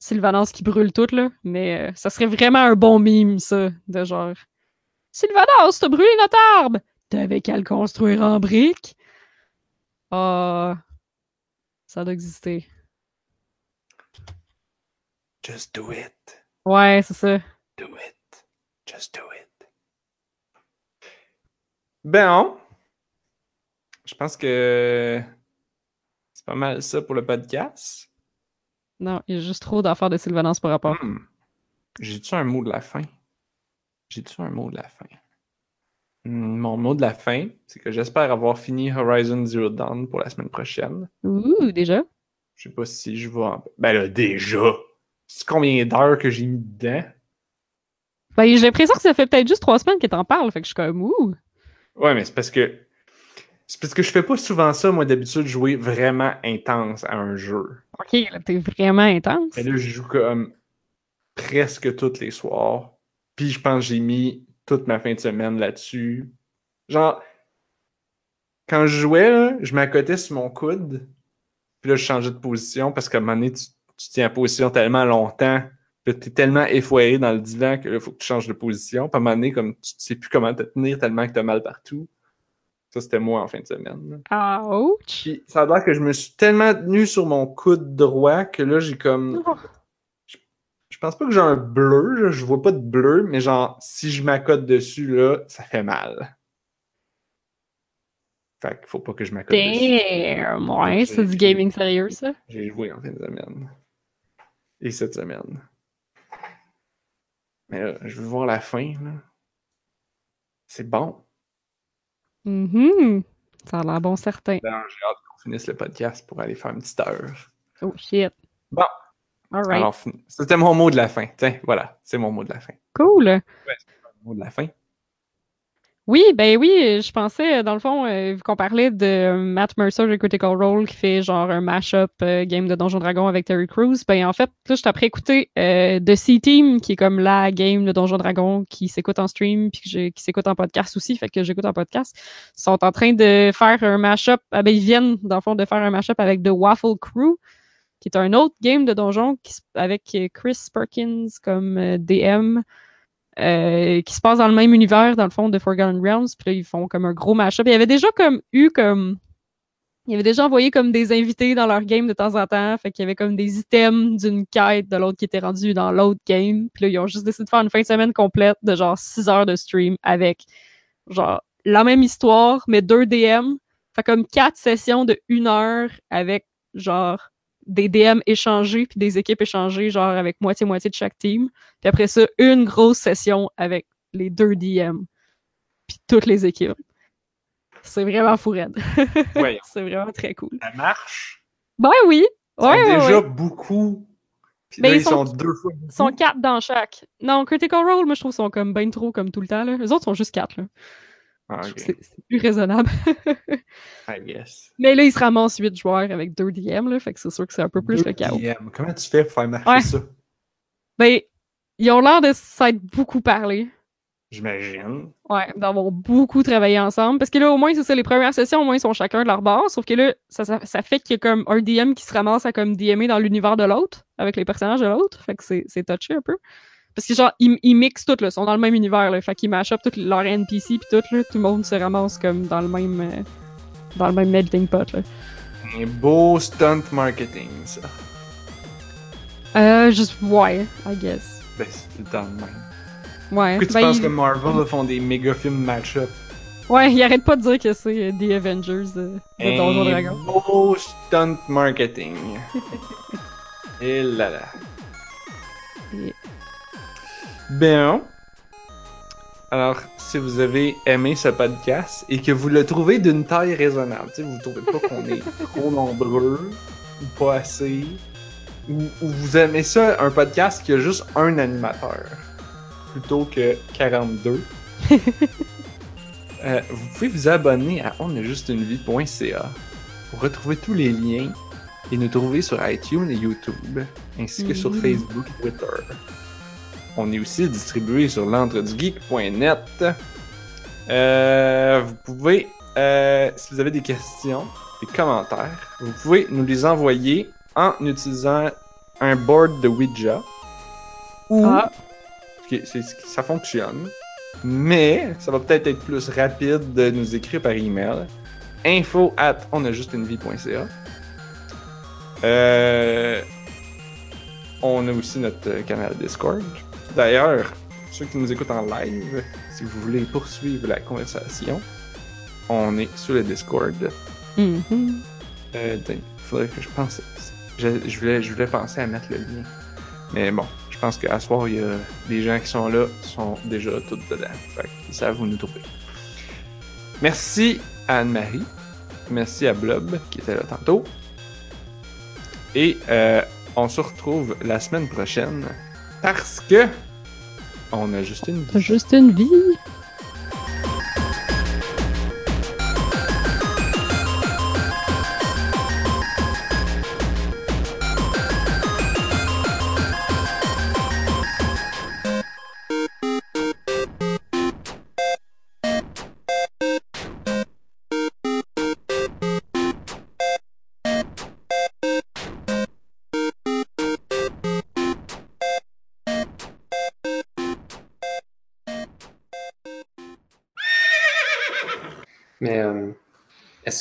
Sylvanas qui brûle tout, là. Mais euh, ça serait vraiment un bon mime, ça. De genre Sylvanas, t'as brûlé notre arbre! T'avais qu'à le construire en briques? Ah, ça doit exister. Just do it. Ouais, c'est ça. Do it. Just do it. Ben, je pense que pas mal ça pour le podcast. Non, il y a juste trop d'affaires de Sylvanance par rapport. Hmm. J'ai-tu un mot de la fin? J'ai-tu un mot de la fin? Hmm, mon mot de la fin, c'est que j'espère avoir fini Horizon Zero Dawn pour la semaine prochaine. Ouh, déjà? Je sais pas si je vais en... Ben là, déjà! C'est combien d'heures que j'ai mis dedans? Ben, j'ai l'impression que ça fait peut-être juste trois semaines que t'en parles, fait que je suis comme ouh! Ouais, mais c'est parce que. C'est parce que je fais pas souvent ça, moi, d'habitude, jouer vraiment intense à un jeu. Ok, là, t'es vraiment intense? Là, je joue comme presque tous les soirs. Puis je pense que j'ai mis toute ma fin de semaine là-dessus. Genre, quand je jouais, je m'accotais sur mon coude, puis là, je changeais de position parce qu'à un moment donné, tu, tiens en position tellement longtemps, que tu es tellement effoiré dans le divan que là, il faut que tu changes de position. Puis à un moment donné, comme tu sais plus comment te tenir tellement que tu as mal partout. Ça, c'était moi en fin de semaine. Ouch! Puis ça a l'air que je me suis tellement tenu sur mon coude droit que là, j'ai comme. Oh. Je pense pas que j'ai un bleu, je vois pas de bleu, mais genre, si je m'accote dessus, là, ça fait mal. Fait qu'il faut pas que je m'accote dessus. Damn! Ouais, c'est du gaming sérieux, ça? J'ai joué en fin de semaine. Et cette semaine. Mais là, je veux voir la fin, là. C'est bon. Mm Ça a l'air bon certain. Ben, j'ai hâte qu'on finisse le podcast pour aller faire une petite heure. Oh shit. Bon, alors, c'était mon mot de la fin. Tiens, voilà, c'est mon mot de la fin. Cool. Ouais, c'est mon mot de la fin. Oui, ben oui, je pensais, dans le fond, euh, qu'on parlait de Matt Mercer de Critical Role qui fait genre un mash-up euh, game de Donjon Dragon avec Terry Crews, ben en fait, là, je t'ai écouté euh, The C-Team, qui est comme la game de Donjon Dragon qui s'écoute en stream puis qui s'écoute en podcast aussi, fait que j'écoute en podcast, sont en train de faire un mash-up, ah ben ils viennent, dans le fond, de faire un mash-up avec The Waffle Crew, qui est un autre game de Donjon avec euh, Chris Perkins comme euh, DM, euh, qui se passe dans le même univers, dans le fond, de Forgotten Realms. Puis là, ils font comme un gros mashup. Il y avait déjà comme eu comme. Il y avait déjà envoyé comme des invités dans leur game de temps en temps. Fait qu'il y avait comme des items d'une quête de l'autre qui était rendu dans l'autre game. Puis là, ils ont juste décidé de faire une fin de semaine complète de genre 6 heures de stream avec genre la même histoire, mais deux DM. Fait comme quatre sessions de une heure avec genre des DM échangés puis des équipes échangées, genre avec moitié-moitié de chaque team. Puis après ça, une grosse session avec les deux DM. Puis toutes les équipes. C'est vraiment fou raide. Voyons. C'est vraiment très cool. Ça marche? Ben oui! Ils sont Ouais, ouais, déjà ouais. beaucoup. Puis Ben, là, ils ils sont, sont- deux fois Ils sont beaucoup. quatre dans chaque. Non, Critical Role, moi je trouve sont comme ben trop comme tout le temps. Là. Les autres sont juste quatre. Là. Ah, C'est plus raisonnable. I guess. Mais là, ils se ramassent 8 joueurs avec deux DM, là, fait que c'est sûr que c'est un peu plus le chaos. DM. Comment tu fais pour faire marcher Ouais. ça? Ben, ils ont l'air de s'être beaucoup parlé. J'imagine. Ouais, d'avoir beaucoup travaillé ensemble. Parce que là, au moins, c'est ça, les premières sessions, au moins, ils sont chacun de leur bord. Sauf que là, ça, ça, ça fait qu'il y a comme un DM qui se ramasse à comme DMer dans l'univers de l'autre, avec les personnages de l'autre. Fait que c'est c'est touché un peu. Parce que genre, ils, ils mixent tout, là, ils sont dans le même univers, là. Fait qu'ils mash up tous leurs NPC pis tout, là. Tout le monde se ramasse comme dans le même. euh, dans le même melting pot, là. Un beau stunt marketing, ça. Euh, juste, ouais, I guess. Ben, c'est tout le même. Ouais. Pourquoi tu ben, penses ils- que Marvel font des méga films match-up? Ouais, ils arrêtent pas de dire que c'est euh, The Avengers euh, de Donjon Dragon. beau stunt marketing. Et là là. Et- Bien. Alors, si vous avez aimé ce podcast et que vous le trouvez d'une taille raisonnable, vous trouvez pas qu'on est trop nombreux ou pas assez, ou, ou vous aimez ça, un podcast qui a juste un animateur plutôt que 42, euh, vous pouvez vous abonner à onajustunevie.ca pour retrouver tous les liens et nous trouver sur iTunes et YouTube, ainsi que sur. Facebook et Twitter. On est aussi distribué sur l'entredugeek.net. Euh, vous pouvez, euh, si vous avez des questions, des commentaires, vous pouvez nous les envoyer en utilisant un board de Ouija. Ou, Ah. Ça fonctionne, mais ça va peut-être être plus rapide de nous écrire par email. Info at onajustunevie.ca. Euh, on a aussi notre canal Discord. D'ailleurs, ceux qui nous écoutent en live, si vous voulez poursuivre la conversation, on est sur le Discord. Mhm. Euh, il faudrait que je pense. Je, je voulais, je voulais penser à mettre le lien. Mais bon, je pense qu'à ce soir, il y a des gens qui sont là, sont déjà tous dedans. Fait qu'ils savent où nous trouver. Merci à Anne-Marie. Merci à Blob qui était là tantôt. Et euh, on se retrouve la semaine prochaine parce que on a juste une T'as juste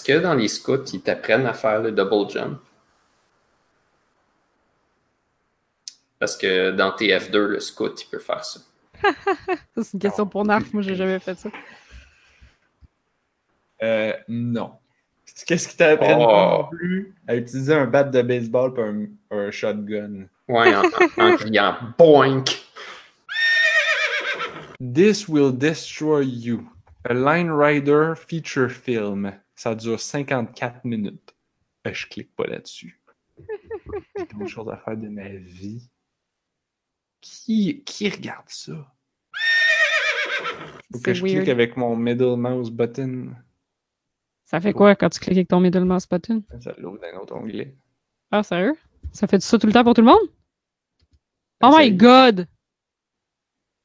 que dans les scouts, ils t'apprennent à faire le double jump? Parce que dans TF2, le scout, il peut faire ça. C'est une question pour Narf, moi j'ai jamais fait ça. Euh, non. Qu'est-ce qui t'apprenne Oh. non plus à utiliser un bat de baseball et un, un shotgun? Ouais, en, en- en criant boink! This will destroy you. A Line Rider feature film. Ça dure 54 minutes. Ben, je clique pas là-dessus. J'ai d'autres choses à faire de ma vie. Qui, qui regarde ça? Faut que je weird. clique avec mon middle mouse button. Ça fait quoi quand tu cliques avec ton middle mouse button? Ça l'ouvre dans un autre onglet. Ah, sérieux? Ça fait ça tout le temps pour tout le monde? Oh my god!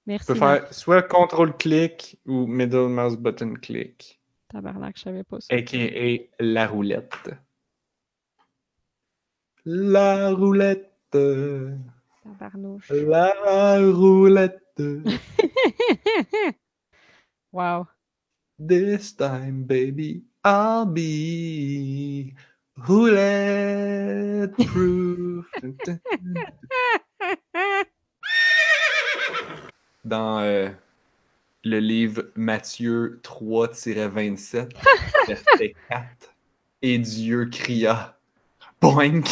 Merci. Tu peux faire soit contrôle clic ou middle mouse button click. Tabarnak, je savais pas ça. A.K.A. la roulette. La roulette. Tabarnouche. La roulette. wow. This time, baby, I'll be roulette proof. Dans euh, le livre Matthieu 3-27, verset 4, et Dieu cria Boink!